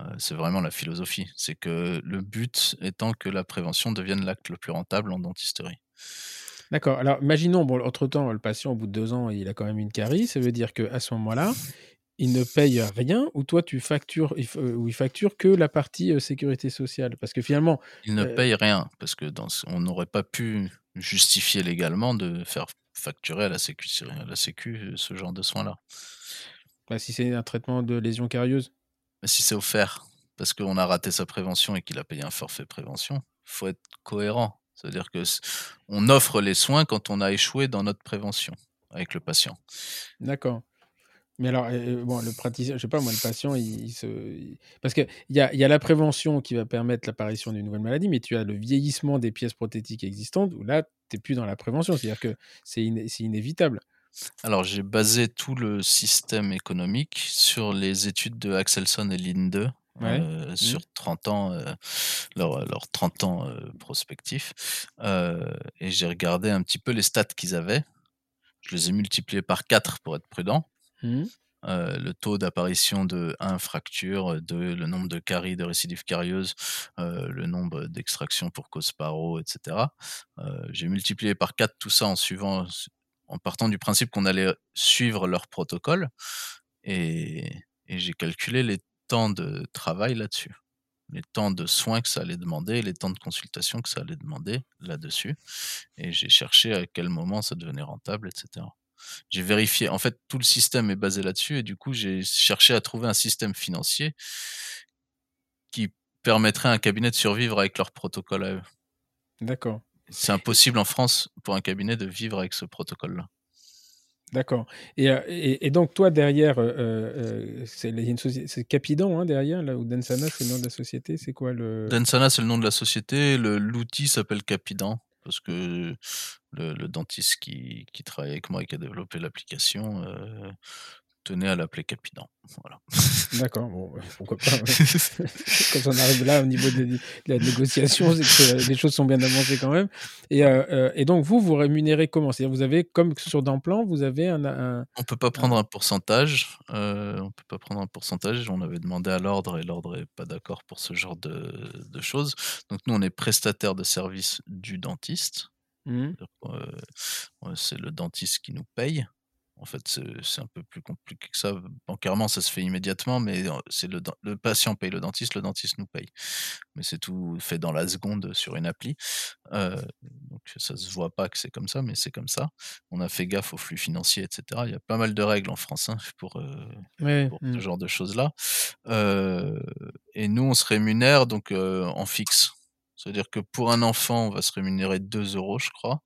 Euh, c'est vraiment la philosophie. C'est que le but étant que la prévention devienne l'acte le plus rentable en dentisterie. D'accord. Alors, imaginons, bon, entre-temps, le patient, au bout de deux ans, il a quand même une carie. Ça veut dire qu'à ce moment-là, il ne paye rien ou toi, tu factures, euh, ou il facture que la partie euh, sécurité sociale? Parce que finalement. Il ne paye rien, parce que dans, on n'aurait pas pu justifier légalement de faire facturer à la sécu, à la sécu ce genre de soins-là. Bah, si c'est un traitement de lésion carieuse? Mais Si c'est offert, parce qu'on a raté sa prévention et qu'il a payé un forfait prévention, faut être cohérent. C'est-à-dire que on offre les soins quand on a échoué dans notre prévention avec le patient. D'accord. Mais alors, bon, le praticien, je sais pas, moi, le patient, il, se. Parce qu'il y a, y a la prévention qui va permettre l'apparition d'une nouvelle maladie, mais tu as le vieillissement des pièces prothétiques existantes, où là, tu n'es plus dans la prévention. C'est-à-dire que c'est inévitable. Alors, j'ai basé tout le système économique sur les études de Axelson et Linde, euh, mmh. sur 30 ans, euh, leurs 30 ans euh, prospectifs. et j'ai regardé un petit peu les stats qu'ils avaient. Je les ai multipliés par 4 pour être prudent. Mmh. Le taux d'apparition de 1 fracture, 2 le nombre de caries, de récidives carieuses, le nombre d'extractions pour cause paro, etc. J'ai multiplié par 4 tout ça en suivant, en partant du principe qu'on allait suivre leur protocole et, et j'ai calculé les temps de travail là-dessus les temps de soins que ça allait demander, les temps de consultation que ça allait demander là-dessus. Et j'ai cherché à quel moment ça devenait rentable, etc j'ai vérifié. En fait, tout le système est basé là-dessus et du coup, j'ai cherché à trouver un système financier qui permettrait à un cabinet de survivre avec leur protocole à eux. D'accord. C'est impossible en France pour un cabinet de vivre avec ce protocole-là. D'accord. Et, euh, et, et, donc, toi, derrière, euh, euh, c'est Capidan, hein, derrière, là, ou Densana, c'est le nom de la société? C'est quoi le. Densana, c'est le nom de la société. L'outil s'appelle Capidan, parce que le, le dentiste qui, qui, travaille avec moi et qui a développé l'application euh, tenait à l'appeler Capidan. Voilà. D'accord, bon, pourquoi pas. quand on arrive là au niveau de, la négociation, c'est que les choses sont bien avancées quand même. Et, euh, euh, et donc, vous, vous rémunérez comment? C'est-à-dire, vous avez, comme sur Damplan, vous avez un. un on peut pas prendre un pourcentage. Euh, on peut pas prendre un pourcentage. On avait demandé à l'ordre et l'ordre n'est pas d'accord pour ce genre de, de, choses. Donc, nous, on est prestataire de service du dentiste. Mmh. Euh, c'est le dentiste qui nous paye. En fait, c'est un peu plus compliqué que ça. Bancairement, ça se fait immédiatement, mais c'est le, le, patient paye le dentiste, le dentiste nous paye. Mais c'est tout fait dans la seconde sur une appli. Euh, donc ça se voit pas que c'est comme ça, mais c'est comme ça. On a fait gaffe aux flux financiers, etc. Il y a pas mal de règles en France hein, pour, euh, ce mmh. genre de choses-là. Euh, et nous, on se rémunère donc en fixe. C'est-à-dire que pour un enfant, on va se rémunérer 2 euros, je crois,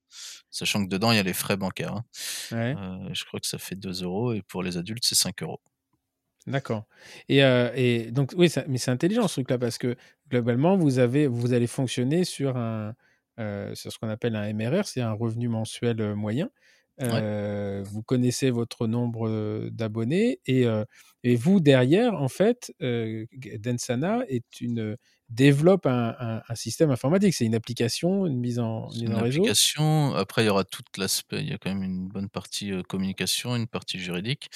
sachant que dedans, il y a les frais bancaires. Hein. Ouais. Euh, je crois que ça fait 2 euros et pour les adultes, c'est 5 euros. D'accord. Et, euh, et, donc, oui, ça, mais c'est intelligent ce truc-là parce que globalement, vous, avez, vous allez fonctionner sur, un, euh, sur ce qu'on appelle un MRR, c'est un revenu mensuel moyen. Ouais. Vous connaissez votre nombre d'abonnés et, et, vous, derrière, en fait, Densana est une, développe un, un, un, système informatique. C'est une application, une mise en, mise une en réseau. application. Après, il y aura tout l'aspect. Il y a quand même une bonne partie euh, communication, une partie juridique.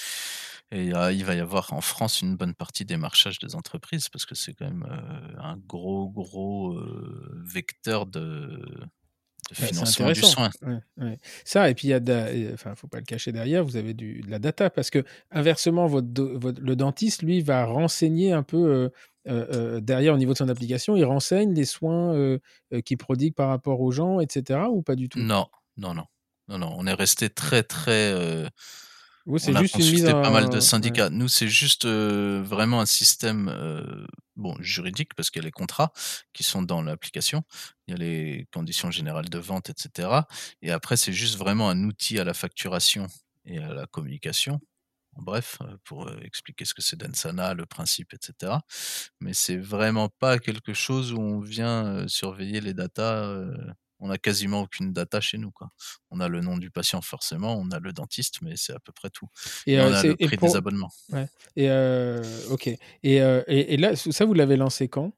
Et euh, il va y avoir en France une bonne partie démarchage des entreprises parce que c'est quand même euh, un gros, gros vecteur de, de financement du soin. Ouais, ouais. Ça, et puis il y a, enfin, faut pas le cacher derrière, vous avez du, de la data parce que inversement, votre, votre, le dentiste, lui, va renseigner un peu euh, euh, derrière au niveau de son application, il renseigne les soins euh, qu'il prodigue par rapport aux gens, etc. ou pas du tout? Non, non, non, non, non. On est resté très, très vous, c'est on juste a une mise pas mal de syndicats. Ouais. Nous, c'est juste euh, vraiment un système euh, bon, juridique, parce qu'il y a les contrats qui sont dans l'application, il y a les conditions générales de vente, etc. Et après, c'est juste vraiment un outil à la facturation et à la communication. En bref, pour expliquer ce que c'est Densana, le principe, etc. Mais c'est vraiment pas quelque chose où on vient surveiller les datas on a quasiment aucune data chez nous. Quoi. On a le nom du patient forcément, on a le dentiste, mais c'est à peu près tout. Et, et on euh, a le prix pour... des abonnements. Ouais. Et euh, ok. Et, euh, et, et, là, ça, vous l'avez lancé quand?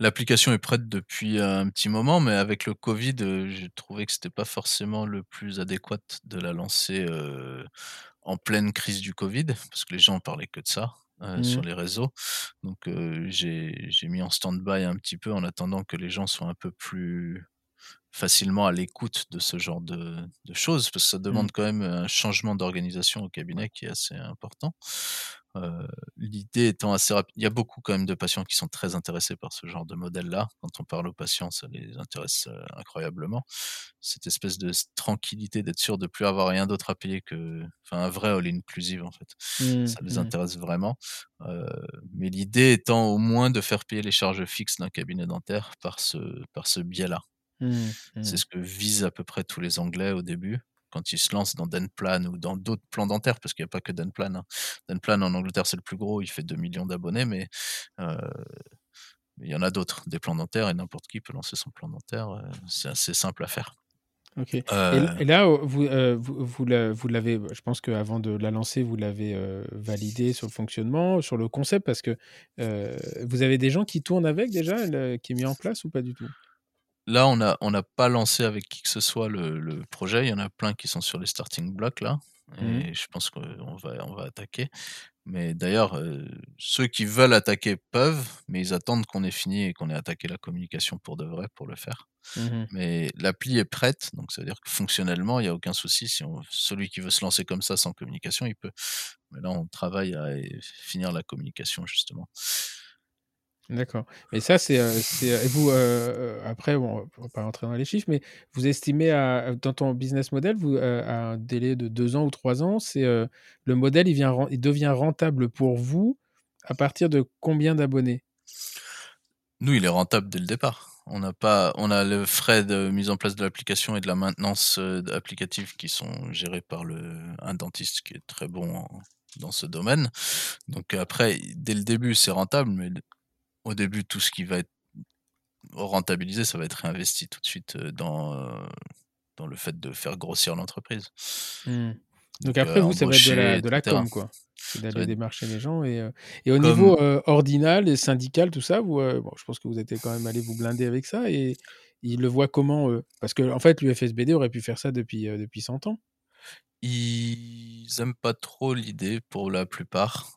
L'application est prête depuis un petit moment, mais avec le Covid, j'ai trouvé que c'était pas forcément le plus adéquat de la lancer en pleine crise du Covid, parce que les gens parlaient que de ça. Euh, mmh. sur les réseaux. Donc euh, j'ai mis en stand-by un petit peu en attendant que les gens soient un peu plus facilement à l'écoute de ce genre de, de, choses, parce que ça demande mmh. quand même un changement d'organisation au cabinet qui est assez important. Euh, L'idée étant assez rapide, il y a beaucoup quand même de patients qui sont très intéressés par ce genre de modèle-là. Quand on parle aux patients, ça les intéresse euh, incroyablement. Cette espèce de tranquillité d'être sûr de plus avoir rien d'autre à payer que, enfin, un vrai all-inclusive en fait. Mmh, ça les mmh. intéresse vraiment. Euh, mais l'idée étant au moins de faire payer les charges fixes d'un cabinet dentaire par ce, par ce biais-là. Mmh, C'est ce que visent à peu près tous les Anglais au début quand ils se lancent dans Denplan ou dans d'autres plans dentaires, parce qu'il n'y a pas que Denplan. Hein. Denplan en Angleterre, c'est le plus gros, il fait 2 millions d'abonnés, mais euh, il y en a d'autres, des plans dentaires, et n'importe qui peut lancer son plan dentaire. Euh, c'est assez simple à faire. Ok. Euh... Et, et, là, vous, euh, vous, vous l'avez, je pense qu'avant de la lancer, vous l'avez euh, validé sur le fonctionnement, sur le concept, parce que euh, vous avez des gens qui tournent avec déjà, qui est mis en place ou pas du tout? Là, on n'a on a pas lancé avec qui que ce soit le, le, projet. Il y en a plein qui sont sur les starting blocks là. Et mmh. je pense qu'on va, on va attaquer. Mais d'ailleurs, euh, ceux qui veulent attaquer peuvent, mais ils attendent qu'on ait fini et qu'on ait attaqué la communication pour de vrai pour le faire. Mmh. Mais l'appli est prête, donc ça veut dire que fonctionnellement, il n'y a aucun souci. Si on, celui qui veut se lancer comme ça sans communication, il peut. Mais là, on travaille à finir la communication justement. D'accord. Mais ça, c'est. Euh, et vous, euh, après, on va pas rentrer dans les chiffres, mais vous estimez à, dans ton business model, vous, euh, à un délai de deux ans ou trois ans, c'est le modèle, il, vient, il devient rentable pour vous à partir de combien d'abonnés? Nous, il est rentable dès le départ. On n'a pas, on a le frais de mise en place de l'application et de la maintenance euh, applicative qui sont gérés par le, un dentiste qui est très bon dans ce domaine. Donc après, dès le début, c'est rentable, mais au début, tout ce qui va être rentabilisé, ça va être réinvesti tout de suite euh, dans, euh, dans le fait de faire grossir l'entreprise. Mmh. Donc, après, vous, ça va être de la, de la com, quoi. C'est d'aller démarcher les gens. Et, et au niveau ordinal et syndical, tout ça, vous, bon, je pense que vous êtes quand même allé vous blinder avec ça. Et ils le voient comment Parce que, en fait, l'UFSBD aurait pu faire ça depuis, depuis 100 ans. Ils aiment pas trop l'idée pour la plupart,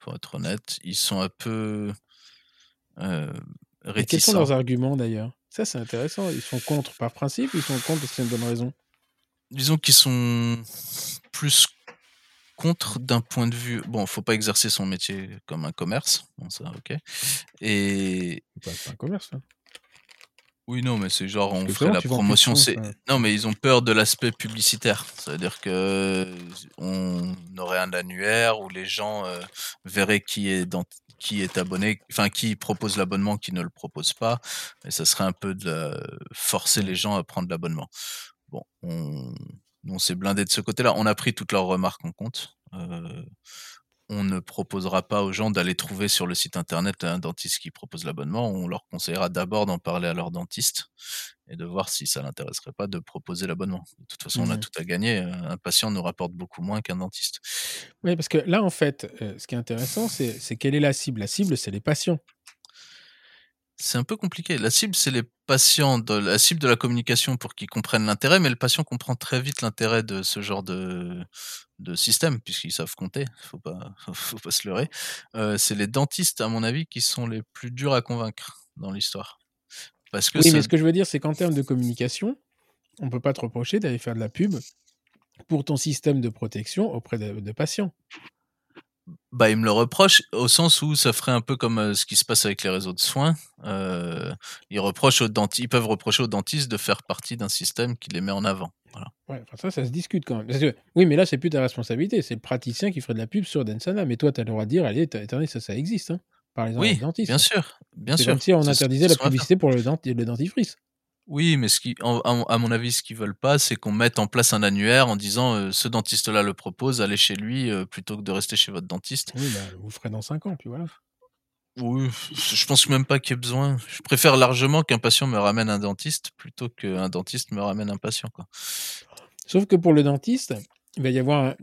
pour être honnête. Ils sont un peu réticents. quels sont leurs arguments d'ailleurs? Ça, c'est intéressant. Ils sont contre par principe ou ils sont contre parce que c'est une bonne raison? Disons qu'ils sont plus contre d'un point de vue. Bon, faut pas exercer son métier comme un commerce. Bon, ça, ok. Et. C'est pas un commerce, là. Oui, non, mais c'est genre on ferait la promotion. C'est non, mais ils ont peur de l'aspect publicitaire. C'est-à-dire que on aurait un annuaire où les gens euh, verraient qui est dans qui est abonné, enfin qui propose l'abonnement, qui ne le propose pas, et ça serait un peu de forcer les gens à prendre l'abonnement. Bon, on, on s'est blindé de ce côté-là. On a pris toutes leurs remarques en compte. Euh, on ne proposera pas aux gens d'aller trouver sur le site internet un dentiste qui propose l'abonnement. On leur conseillera d'abord d'en parler à leur dentiste et de voir si ça l'intéresserait pas de proposer l'abonnement. De toute façon, on a tout à gagner. Un patient nous rapporte beaucoup moins qu'un dentiste. Oui, parce que là, en fait, euh, ce qui est intéressant, c'est quelle est la cible La cible, c'est les patients. C'est un peu compliqué. La cible, c'est les patients, de, la cible de la communication pour qu'ils comprennent l'intérêt, mais le patient comprend très vite l'intérêt de ce genre de, de système, puisqu'ils savent compter, faut pas, faut pas se leurrer. Euh, c'est les dentistes, à mon avis, qui sont les plus durs à convaincre dans l'histoire. Parce que oui, mais ce que je veux dire, c'est qu'en termes de communication, on peut pas te reprocher d'aller faire de la pub pour ton système de protection auprès de patients. Bah, ils me le reprochent au sens où ça ferait un peu comme euh, ce qui se passe avec les réseaux de soins. Euh, ils reprochent aux dentistes, ils peuvent reprocher aux dentistes de faire partie d'un système qui les met en avant. Voilà. Ouais, ça, ça se discute quand même. oui, mais là, c'est plus ta responsabilité. C'est le praticien qui ferait de la pub sur Densana. Mais toi, tu as le droit de dire, allez, attendez, ça, ça existe. Hein. Par exemple, oui, bien sûr, bien sûr. comme si on interdisait la publicité pour le, le dentifrice. Oui, mais ce qui, à mon avis, ce qu'ils veulent pas, c'est qu'on mette en place un annuaire en disant euh, ce dentiste-là le propose, allez chez lui euh, plutôt que de rester chez votre dentiste. Oui, bah, vous ferez dans 5 ans, puis voilà. Oui, je pense même pas qu'il y ait besoin. Je préfère largement qu'un patient me ramène un dentiste plutôt qu'un dentiste me ramène un patient. Quoi. Sauf que pour le dentiste, il va y avoir,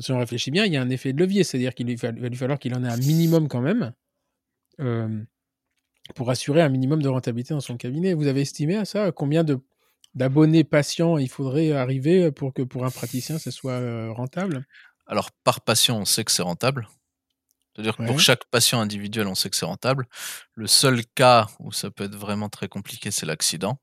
si on réfléchit bien, il y a un effet de levier, c'est-à-dire qu'il va lui falloir qu'il en ait un minimum quand même. Euh, pour assurer un minimum de rentabilité dans son cabinet. Vous avez estimé à ça combien de d'abonnés patients il faudrait arriver pour que pour un praticien ce soit euh, rentable? Alors par patient, on sait que c'est rentable. C'est-à-dire que pour chaque patient individuel, on sait que c'est rentable. Le seul cas où ça peut être vraiment très compliqué, c'est l'accident.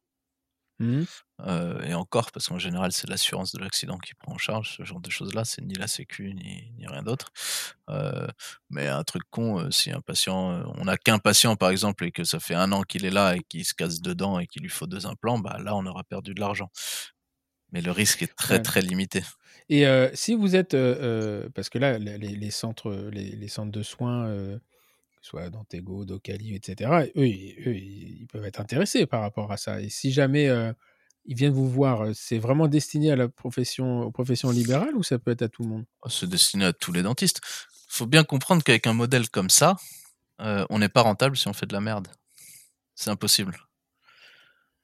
Mmh. Euh, et encore, parce qu'en général, c'est l'assurance de l'accident qui prend en charge ce genre de choses-là, c'est ni la Sécu ni, ni rien d'autre. Euh, mais un truc con, euh, si un patient, on n'a qu'un patient par exemple et que ça fait un an qu'il est là et qu'il se casse dedans et qu'il lui faut deux implants, bah là on aura perdu de l'argent. Mais le risque est très très limité. Et si vous êtes, parce que là, les, centres, les, centres de soins soit Dantego, Docali, etc., eux, ils peuvent être intéressés par rapport à ça. Et si jamais ils viennent vous voir, c'est vraiment destiné à la profession, aux professions libérales ou ça peut être à tout le monde? Oh, C'est destiné à tous les dentistes. Il faut bien comprendre qu'avec un modèle comme ça, on n'est pas rentable si on fait de la merde. C'est impossible.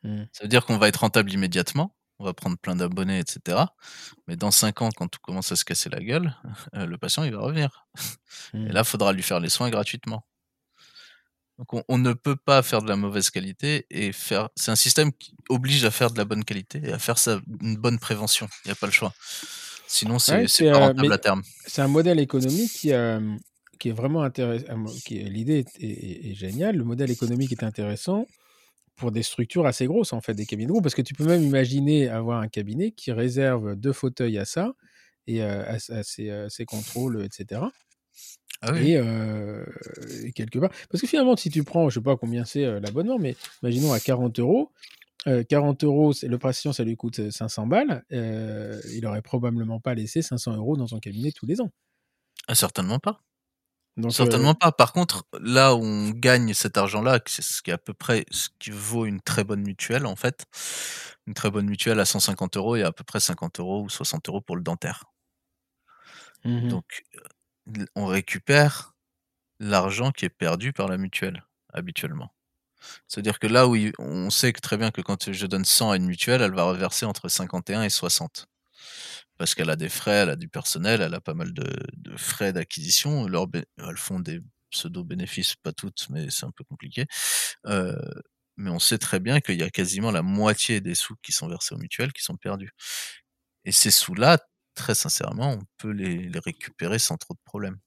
Mmh. Ça veut dire qu'on va être rentable immédiatement, on va prendre plein d'abonnés, etc. Mais dans 5 ans, quand tout commence à se casser la gueule, le patient, il va revenir. Et mmh. là, il faudra lui faire les soins gratuitement. Donc on, ne peut pas faire de la mauvaise qualité et faire. C'est un système qui oblige à faire de la bonne qualité et à faire une bonne prévention. Il n'y a pas le choix. Sinon, c'est pas euh, rentable à terme. C'est un modèle économique qui, qui est vraiment intéressant. L'idée est, géniale. Le modèle économique est intéressant pour des structures assez grosses, en fait, des cabinets gros. Parce que tu peux même imaginer avoir un cabinet qui réserve deux fauteuils à ça et euh, à, ses, contrôles, etc. Ah et, quelque part. Parce que finalement, si tu prends, je sais pas combien c'est l'abonnement, mais imaginons à 40 euros. 40 euros, le patient, ça lui coûte 500 balles. il aurait probablement pas laissé 500 euros dans son cabinet tous les ans. Ah, certainement pas. Donc, Certainement euh, pas. Par contre, là où on gagne cet argent-là, c'est ce qui est à peu près ce qui vaut une très bonne mutuelle, en fait. Une très bonne mutuelle à 150 euros, il y a à peu près 50 euros ou 60 euros pour le dentaire. mhm. Donc, on récupère l'argent qui est perdu par la mutuelle, habituellement. C'est-à-dire que là où il- on sait que très bien que quand je donne 100 à une mutuelle, elle va reverser entre 51 et 60. Parce qu'elle a des frais, elle a du personnel, elle a pas mal de, frais d'acquisition. Elles font des pseudo-bénéfices, pas toutes, mais c'est un peu compliqué. Euh, mais on sait très bien qu'il y a quasiment la moitié des sous qui sont versés aux mutuelles qui sont perdus. Et ces sous-là, très sincèrement, on peut les, les récupérer sans trop de problèmes.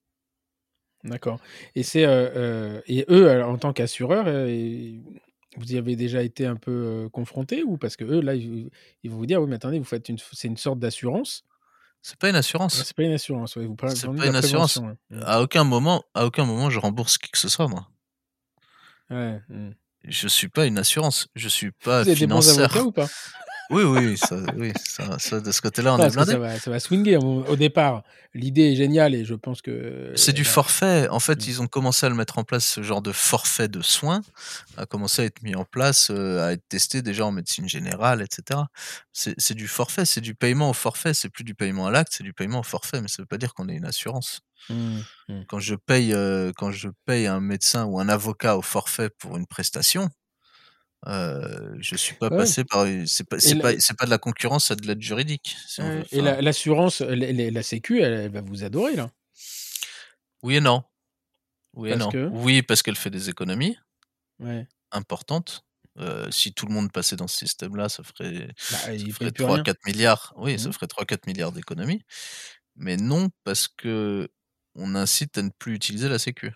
D'accord. Et c'est euh, euh, et eux, en tant qu'assureurs, euh, vous y avez déjà été un peu confrontés ou parce que eux là, ils, ils vont vous dire oui, mais attendez, vous faites une, c'est une sorte d'assurance? C'est pas une Ouais, assurance. c'est pas une assurance. ouais, vous parlez C'est pas une assurance. ouais. À aucun moment, à aucun moment, je rembourse qui que ce soit, moi. Ouais, mm. Je suis pas une assurance. Je suis pas Vous êtes des bons avocats ou pas? Oui, oui, ça, oui, ça, ça, de ce côté-là, on est blindé. va, ça va swinger au, départ. L'idée est géniale et je pense que C'est du forfait. En fait, Mm. ils ont commencé à le mettre en place, ce genre de forfait de soins, a commencé à être mis en place, euh, à être testé déjà en médecine générale, etc. C'est du forfait, c'est du paiement au forfait. C'est plus du paiement à l'acte, c'est du paiement au forfait. Mais ça veut pas dire qu'on est une assurance. Mm, mm. Quand je paye, euh, quand je paye un médecin ou un avocat au forfait pour une prestation, euh, je suis pas Ouais. passé par. C'est pas, Et c'est la- pas, de la concurrence, c'est de l'aide juridique. Si. Et la- l'assurance, la, Sécu, elle, elle va vous adorer là. Oui et non. Oui et Parce non. que Oui, parce qu'elle fait des économies Ouais. importantes. Euh, si tout le monde passait dans ce système-là, ça ferait, Bah, ça il ferait paye plus rien. 3-4 milliards. Oui, ça Mhm. ferait 3-4 milliards d'économies. Mais non, parce que on incite à ne plus utiliser la Sécu.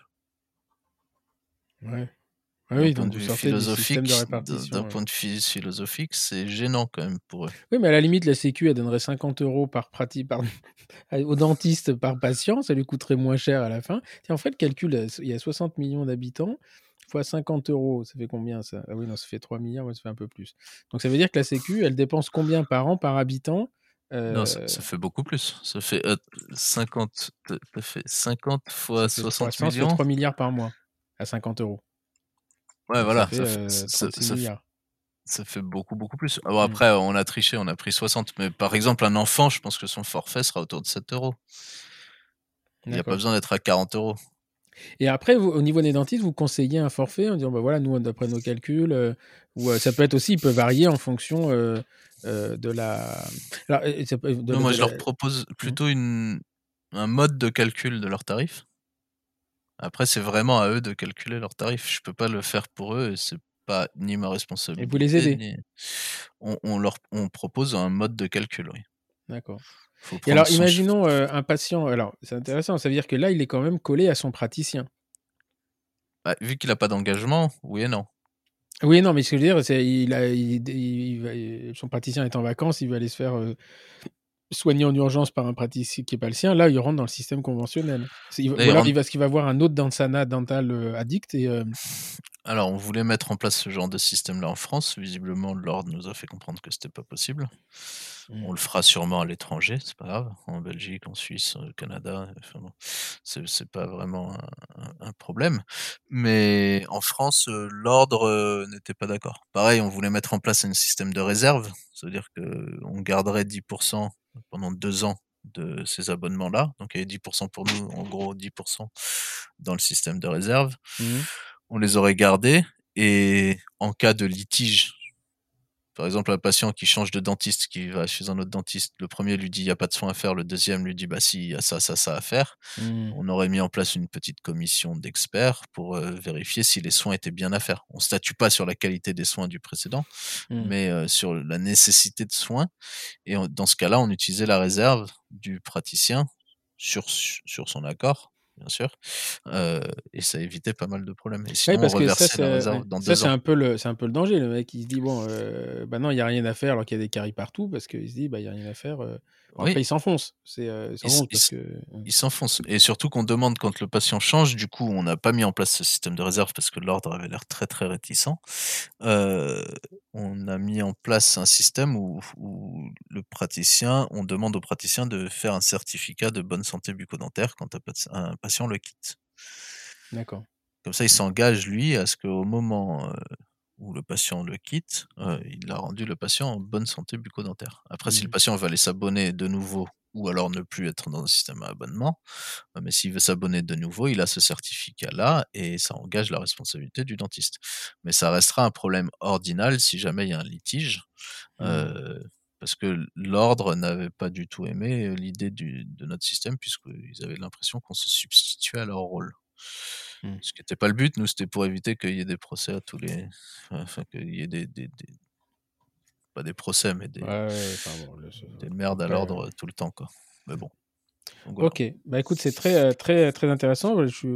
Ouais. Ah D'un oui, point de philosophique, d'un point de vue philosophique, c'est gênant quand même pour eux. Oui, mais à la limite, la Sécu, elle donnerait 50 euros par pratique par... au dentiste par patient, ça lui coûterait moins cher à la fin. Tiens, en fait, le calcul, euh, il y a 60 millions d'habitants, fois 50 euros, ça fait combien ça? Ah oui, non, ça fait 3 milliards, ouais, ça fait un peu plus. Donc ça veut dire que la Sécu, elle dépense combien par an, par habitant Non, ça, Euh, ça fait beaucoup plus. Ça fait euh, 50, ça fait 50 fois ça fait 60 300, ça fait millions. 3 milliards par mois à 50 euros. Ouais, voilà, ça fait ça, fait- euh, ça, 36 ça fait- ça fait beaucoup, beaucoup plus. Ah bon, Mm. après, on a triché, on a pris 60. Mais par exemple, un enfant, je pense que son forfait sera autour de 7 euros. Il n'y a pas besoin d'être à 40 euros. Et après, vous- au niveau des dentistes, vous conseillez un forfait en disant, bah voilà, nous, d'après nos calculs, euh, ou euh, ça peut être aussi, il peut varier en fonction euh, de la. Alors, ça peut- de Non, moi, de je la- leur propose plutôt une, un mode de calcul de leurs tarifs. Après, c'est vraiment à eux de calculer leurs tarifs. Je peux pas le faire pour eux et c'est pas ni ma responsabilité. les aidez? ni- On, on leur on propose un mode de calcul, oui. D'accord. Et alors, imaginons euh, un patient. Alors, c'est intéressant. Ça veut dire que là, il est quand même collé à son praticien. Bah, vu qu'il a pas d'engagement, oui et non. Oui, non, mais ce que je veux dire, c'est il a, il- il va- son praticien est en vacances, il va aller se faire euh, soigner en urgence par un praticien qui n'est pas le sien. Là, il rentre dans le système conventionnel. Il ou il alors, il va, ce qu'il va voir un autre dentana dental euh, addict et euh, Alors, on voulait mettre en place ce genre de système-là en France. Visiblement, l'ordre nous a fait comprendre que c'était pas possible. Mm. On le fera sûrement à l'étranger, c'est pas grave. En Belgique, en Suisse, au Canada, enfin bon, c'est pas vraiment un, un- problème. Mais en France, euh, l'ordre n'était pas d'accord. Pareil, on voulait mettre en place un système de réserve, c'est-à-dire que on garderait 10% pendant deux ans de ces abonnements-là. Donc, il y avait 10% pour nous, en gros 10% dans le système de réserve Mhm. on les aurait gardés et en cas de litige, par exemple un patient qui change de dentiste, qui va chez un autre dentiste, le premier lui dit il n'y a pas de soins à faire, le deuxième lui dit bah si, il y a ça, ça, ça à faire, Mhm. on aurait mis en place une petite commission d'experts pour euh, vérifier si les soins étaient bien à faire. On statue pas sur la qualité des soins du précédent, Mhm. mais euh, sur la nécessité de soins. Et on- dans ce cas-là, on utilisait la réserve du praticien sur, sur son accord, bien sûr, euh, et ça évitait pas mal de problèmes. Et Oui, sinon, parce on que ça, reversait la c'est réserve ouais. dans ça, deux c'est ans. un, peu le- c'est un peu le danger. Le mec, il se dit, bon, euh, bah non, il n'y a rien à faire alors qu'il y a des caries partout parce qu'il se dit, bah, il n'y a rien à faire. euh. Oui. Il s'enfonce. Euh, il s'enfonce que. Et surtout qu'on demande quand le patient change, du coup, on n'a pas mis en place ce système de réserve parce que l'ordre avait l'air très très réticent. Euh, on a mis en place un système où, où le praticien, on demande au praticien de faire un certificat de bonne santé bucco-dentaire quand un, pat- un patient le quitte. D'accord. Comme ça, il s'engage, lui, à ce qu'au moment où le patient le quitte, il a rendu le patient en bonne santé bucco-dentaire. Après, si le Mmh. patient veut aller s'abonner de nouveau ou alors ne plus être dans un système à abonnement, mais s'il veut s'abonner de nouveau, il a ce certificat-là et ça engage la responsabilité du dentiste. Mais ça restera un problème ordinal si jamais il y a un litige, Mmh. heu, parce que l'ordre n'avait pas du tout aimé l'idée de notre système puisqu'ils avaient l'impression qu'on se substituait à leur rôle. Mmh. Ce qui était pas le but, nous, c'était pour éviter qu'il y ait des procès à tous les enfin qu'il y ait des des des pas des procès, mais des Ouais, ouais, le des merdes à l'ordre heu tout le temps, quoi. Mais bon. Donc voilà. OK. Bah, écoute, c'est très, heu, très, très intéressant. Je suis,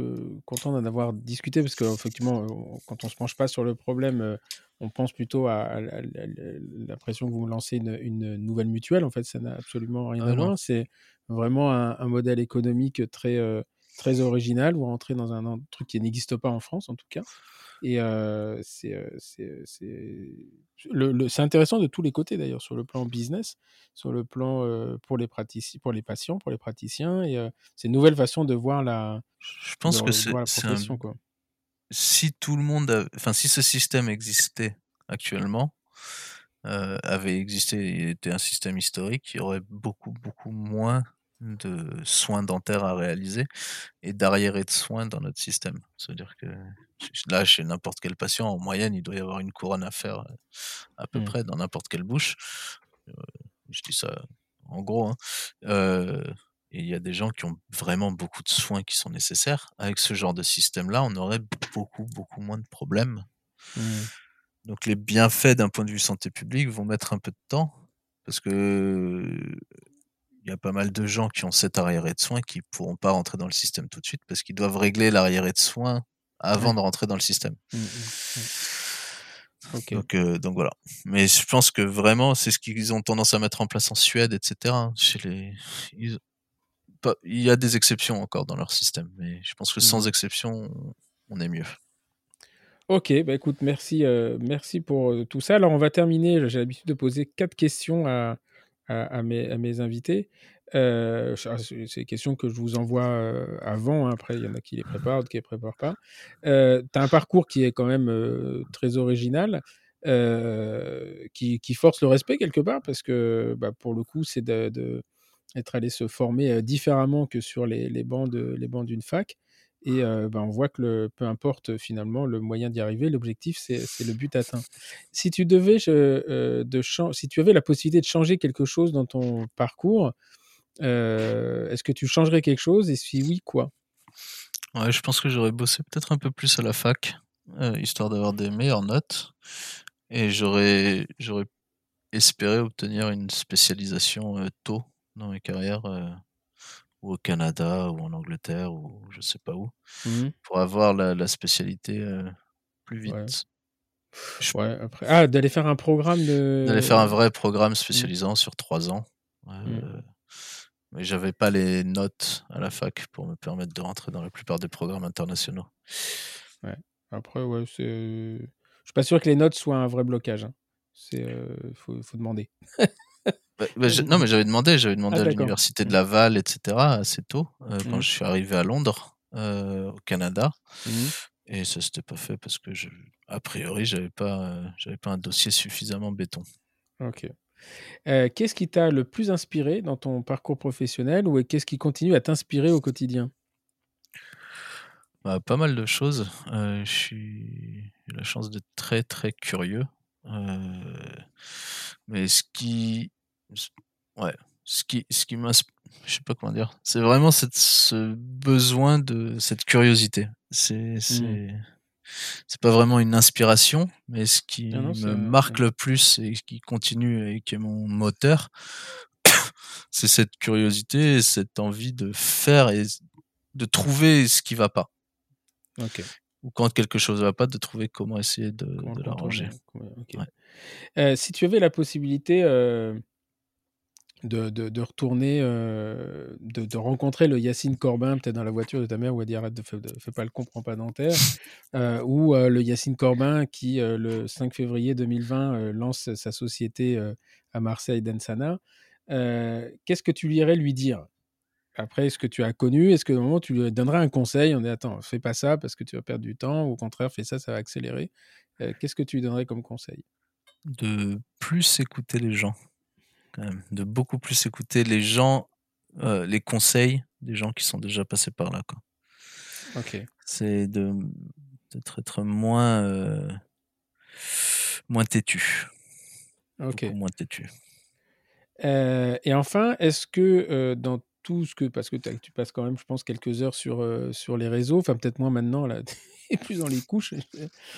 content d'en avoir discuté parce qu'effectivement, heu, quand on se penche pas sur le problème, on pense plutôt à à la l'impression que vous lancez une une nouvelle mutuelle. En fait, ça n'a absolument rien Ah à voir. C'est vraiment un un modèle économique très, très original. Vous rentrez dans un un truc qui n'existe pas en France, en tout cas et heu, c'est, heu, c'est le le c'est intéressant de tous les côtés d'ailleurs, sur le plan business, sur le plan, heu, pour les pratici pour les patients, pour les praticiens et heu, c'est une nouvelle façon de voir la Je pense que de c'est un quoi. si tout le monde a enfin, si ce système existait actuellement, avait existé et était un système historique, il y aurait beaucoup, beaucoup moins de soins dentaires à réaliser et d'arriérés de soins dans notre système. Ça veut dire que là, chez n'importe quel patient, en moyenne, il doit y avoir une couronne à faire, heu, à peu Mmh. près dans n'importe quelle bouche. Heu, je dis ça en gros, hein, et il y a des gens qui ont vraiment beaucoup de soins qui sont nécessaires. Avec ce genre de système-là, on aurait beaucoup, beaucoup moins de problèmes. Mmh. Donc les bienfaits d'un point de vue santé publique vont mettre un peu de temps parce que il y a pas mal de gens qui ont cet arriéré de soins qui pourront pas rentrer dans le système tout de suite parce qu'ils doivent régler l'arriéré de soins avant Ouais. de rentrer dans le système. Mmh mh. Mmh. OK. Donc voilà. Mais je pense que vraiment, c'est ce qu'ils ont tendance à mettre en place en Suède et cetera, chez les ils pas il y a des exceptions encore dans leur système, mais je pense que Mmh. sans exception, on est mieux. OK, bah, écoute, merci, heu, merci pour, heu, tout ça. Alors on va terminer, j'ai l'habitude de poser 4 questions à à mes invités. Heu, ch c'est des questions que je vous envoie, heu, avant, hein, après il y en a qui les préparent, d'autres qui les préparent pas. Heu, tu as un parcours qui est quand même, heu, très original, heu, qui force le respect quelque part parce que, bah, pour le coup, c'est de de être allé se former, différemment que sur les les bancs d'une fac et heu, bah, on voit que le peu importe finalement le moyen d'y arriver, l'objectif c'est le but atteint. Si tu devais de si tu avais la possibilité de changer quelque chose dans ton parcours, est-ce que tu changerais quelque chose et si oui, quoi? Je pense que j'aurais bossé peut-être un peu plus à la fac, histoire d'avoir des meilleures notes et j'aurais espéré obtenir une spécialisation, tôt dans ma carrière, ou au Canada ou en Angleterre ou je sais pas où, Mmh mh. pour avoir la la spécialité, plus Ouais. vite. Je Ouais, après ah, d'aller faire un programme D'aller faire un de vrai programme mmh. spécialisant sur 3 ans, Mmh. heu, mais j'avais pas les notes à la fac pour me permettre de rentrer dans la plupart des programmes internationaux. Ouais. Après, ouais, c'est je suis pas sûr que les notes soient un vrai blocage, hein. C'est, faut demander. Bah bah, je non, mais j'avais demandé j'avais Ah demandé à d'accord. l'université de Mmh. Laval et cetera assez tôt, heu, quand Mmh. je suis arrivé à Londres, heu, au Canada Mmh. et ça s'était pas fait parce que je a priori, j'avais pas, j'avais pas un dossier suffisamment béton. OK. Qu'est-ce qui t'a le plus inspiré dans ton parcours professionnel ou qu'est-ce qui continue à t'inspirer au quotidien? Bah, pas mal de choses, je suis j'ai la chance d'être très, très curieux, mais ce qui ouais, ce qui ce qui m'ins je sais pas comment dire, c'est vraiment cette ce besoin de cette curiosité. C'est Mmh. c'est c'est pas vraiment une inspiration, mais ce Ah qui non, c'est me marque ouais. le plus et qui continue et qui est mon moteur, c'est cette curiosité et cette envie de faire et de trouver ce qui va pas. OK. Ou quand quelque chose va pas, de trouver comment essayer de l'arranger. ouais. Ouais. Heu, si tu avais la possibilité, heu, de de de retourner, heu, de de rencontrer le Yacine Corbin, peut-être dans la voiture de ta mère où elle dit: «Arrête de fais de fais pas le con, prends pas dentaire», heu, ou heu, le Yacine Corbin qui, le 5 février 2020, heu, lance sa société, à Marseille, Densana, qu'est-ce que tu irais lui dire? après, est-ce que tu as connu? Est-ce que au moment tu lui donnerais un conseil On dit attends, fais pas ça parce que tu vas perdre du temps, ou au contraire, fais ça, ça va accélérer. Qu'est-ce que tu lui donnerais comme conseil? De plus écouter les gens, quand même. De beaucoup plus écouter les gens, les conseils des gens qui sont déjà passés par là. Quoi. Ok. C'est de d'être être moins moins têtu. Ok. moins têtu. et enfin, est-ce que dans tout ce que parce que tu passes quand même, je pense, quelques heures sur, sur les réseaux, enfin peut-être moins maintenant, là, et plus dans les couches,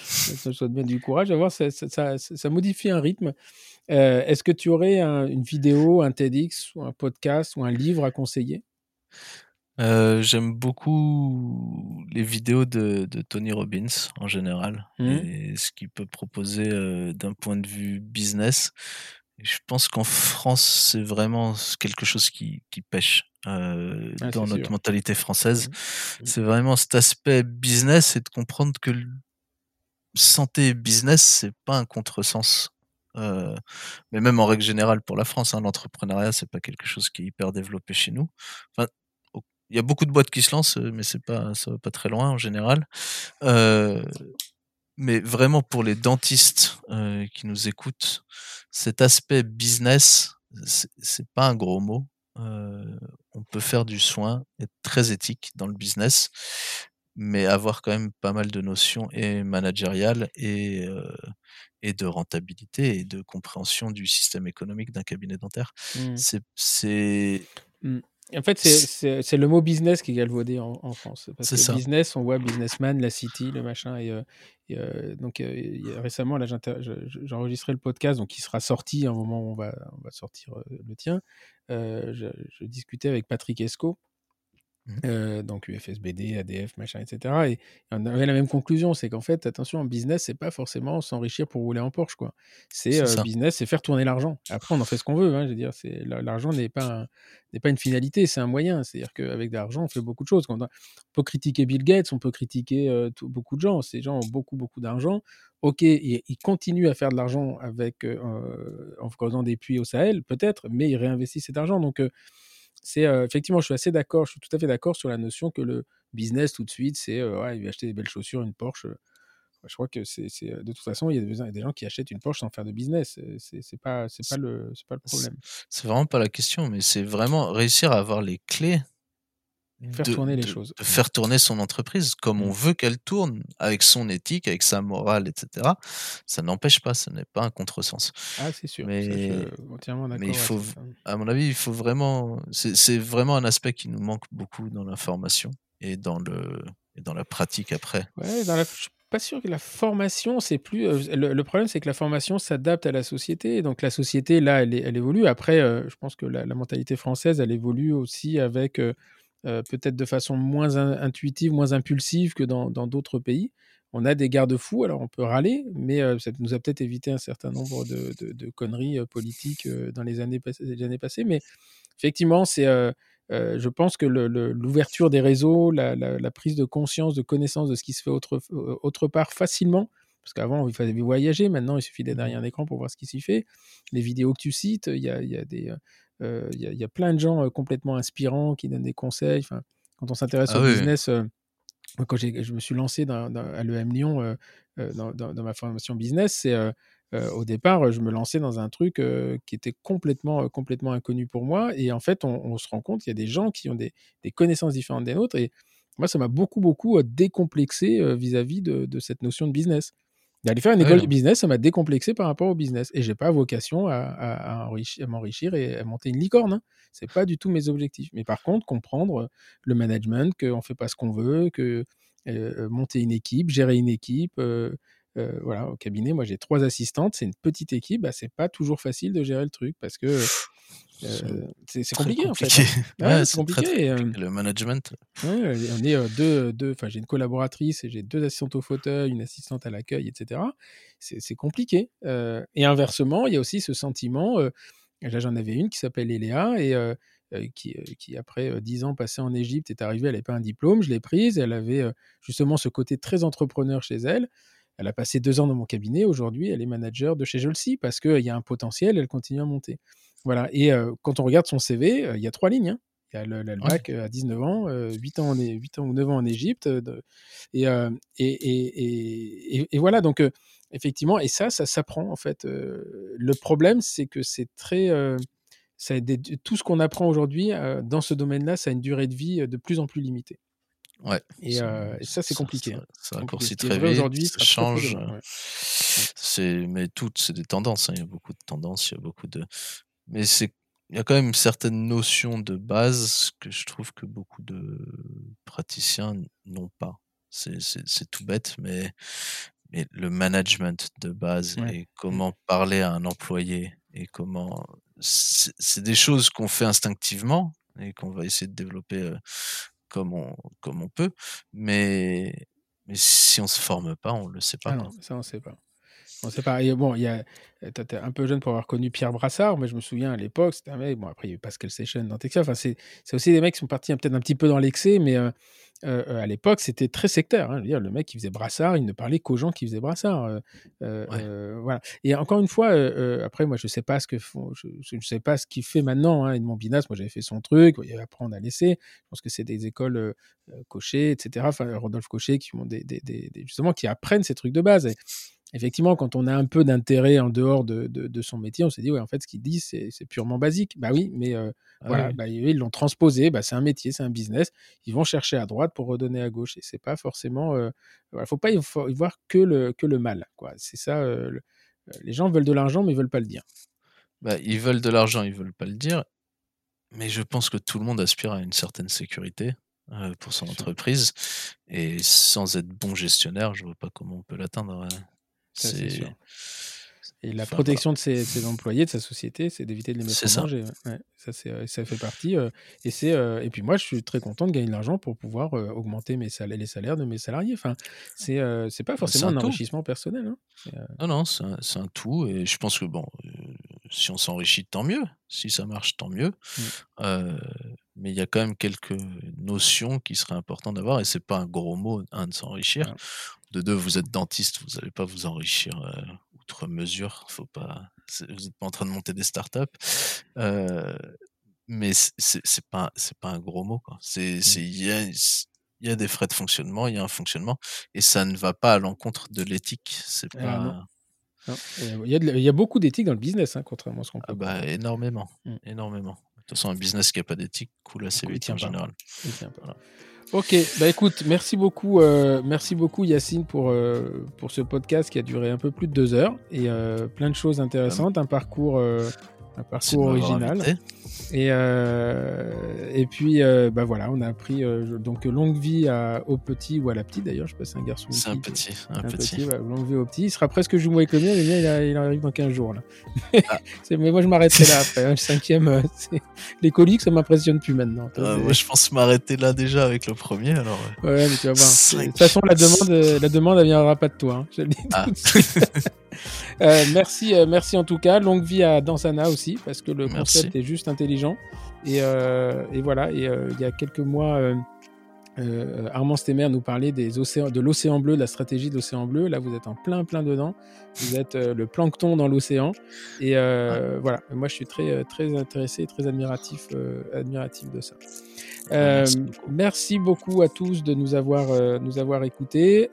ça te bien du courage à voir, ça, ça, ça, modifie un rythme. Est-ce que tu aurais une vidéo, un TEDx, ou un podcast, ou un livre à conseiller? J'aime beaucoup les vidéos de, de, Tony Robbins en général mmh. et ce qu'il peut proposer d'un point de vue business. Je pense qu'en France, c'est vraiment quelque chose qui, qui pêche. Euh, dans notre mentalité française. Mmh. Mmh. C'est vraiment cet aspect business et de comprendre que santé et business, c'est pas un contresens. Euh, mais même en règle générale pour la France, hein, l'entrepreneuriat, c'est pas quelque chose qui est hyper développé chez nous. Enfin, il y a beaucoup de boîtes qui se lancent, mais c'est pas, ça va pas très loin en général. Euh, mais vraiment pour les dentistes euh, qui nous écoutent, cet aspect business, c'est pas un gros mot. Euh, on peut faire du soin, être très éthique dans le business, mais avoir quand même pas mal de notions et managériales et, euh, et de rentabilité et de compréhension du système économique d'un cabinet dentaire. Mmh. C'est mmh. En fait, c'est le mot business qui est galvaudé en, en France. Parce que business, on voit businessman, la city, le machin. Et, euh, euh, donc, euh, récemment, là, j'enregistrais le podcast, donc il sera sorti à un moment où on va, on va sortir le tien. Je, je, discutais avec Patrick Esco. Euh, donc UFSBD, ADF, machin, etc. Et on avait la même conclusion, c'est qu'en fait, attention, en business, c'est pas forcément s'enrichir pour rouler en Porsche, quoi. C'est euh, business, c'est faire tourner l'argent. Après, on en fait ce qu'on veut. Hein, je veux dire, c'est l'argent n'est pas n'est pas une finalité, c'est un moyen. C'est-à-dire qu'avec de l'argent, on fait beaucoup de choses. On, peut critiquer Bill Gates, on peut critiquer euh, beaucoup de gens. Ces gens ont beaucoup beaucoup d'argent. Ok, ils, ils, continuent à faire de l'argent avec en faisant des puits au Sahel, peut-être, mais ils réinvestissent cet argent. Donc c'est effectivement, je suis assez d'accord, je suis tout à fait d'accord sur la notion que le business tout de suite, c'est ouais, il va acheter des belles chaussures, une Porsche. je crois que c'est de toute façon, il y a des, gens qui achètent une Porsche sans faire de business. C'est pas, pas le, pas le problème. C'est vraiment pas la question, mais c'est vraiment réussir à avoir les clés Faire tourner les choses. De faire tourner son entreprise comme on mmh. veut qu'elle tourne, avec son éthique, avec sa morale, etc. Ça n'empêche pas, ce n'est pas un contresens. Ah, c'est sûr. Mais, d'accord. Mais il faut, à mon avis, il faut vraiment. C'est vraiment un aspect qui nous manque beaucoup dans la formation et dans, le, et dans la pratique après. Ouais, dans la, je suis pas sûr que la formation, c'est plus. Euh, le, problème, c'est que la formation s'adapte à la société. Donc la société, là, elle, elle évolue. Après, euh, je pense que la, mentalité française, elle évolue aussi avec. Euh, euh, peut-être de façon moins intuitive, moins impulsive que dans d'autres pays. On a des garde-fous, alors on peut râler, mais euh, ça nous a peut-être évité un certain nombre de, conneries euh, politiques dans les années, passées. Mais effectivement, c'est, je pense que l'ouverture des réseaux, la, prise de conscience, de connaissance de ce qui se fait autre, part facilement, parce qu'avant, il fallait voyager, maintenant, il suffit d'être derrière un écran pour voir ce qui s'y fait. Les vidéos que tu cites, il y a des il y, a plein de gens complètement inspirants qui donnent des conseils. Enfin, quand on s'intéresse ah au business, quand je me suis lancé dans, à l'EM Lyon dans, dans, ma formation business, c'est au départ, je me lançais dans un truc qui était complètement, complètement inconnu pour moi. Et en fait, on, se rend compte qu'il y a des gens qui ont des, des, connaissances différentes des nôtres. Et moi, ça m'a beaucoup, beaucoup décomplexé vis-à-vis de, de, cette notion de business. D'aller faire une école de business, ça m'a décomplexé par rapport au business. Et j'ai pas vocation à, à, m'enrichir et à monter une licorne. Hein. C'est pas du tout mes objectifs. Mais par contre, comprendre le management, qu'on fait pas ce qu'on veut, que euh, monter une équipe, gérer une équipe. Euh, euh, voilà, au cabinet, moi j'ai trois assistantes, c'est une petite équipe, bah, c'est pas toujours facile de gérer le truc parce que euh, c'est compliqué, en fait. C'est compliqué. Euh, le management. on est euh, deux, deux enfin j'ai une collaboratrice et j'ai deux assistantes au fauteuil, une assistante à l'accueil, etc. C'est compliqué. et inversement, il y a aussi ce sentiment. là, j'en avais une qui s'appelle Eléa et qui, qui, après dix ans passés en Égypte, est arrivée. Elle n'avait pas un diplôme, je l'ai prise. Elle avait justement ce côté très entrepreneur chez elle. Elle a passé deux ans dans mon cabinet. Aujourd'hui, elle est manager de chez Jolsi parce qu'il y a un potentiel, elle continue à monter. Voilà. Et quand on regarde son CV, il y a trois lignes. Hein. qui a le, le bac à 19 ans, 8 ans, en, 8 ans ou 9 ans en Égypte. et, et, et, et, voilà, donc effectivement, et ça, ça s'apprend en fait. le problème, c'est que c'est très. Ça tout ce qu'on apprend aujourd'hui dans ce domaine-là, ça a une durée de vie de plus en plus limitée. Ouais. Et ça, ça c'est compliqué. Ça, très vite. Aujourd'hui, ça change. C'est, mais toutes, c'est des tendances. Hein. Il y a beaucoup de tendances. Il y a beaucoup de. Mais c'est, il y a quand même certaines notions de base que je trouve que beaucoup de praticiens n'ont pas. C'est, tout bête, mais mais le management de base et mmh. comment parler à un employé et comment c'est des choses qu'on fait instinctivement et qu'on va essayer de développer comme on comme on peut mais mais si on se forme pas on le sait pas ah non, ça on sait pas on sait pas. bon, il y a, t'es un peu jeune pour avoir connu Pierre Brassard, mais je me souviens à l'époque, c'était un mec. Bon, après, il y a eu Pascal Session dans Texas. Enfin, c'est aussi des mecs qui sont partis peut-être un petit peu dans l'excès, mais euh, euh, à l'époque, c'était très sectaire. Hein. dire, le mec qui faisait brassard, il ne parlait qu'aux gens qui faisaient brassard. Euh, voilà. Et encore une fois, après, moi, je sais pas ce que font, je, ne sais pas ce qu'il fait maintenant. Hein, Edmond Binas, moi, j'avais fait son truc. Il après, on a laissé. Je pense que c'est des écoles Cochet, etc. Enfin, Rodolphe Cochet, qui ont des, des, des, justement qui apprennent ces trucs de base. Et, effectivement, quand on a un peu d'intérêt en dehors de, de, son métier, on s'est dit, ouais, en fait, ce qu'il dit, c'est purement basique. Bah oui, mais euh, ah voilà, bah, ils l'ont transposé, bah, c'est un métier, c'est un business. Ils vont chercher à droite pour redonner à gauche. Et c'est pas forcément. Il euh, ne faut pas y, voir que le, que le mal. C'est ça. Euh, les gens veulent de l'argent, mais ils veulent pas le dire. Bah, ils veulent de l'argent, ils veulent pas le dire. Mais je pense que tout le monde aspire à une certaine sécurité pour son entreprise. Et sans être bon gestionnaire, je vois pas comment on peut l'atteindre. C'est. Et la protection de ses, employés, de sa société, c'est d'éviter de les mettre en danger. ça, ça fait partie. Euh, et, c'est, euh, et puis moi, je suis très content de gagner de l'argent pour pouvoir euh, augmenter mes salaires, les salaires de mes salariés. Enfin, c'est, c'est pas bah, forcément un, enrichissement personnel. Hein. Non, non, c'est un, un, tout. Et je pense que, bon, si on s'enrichit, tant mieux. Si ça marche, tant mieux. Mmh. Mais il y a quand même quelques notions qui seraient importantes d'avoir. Et c'est pas un gros mot, un, de s'enrichir. De deux, vous êtes dentiste, vous n'allez pas vous enrichir outre mesure. Faut pas, vous n'êtes pas en train de monter des startups. Euh, mais c'est pas, c'est pas un gros mot. C'est, mmh. il y a, y a des frais de fonctionnement, il y a un fonctionnement, et ça ne va pas à l'encontre de l'éthique. C'est ah pas. Il, y a il y, a beaucoup d'éthique dans le business, hein, contrairement à ce qu'on ah bah, énormément, mmh. énormément. De toute façon, un business qui n'a pas d'éthique coule assez vite en général. Ok, bah écoute, merci beaucoup, euh, merci beaucoup Yacine pour, euh, pour ce podcast qui a duré un peu plus de deux heures et euh, plein de choses intéressantes, un parcours un parcours original. Et, euh, et puis, euh, bah voilà, on a appris euh, donc longue vie à, au petit ou à la petite d'ailleurs. Je sais pas, c'est un garçon. C'est un petit. Un, petit. longue vie au petit. Il sera presque jumeau avec le mien. Le mien, il, arrive dans 15 jours. Là. Ah. mais moi, je m'arrêterai là après. Hein, le cinquième, les coliques, ça m'impressionne plus maintenant. Ah, moi, je pense m'arrêter là déjà avec le premier. Alors, ouais, mais tu vas voir. De toute façon, la demande, la demande, elle viendra pas de toi. Hein, je le dis ah. Euh, merci, euh, merci en tout cas. Longue vie à Dansana aussi, parce que le concept est juste intelligent. Et, euh, et voilà, et il y a quelques mois, Armand Stemmer nous parlait des océans, de l'océan bleu, de la stratégie de l'océan bleu. Là, vous êtes en plein, plein dedans. Vous êtes le plancton dans l'océan. Et voilà, moi, je suis très, très intéressé très admiratif, admiratif de ça. Merci beaucoup. à tous de nous avoir, nous avoir écoutés.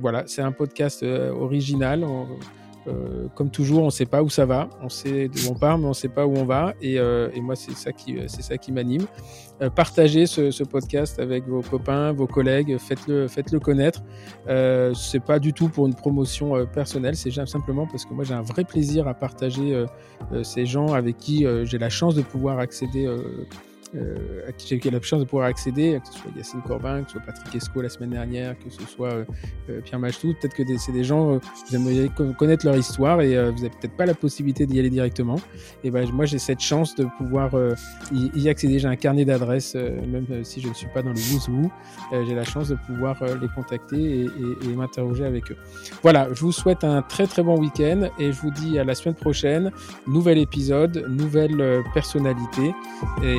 voilà, c'est un podcast original. Euh, comme toujours, on ne sait pas où ça va. On sait d'où on part, mais on ne sait pas où on va. Et, euh, et moi, c'est ça qui, c'est ça qui m'anime. Euh, partagez ce, ce, podcast avec vos copains, vos collègues. Faites-le, faites-le connaître. Euh, c'est pas du tout pour une promotion euh, personnelle. C'est simplement parce que moi, j'ai un vrai plaisir à partager ces gens avec qui j'ai la chance de pouvoir accéder euh, à qui j'ai eu la chance de pouvoir accéder, que ce soit Yacine Corbin, que ce soit Patrick Esco la semaine dernière, que ce soit euh, euh, Pierre Machtou. Peut-être que c'est des gens, vous aimeriez connaître leur histoire et vous n'avez peut-être pas la possibilité d'y aller directement. Et ben moi, j'ai cette chance de pouvoir y, accéder. J'ai un carnet d'adresses, même si je ne suis pas dans le Wouzou. j'ai la chance de pouvoir les contacter et, et m'interroger avec eux. Voilà, je vous souhaite un très très bon week-end et je vous dis à la semaine prochaine. Nouvel épisode, nouvelle personnalité et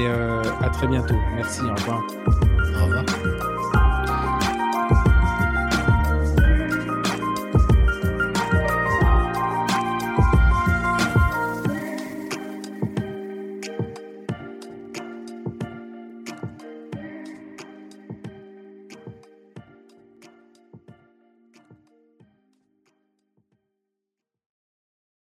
à très bientôt. Merci, au revoir. Au revoir.